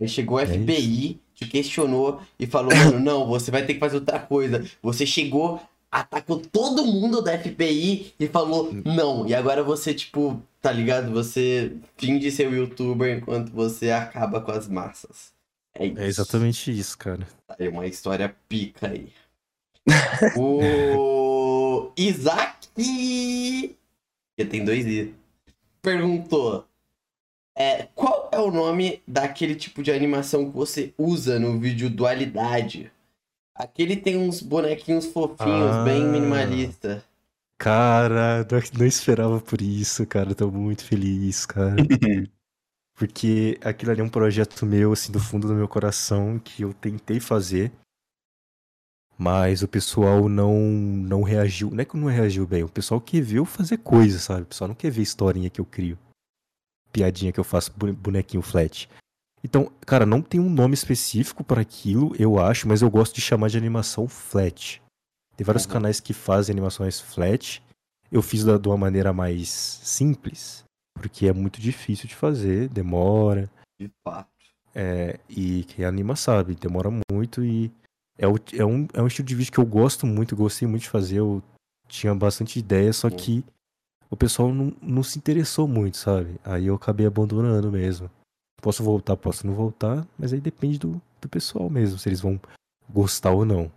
Aí chegou o É FBI, te questionou e falou, mano, não, você vai ter que fazer outra coisa. Você chegou, atacou todo mundo da FBI e falou, Hum. não. E agora você, tipo, tá ligado? Você finge ser o youtuber enquanto você acaba com as massas. É isso. É exatamente isso, cara. Aí uma história pica aí. O Isaac, que tem dois I, perguntou: é, qual é o nome daquele tipo de animação que você usa no vídeo Dualidade? Aquele tem uns bonequinhos fofinhos, Ah. bem minimalista. Cara, não, não esperava por isso, cara. Eu tô muito feliz, cara. Porque aquilo ali é um projeto meu, assim, do fundo do meu coração, que eu tentei fazer. Mas o pessoal não, não reagiu. Não é que não reagiu bem, o pessoal quer ver eu fazer coisa, sabe? O pessoal não quer ver historinha que eu crio. Piadinha que eu faço, bone- bonequinho flat. Então, cara, não tem um nome específico para aquilo, eu acho, mas eu gosto de chamar de animação flat. Tem vários Uhum. canais que fazem animações flat. Eu fiz da- de uma maneira mais simples, porque é muito difícil de fazer, demora. De fato. É, e quem anima sabe, demora muito e é, o- é um, é um estilo de vídeo que eu gosto muito, gostei muito de fazer, eu tinha bastante ideia, só que o pessoal não, não se interessou muito, sabe? Aí eu acabei abandonando mesmo. Posso voltar, posso não voltar, mas aí depende do, do pessoal mesmo, se eles vão gostar ou não.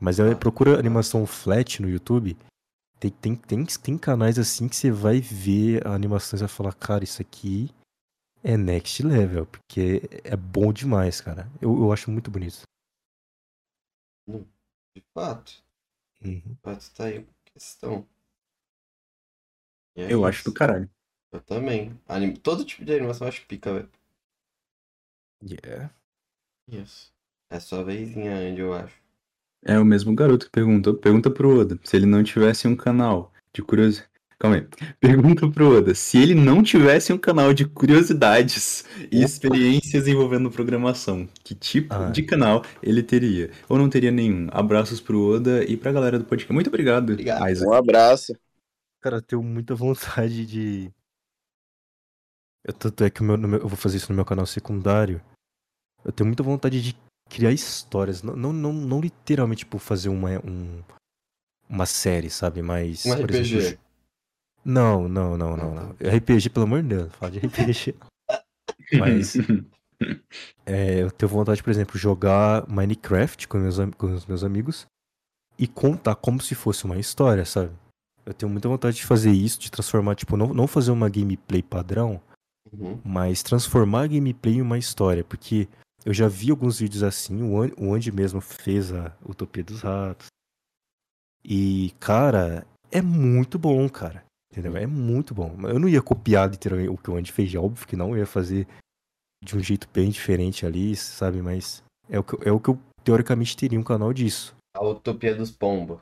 Mas aí Ah, procura animação flat no YouTube. Tem, tem, tem, tem canais assim que você vai ver a animação e vai falar, cara, isso aqui é next level, porque é bom demais, cara. Eu, eu acho muito bonito. De fato. Uhum. De fato tá aí a questão. É Eu acho isso. do caralho. Eu também. Anim- Todo tipo de animação eu acho pica, velho. Yeah. Isso. É sua vezinha, Andy, eu acho. É o mesmo garoto que perguntou. Pergunta pro Oda se ele não tivesse um canal de curiosidades. Calma aí. Pergunta pro Oda se ele não tivesse um canal de curiosidades e experiências envolvendo programação. Que tipo Ah. de canal ele teria? Ou não teria nenhum? Abraços pro Oda e pra galera do podcast. Muito obrigado, Obrigado. Isaac. Um abraço. Cara, eu tenho muita vontade de. Eu, tanto é que meu- meu- eu vou fazer isso no meu canal secundário. Eu tenho muita vontade de criar histórias. Não, não, não, não literalmente, tipo, fazer uma, um- uma série, sabe? Mas. Um RPG. exemplo, Não, não, não, não, não. RPG, pelo amor de Deus, fala de RPG. Mas é, eu tenho vontade, por exemplo, jogar Minecraft com, meus, com os meus amigos e contar como se fosse uma história, sabe? Eu tenho muita vontade de fazer isso, de transformar, tipo, não, não fazer uma gameplay padrão, Uhum. mas transformar a gameplay em uma história, porque eu já vi alguns vídeos assim, o An- o Andy mesmo fez a Utopia dos Ratos. E, cara, é muito bom, cara. Entendeu? É muito bom. Eu não ia copiar literalmente o que o Andy fez, óbvio que não, eu ia fazer de um jeito bem diferente ali, sabe? Mas é o que, é o que eu teoricamente teria um canal disso. A utopia dos pombos.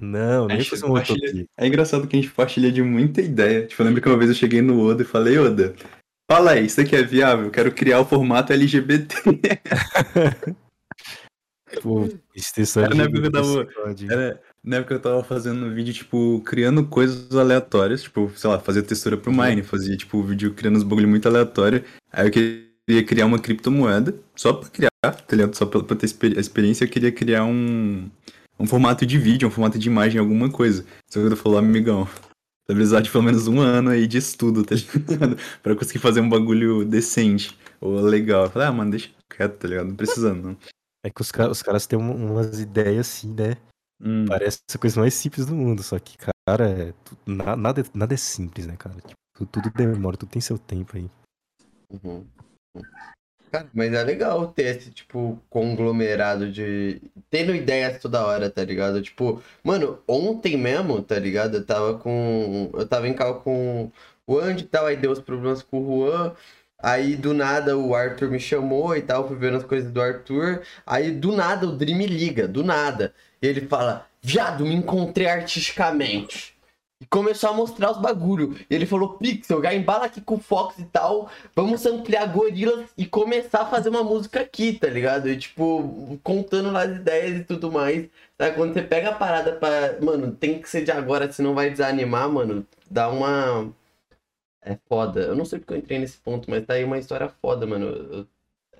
Não, nem fazer uma utopia. É engraçado que a gente partilha de muita ideia. Tipo, eu lembro que uma vez eu cheguei no Oda e falei, Oda, fala aí, isso aqui é viável? Eu quero criar o formato LGBT. Pô, extensão Era na época que eu tava- Era, na época eu tava fazendo um vídeo, tipo, criando coisas aleatórias, tipo, sei lá, fazer textura pro Uhum. Mine, fazia, tipo, vídeo criando uns bagulho muito aleatório. Aí eu queria criar uma criptomoeda, só pra criar, tá ligado? Só pra, pra ter experi- a experiência, eu queria criar um, um formato de vídeo, um formato de imagem, alguma coisa. Só que eu falou, amigão, vai precisar de pelo menos um ano aí de estudo, tá ligado? pra conseguir fazer um bagulho decente, ou legal. Eu falei, ah, mano, deixa quieto, tá ligado? Não precisando, não. É que os, ca- os caras têm um- umas ideias assim, né? Hum. Parece a coisa mais simples do mundo, só que, cara, é tu- na- nada, nada é simples, né, cara? Tipo, tudo, tudo demora, tudo tem seu tempo aí. Uhum. Cara, mas é legal ter esse, tipo, conglomerado de. Tendo ideias toda hora, tá ligado? Tipo, mano, ontem mesmo, tá ligado? Eu tava com. Eu tava em carro com o Andy e tal, aí deu os problemas com o Juan. Aí do nada o Arthur me chamou e tal, fui vendo as coisas do Arthur. Aí do nada o Dream me liga, do nada. E ele fala: Viado, me encontrei artisticamente. E começou a mostrar os bagulho. E ele falou: Pixel, embala aqui com o Fox e tal. Vamos ampliar gorilas e começar a fazer uma música aqui, tá ligado? E tipo, contando lá as ideias e tudo mais. Sabe? Quando você pega a parada pra. Mano, tem que ser de agora, senão vai desanimar, mano. Dá uma. É foda. Eu não sei porque eu entrei nesse ponto, mas tá aí uma história foda, mano. Eu-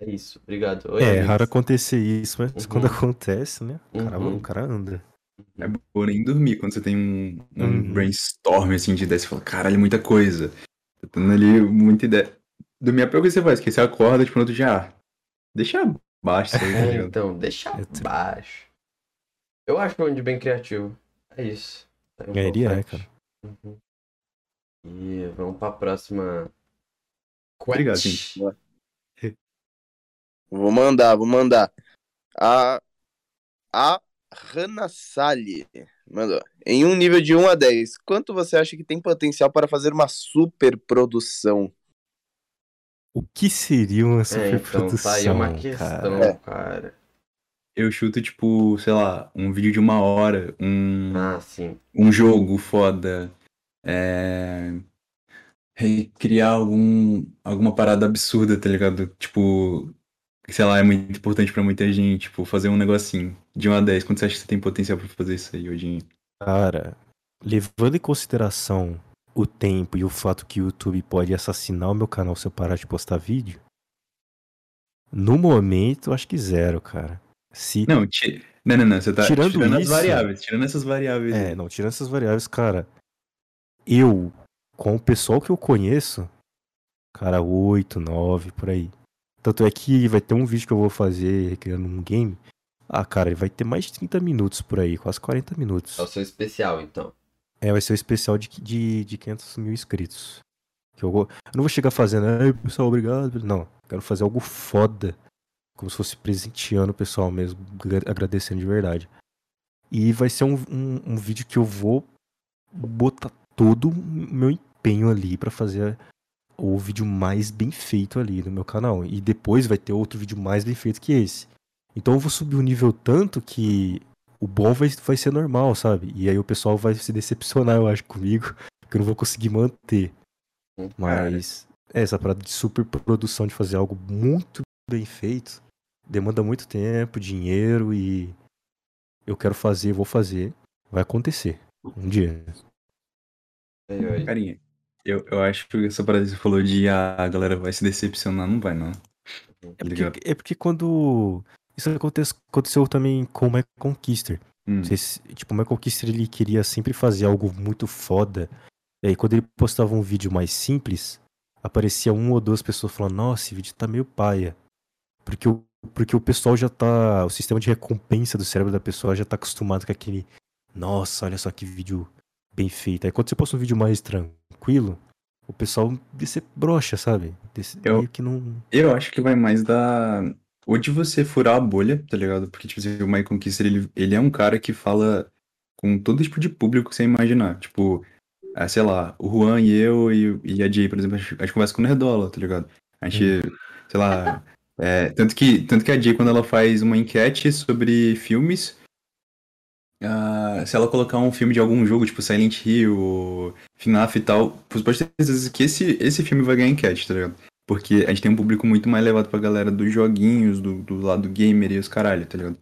É isso, obrigado. Oi, é, é raro acontecer isso, mas Uhum. quando acontece, né? O cara, Uhum. o cara anda. É bom nem dormir quando você tem um, um Uhum. brainstorm assim de ideia. Você fala, caralho, é muita coisa. Tá tendo ali muita ideia. Dormir é a pior coisa que você faz, que você acorda, tipo, no outro dia, ah, deixa baixo isso aí, tá É, então, deixa Eu baixo. Eu acho o Andy bem criativo. É isso. Um É, ele é, cara. Uhum. E vamos pra próxima. Obrigado, gente. Vou mandar, vou mandar. A. A Hannah Sally mandou. Em um nível de 1 a 10, quanto você acha que tem potencial para fazer uma super produção? O que seria uma É, superprodução, então tá aí uma cara? questão, É. cara. Eu chuto, tipo, sei lá, um vídeo de uma hora, um, Ah, sim. um jogo foda, é... Criar algum, alguma parada absurda, tá ligado? Tipo, sei lá, é muito importante pra muita gente, tipo, fazer um negocinho de 1 a 10. Quanto você acha que você tem potencial pra fazer isso aí hoje? Cara, levando em consideração o tempo e o fato que o YouTube pode assassinar o meu canal se eu parar de postar vídeo, no momento, acho que zero, cara. Se, Não, ti... não, não, não, você tá Tirando tirando as isso- variáveis, tirando essas variáveis. É, aí. não, tirando essas variáveis, cara, eu, com o pessoal que eu conheço, cara, 8, 9, por aí. Tanto é que vai ter um vídeo que eu vou fazer criando um game. Ah, cara, ele vai ter mais de 30 minutos por aí, quase 40 minutos. É o seu especial, então. É, vai ser o especial de, de, de 500 mil inscritos. Que eu, vou- eu não vou chegar fazendo, ai, pessoal, obrigado. Não, quero fazer algo foda. Como se fosse presenteando o pessoal mesmo, agra- agradecendo de verdade. E vai ser um, um, um vídeo que eu vou botar todo o meu empenho ali pra fazer o vídeo mais bem feito ali no meu canal. E depois vai ter outro vídeo mais bem feito que esse. Então eu vou subir o nível tanto que o bom vai, vai ser normal, sabe? E aí o pessoal vai se decepcionar, eu acho, comigo, que eu não vou conseguir manter. Mas é, essa parada de super produção, de fazer algo muito bem feito, demanda muito tempo, dinheiro e eu quero fazer, vou fazer, vai acontecer um dia. Carinha, eu, eu acho que essa parada que você falou de ah, a galera vai se decepcionar, não vai, não. É Tá porque, é porque quando isso acontece, aconteceu também com o Michael Conquister. Hum. Se- tipo, o Michael Kister ele queria sempre fazer algo muito foda. E aí quando ele postava um vídeo mais simples, aparecia uma ou duas pessoas falando, nossa, esse vídeo tá meio paia. Porque o, porque o pessoal já tá. O sistema de recompensa do cérebro da pessoa já tá acostumado com aquele. Nossa, olha só que vídeo bem feito. Aí quando você posta um vídeo mais tranquilo, o pessoal desse brocha, sabe? Desse, Eu- que não. Eu acho que vai mais da. Ou de você furar a bolha, tá ligado? Porque, tipo, assim, o Michael Conquister, ele, ele é um cara que fala com todo tipo de público que você imaginar. Tipo, ah, sei lá, o Juan e eu e, e a Jay, por exemplo, a gente, a gente conversa com o Nerdola, tá ligado? A gente, sei lá. é, tanto, que, tanto que a Jay, quando ela faz uma enquete sobre filmes, ah, se ela colocar um filme de algum jogo, tipo Silent Hill, FNAF e tal, você pode ter certeza que esse, esse filme vai ganhar enquete, tá ligado? Porque a gente tem um público muito mais levado pra galera dos joguinhos, do, do lado gamer e os caralho, tá ligado?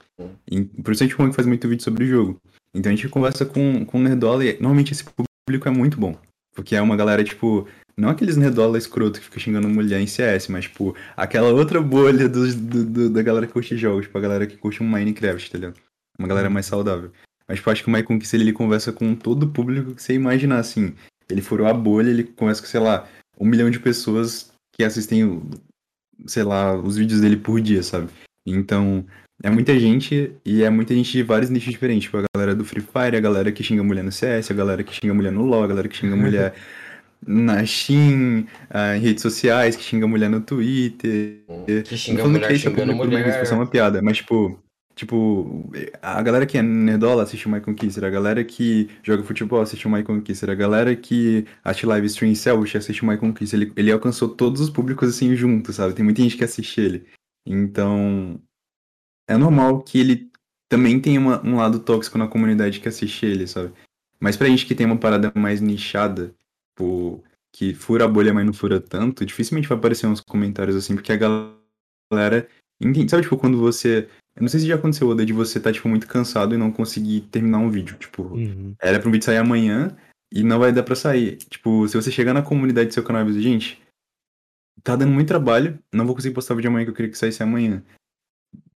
E por isso a gente faz muito vídeo sobre o jogo. Então a gente conversa com, com Nerdola e normalmente esse público é muito bom. Porque é uma galera, tipo, não aqueles Nerdola escroto que fica xingando mulher em CS, mas, tipo, aquela outra bolha dos, do, do- da galera que curte jogos, tipo, a galera que curte um Minecraft, tá ligado? Uma galera mais saudável. Mas, tipo, acho que o Michael Conquista, ele conversa com todo o público que você imaginar, assim. Ele furou a bolha, ele conversa com, sei lá, um milhão de pessoas que assistem, sei lá, os vídeos dele por dia, sabe? Então, é muita gente e é muita gente de vários nichos diferentes. Tipo, a galera do Free Fire, a galera que xinga mulher no CS, a galera que xinga mulher no LoL, a galera que xinga mulher na Steam, ah, em redes sociais, que xinga mulher no Twitter. Que Não xinga falando mulher que é o xingando público mulher. Isso é uma piada, mas tipo, tipo, a galera que é nerdola assiste o My Conquistor, a galera que joga futebol assiste o My Conquistor, a galera que assiste live stream Celsius assiste o My Conquistor, ele, ele alcançou todos os públicos assim juntos, sabe? Tem muita gente que assiste ele. Então, é normal que ele também tenha uma- um lado tóxico na comunidade que assiste ele, sabe? Mas pra gente que tem uma parada mais nichada, tipo, que fura a bolha, mas não fura tanto, dificilmente vai aparecer uns comentários assim, porque a galera. Sabe, tipo, quando você. Eu não sei se já aconteceu, Oda, de você tá, tipo, muito cansado e não conseguir terminar um vídeo. Tipo, Uhum. era pra um vídeo sair amanhã e não vai dar pra sair. Tipo, se você chegar na comunidade do seu canal e dizer, gente, tá dando muito trabalho, não vou conseguir postar o vídeo amanhã que eu queria que saísse amanhã.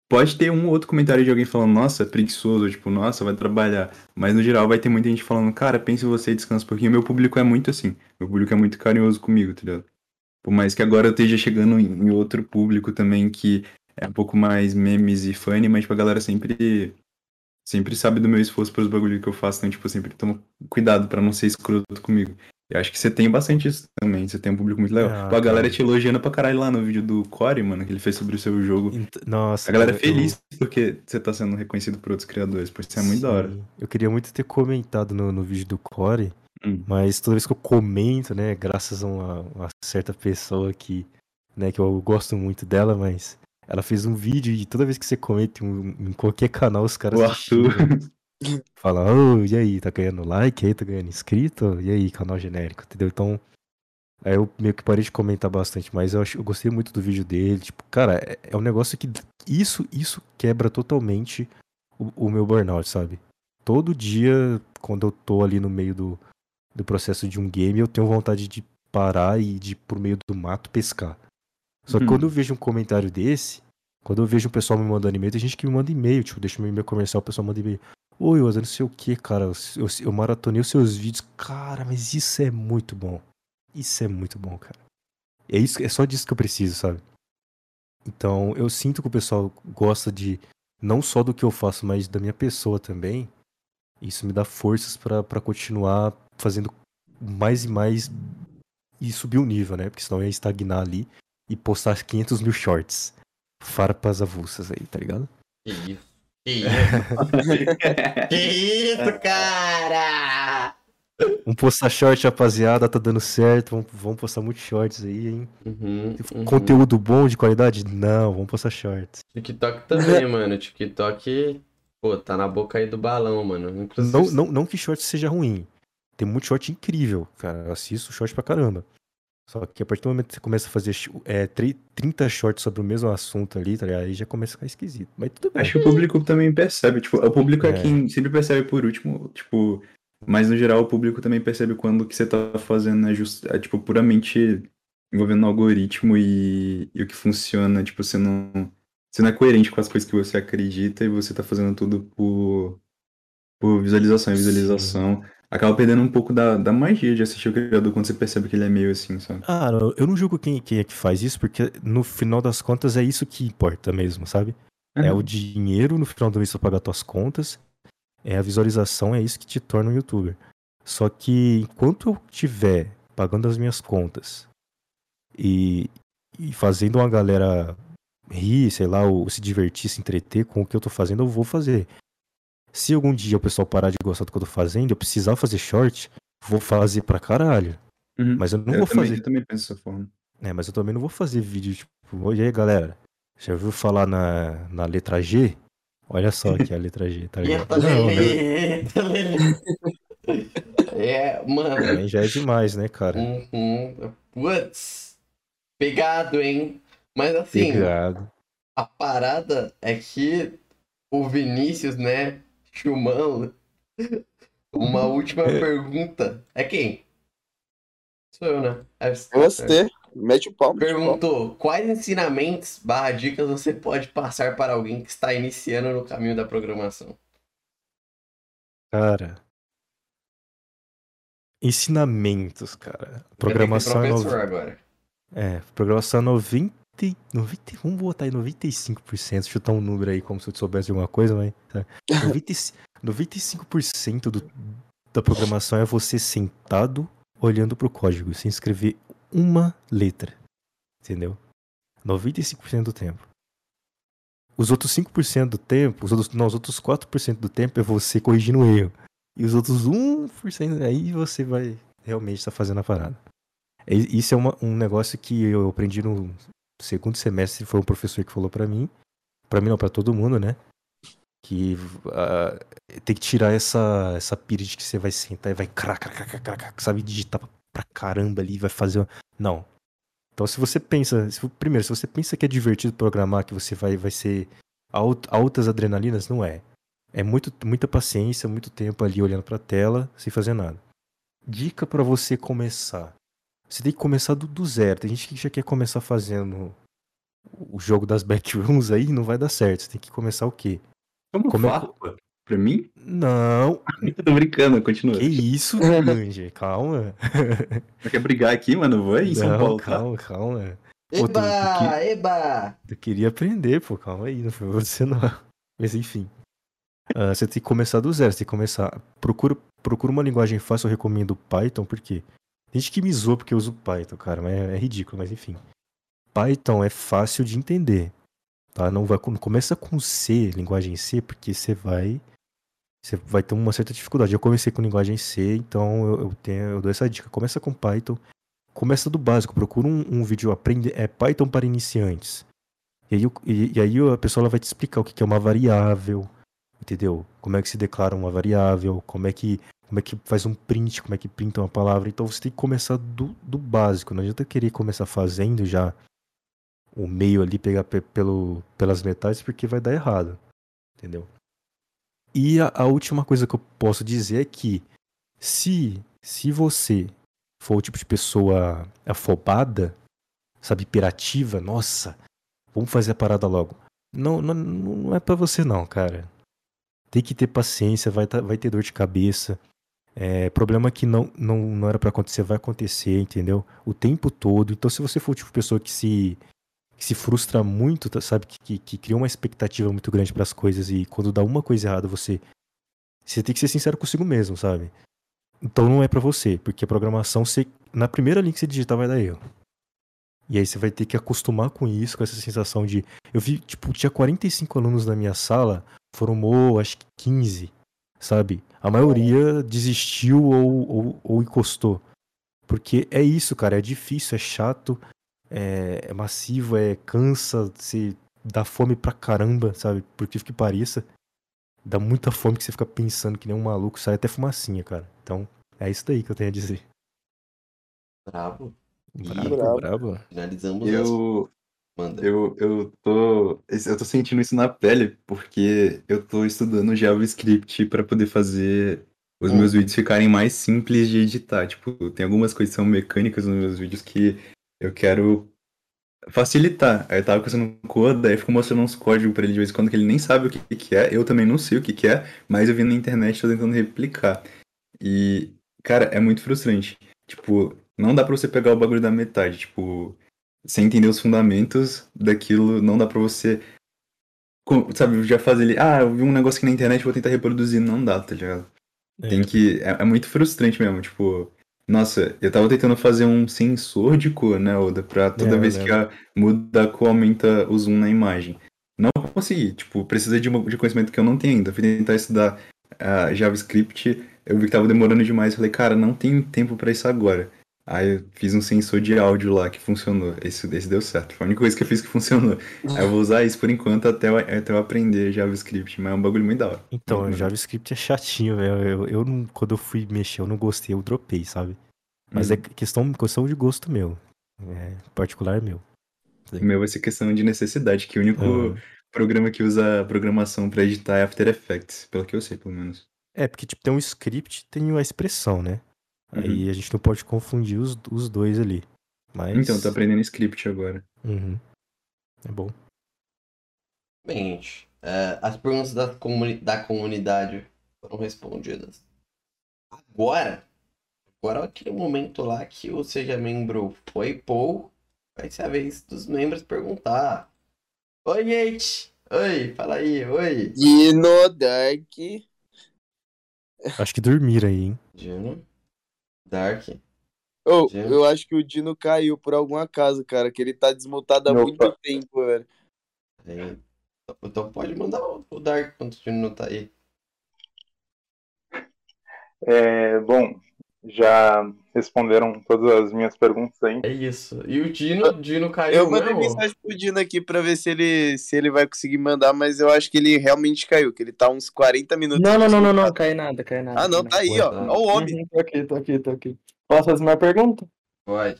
Pode ter um ou outro comentário de alguém falando, nossa, preguiçoso, tipo, nossa, vai trabalhar. Mas no geral vai ter muita gente falando, cara, pense em você e descansa um pouquinho. Meu público é muito assim. Meu público é muito carinhoso comigo, tá ligado? Por mais que agora eu esteja chegando em outro público também que é um pouco mais memes e funny, mas tipo, a galera sempre sempre sabe do meu esforço pros bagulhos que eu faço, então, tipo, sempre tomo cuidado pra não ser escroto comigo. Eu acho que você tem bastante isso também, você tem um público muito legal. Ah, Pô, a galera cara. te elogiando pra caralho lá no vídeo do Core, mano, que ele fez sobre o seu jogo. Ent- Nossa, A galera é feliz porque você tá sendo reconhecido por outros criadores, por isso é muito da hora. Sim. Eu queria muito ter comentado no, no vídeo do Core, Hum. mas toda vez que eu comento, né, graças a uma, uma certa pessoa que, né, que eu gosto muito dela, mas ela fez um vídeo e toda vez que você comenta em, um- em qualquer canal, os caras O Arthur. Falam, ô, e aí, tá ganhando like aí, tá ganhando inscrito? E aí, canal genérico, entendeu? Então, aí eu meio que parei de comentar bastante, mas eu, acho, eu gostei muito do vídeo dele. Tipo, cara, é, é um negócio que isso, isso quebra totalmente o, o meu burnout, sabe? Todo dia, quando eu tô ali no meio do, do processo de um game, eu tenho vontade de parar e de ir por meio do mato pescar. Só que Uhum. quando eu vejo um comentário desse, quando eu vejo um pessoal me mandando e-mail, tem gente que me manda e-mail, tipo, deixa meu e-mail comercial, o pessoal manda e-mail. Oi, Oza, não sei o que, cara. Eu, eu, maratonei os seus vídeos. Cara, mas isso é muito bom. Isso é muito bom, cara. É, isso, é só disso que eu preciso, sabe? Então, eu sinto que o pessoal gosta de não só do que eu faço, mas da minha pessoa também. Isso me dá forças pra continuar fazendo mais e mais e subir o nível, né? Porque senão eu ia estagnar ali e postar 500 mil shorts. Farpas avulsas aí, tá ligado? Que isso? Que isso? que isso, cara? Vamos postar short, rapaziada, tá dando certo. Vamos, vamos postar muitos shorts aí, hein? Uhum, uhum. Conteúdo bom, de qualidade? Não, vamos postar shorts. TikTok também, mano. TikTok, pô, tá na boca aí do balão, mano. Inclusive, Não, não, não que short seja ruim. Tem muito short incrível, cara. Eu assisto short pra caramba. Só que a partir do momento que você começa a fazer é, tri- 30 shorts sobre o mesmo assunto ali, tá ligado? Aí já começa a ficar esquisito. Mas tudo bem. Acho que o público também percebe. Tipo, o público é, É. quem sempre percebe por último, tipo. Mas no geral o público também percebe quando o que você tá fazendo é, just, é tipo, puramente envolvendo o algoritmo e, e o que funciona. Tipo, você não. Você não é coerente com as coisas que você acredita e você tá fazendo tudo por, por visualização e visualização. Acaba perdendo um pouco da, da magia de assistir o criador quando você percebe que ele é meio assim, sabe? Ah, eu não julgo quem, quem é que faz isso, porque no final das contas é isso que importa mesmo, sabe? É o dinheiro no final do mês pra pagar tuas contas. É a visualização, é isso que te torna um youtuber. Só que enquanto eu estiver pagando as minhas contas e, e fazendo uma galera rir, sei lá, ou se divertir, se entreter com o que eu tô fazendo, eu vou fazer. Se algum dia o pessoal parar de gostar do que eu tô fazendo, eu precisar fazer short, vou fazer pra caralho. Uhum. Mas eu não eu vou também, fazer Eu também penso dessa forma. é, mas eu também não vou fazer vídeo tipo, e aí galera, já ouviu falar na, na letra G? Olha só aqui a letra G, tá ligado? Né? Lelê. É, mano. Aí já é demais, né, cara? Uhum. Putz, pegado, hein? Mas assim, Pegado. a parada é que o Vinícius, né, Chumão, uma última É. pergunta. É quem? Sou eu, né? É, Você, mete o pau, mete o pau. Perguntou quais ensinamentos barra dicas você pode passar para alguém que está iniciando no caminho da programação? Cara. Ensinamentos, cara. Programação é, professor no... agora. é, programação é 90, 90, vamos botar aí 95%, chutar um número aí como se eu soubesse de alguma coisa, mas tá. 90, 95% do, da programação é você sentado olhando pro código, sem escrever uma letra. Entendeu? 95% do tempo. Os outros 5% do tempo, os outros, não, os outros 4% do tempo é você corrigindo o erro. E os outros 1% aí você vai realmente estar fazendo a parada. É, Isso é uma- um negócio que eu aprendi no segundo semestre, foi um professor que falou pra mim. Pra mim não, pra todo mundo, né? Que ah, tem que tirar essa, essa pira de que você vai sentar e vai crac, crac, crac, crac, crac, sabe, digitar pra, caramba ali, vai fazer. uma- Não. Então se você pensa, se- primeiro, se você pensa que é divertido programar, que você vai, vai ser alt- altas adrenalinas, não é. É muito, muita paciência, muito tempo ali olhando pra tela, sem fazer nada. Dica pra você começar. Você tem que começar do, do zero. Tem gente que já quer começar fazendo o jogo das backrooms aí, não vai dar certo. Você tem que começar o quê? Como, Como é- farpa? Pra mim? Não, Eu tô brincando, continua. que isso, Andy? Calma. Não quer brigar aqui, mano? Vou aí em São não, Paulo, tá? calma, calma. Pô, tu- tu Eba, eba! Eu queria aprender, pô, calma aí, não foi você não. Mas enfim. Ah, você tem que começar do zero, você tem que começar. Procura, procura uma linguagem fácil, eu recomendo Python, porque. Tem gente que me zoa porque eu uso Python, cara, mas é, é ridículo, mas enfim. Python é fácil de entender. Tá? Não, vai, começa com C, linguagem C, porque você vai. Você vai ter uma certa dificuldade. Eu comecei com linguagem C, então eu, eu tenho, eu dou essa dica. Começa com Python. Começa do básico, procura um, um vídeo aprende é Python para iniciantes. E aí, e, e aí a pessoa ela vai te explicar o que é uma variável, entendeu? Como é que se declara uma variável, como é que como é que faz um print, como é que printa uma palavra. Então você tem que começar do, do básico. Não adianta querer começar fazendo já o meio ali, pegar pe- pelo, pelas metades, porque vai dar errado. Entendeu? E a, a última coisa que eu posso dizer é que se, se você for o tipo de pessoa afobada, sabe, hiperativa, nossa, vamos fazer a parada logo. Não, não, não é pra você não, cara. Tem que ter paciência, vai, tá- vai ter dor de cabeça. É, problema que não, não, não era pra acontecer, vai acontecer, entendeu? O tempo todo. Então, se você for o tipo de pessoa que se, que se frustra muito, tá- sabe? Que, que, que cria uma expectativa muito grande pras coisas e quando dá uma coisa errada, você. Você tem que ser sincero consigo mesmo, sabe? Então não é pra você, porque a programação, você, na primeira linha que você digitar, vai dar erro. E aí você vai ter que acostumar com isso, com essa sensação de. Eu vi, tipo, tinha 45 alunos na minha sala, formou acho que 15, sabe? A maioria desistiu ou, ou, ou encostou. Porque é isso, cara, é difícil, é chato, é, é massivo, é cansa, se dá fome pra caramba, sabe? Por que que pareça. Dá muita fome que você fica pensando que nem um maluco, sai até fumacinha, cara. Então, é isso daí que eu tenho a dizer. Bravo. Brabo. brabo. Finalizamos as... Eu, Manda. eu, eu, tô, eu tô sentindo isso na pele, porque eu tô estudando JavaScript para poder fazer os Hum. meus vídeos ficarem mais simples de editar. Tipo, tem algumas coisas que são mecânicas nos meus vídeos que eu quero facilitar. Aí eu tava pensando no Code, aí eu fico mostrando uns códigos pra ele de vez em quando que ele nem sabe o que, que é. Eu também não sei o que, que é, mas eu vi na internet tô tentando replicar. E, cara, é muito frustrante. Tipo, não dá pra você pegar o bagulho da metade. Tipo, sem entender os fundamentos daquilo, não dá pra você. Sabe, já fazer ele. Ah, eu vi um negócio aqui na internet, vou tentar reproduzir. Não dá, tá ligado? Tem que. É, é muito frustrante mesmo, tipo. Nossa, eu tava tentando fazer um sensor de cor, né, Oda? Pra toda É, vez que a, muda a cor, aumenta o zoom na imagem. Não consegui, tipo, precisa de, uma- de conhecimento que eu não tenho ainda. Fui tentar estudar ah, JavaScript, eu vi que tava demorando demais. Falei, cara, não tenho tempo pra isso agora. Aí eu fiz um sensor de áudio lá que funcionou. Esse, esse deu certo. Foi a única coisa que eu fiz que funcionou. Aí eu vou usar isso por enquanto até eu, até eu aprender JavaScript, mas é um bagulho muito da hora. Então, Muito o JavaScript é chatinho, velho. Eu, eu não, quando eu fui mexer, eu não gostei, eu dropei, sabe? Mas Uhum. é questão, questão de gosto meu. É, particular meu. O meu vai ser questão de necessidade, que o único Ah, programa que usa programação pra editar é After Effects, pelo que eu sei, pelo menos. é, porque tipo, tem um script e tem a expressão, né? Uhum. Aí a gente não pode confundir os, os dois ali. Mas. Então, tô aprendendo script agora. Uhum. É bom. Bem, gente, é, as perguntas da, comuni- da comunidade foram respondidas. Agora, agora é aquele momento lá que o Seja Membro foi Paul, vai ser a vez dos membros perguntar. Oi, gente! Oi, fala aí, oi! Dino Dark. Acho que dormiram aí, hein? Dino, Dark, Oh, eu acho que o Dino caiu por algum acaso, cara, que ele tá desmutado há Opa. muito tempo, velho. Então pode mandar o o Dark quando o Dino não tá aí. É, bom, já responderam todas as minhas perguntas aí. É isso. E o Dino, o Dino caiu Eu mandei mesmo? mensagem pro Dino aqui pra ver se ele, se ele vai conseguir mandar, mas eu acho que ele realmente caiu, que ele tá uns 40 minutos. Não, não, não, não, não, cai nada, cai nada. Ah, não, tá aí, ó. Ó o homem. Uhum, tô aqui, tô aqui, tô aqui. Posso fazer uma pergunta? Pode.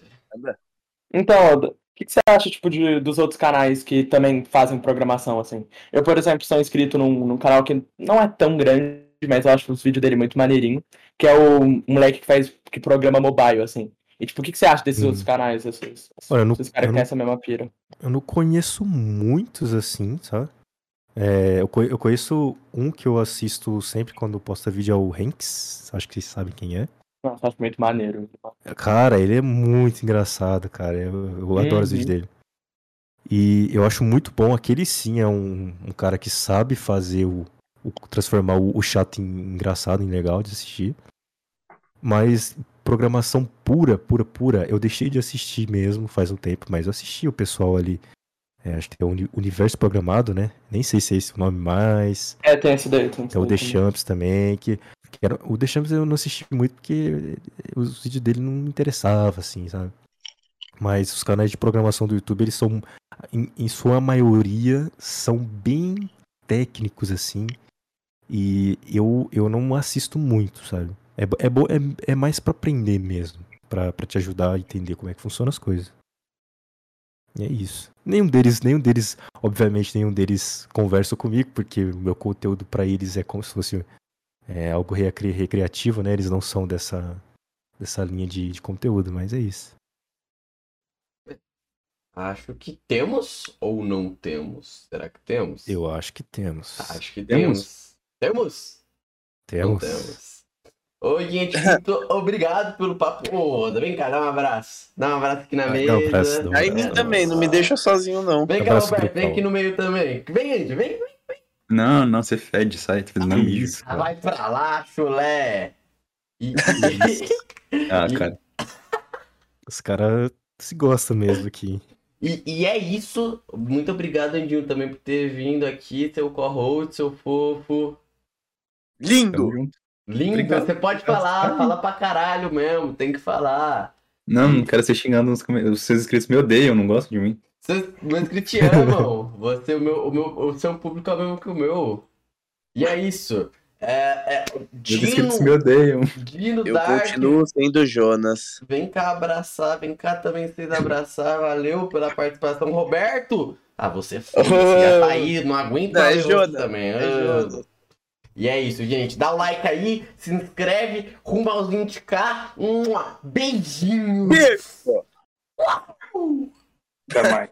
Então, o que, que você acha, tipo, de, dos outros canais que também fazem programação, assim? Eu, por exemplo, sou inscrito num, num canal que não é tão grande, mas eu acho os vídeos dele muito maneirinho, que é o moleque que faz, que programa mobile, assim. E, tipo, o que, que você acha desses Hum. outros canais, esses, Olha, não- esses caras que não- têm essa mesma pira? Eu não conheço muitos assim, sabe? É, eu, eu conheço um que eu assisto sempre quando posta vídeo, é o Hanks. Acho que vocês sabem quem é. Nossa, acho muito maneiro. Cara, ele é muito engraçado, cara. Eu, eu adoro os Uhum. vídeos dele. E eu acho muito bom. Aquele sim é um, um cara que sabe fazer o- transformar o, o chato em engraçado, em legal de assistir. Mas programação pura, pura, pura, eu deixei de assistir mesmo faz um tempo, mas eu assisti o pessoal ali. é, acho que é o Uni- Universo Programado, né? Nem sei se é esse o nome mais. É, tem esse daí. Tem esse É o daí The. Champs também, que, que era, o The Champs eu não assisti muito porque os vídeos dele não me interessavam, assim, sabe? Mas os canais de programação do YouTube, eles são, em, em sua maioria, são bem técnicos, assim, e eu, eu não assisto muito, sabe? É, é, bo- é, é mais pra aprender mesmo, pra, pra te ajudar a entender como é que funcionam as coisas. E é isso. Nenhum deles, nenhum deles, obviamente, nenhum deles conversa comigo, porque o meu conteúdo pra eles é como se fosse é, algo recre- recreativo, né? Eles não são dessa, dessa linha de, de conteúdo, mas é isso. Acho que temos ou não temos? Será que temos? Eu acho que temos. Acho que Temos? temos. Temos? Não Temos. temos. Oi, gente, muito obrigado pelo papo. Ô, vem cá, dá um abraço. Dá um abraço aqui na mesa. abraço, dá um Aí abraço, mim também, não me deixa sozinho, não. Vem cá, Abraço Roberto, vem aqui no meio também. Vem, Andy, vem. vem. Não, não, você fede, sai, tá fazendo amigo. isso, Ah, cara. Vai pra lá, chulé. E- Ah, cara. Os caras se gostam mesmo aqui. E, e é isso. Muito obrigado, Andinho, também por ter vindo aqui, seu co-host, seu fofo. Lindo! Lindo, Obrigado. você pode falar, fala pra caralho mesmo, tem que falar. Não, não quero ser xingado nos comentários. Os seus inscritos me odeiam, não gostam de mim. Meus inscritos te amam. Você, o, meu, o, meu, o seu público é o mesmo que o meu. E é isso. É, é, Meus inscritos me Dino, odeiam. Dino Eu Dark, continuo sendo Jonas. vem cá abraçar, vem cá também vocês abraçar. Valeu pela participação. Roberto! Ah, você foi, você já tá aí, não aguento Não, é Jonas, também. é Ah. Jonas. E é isso, gente. Dá o like aí, se inscreve, rumo aos 20k. Um beijinho! Beijo! Até mais.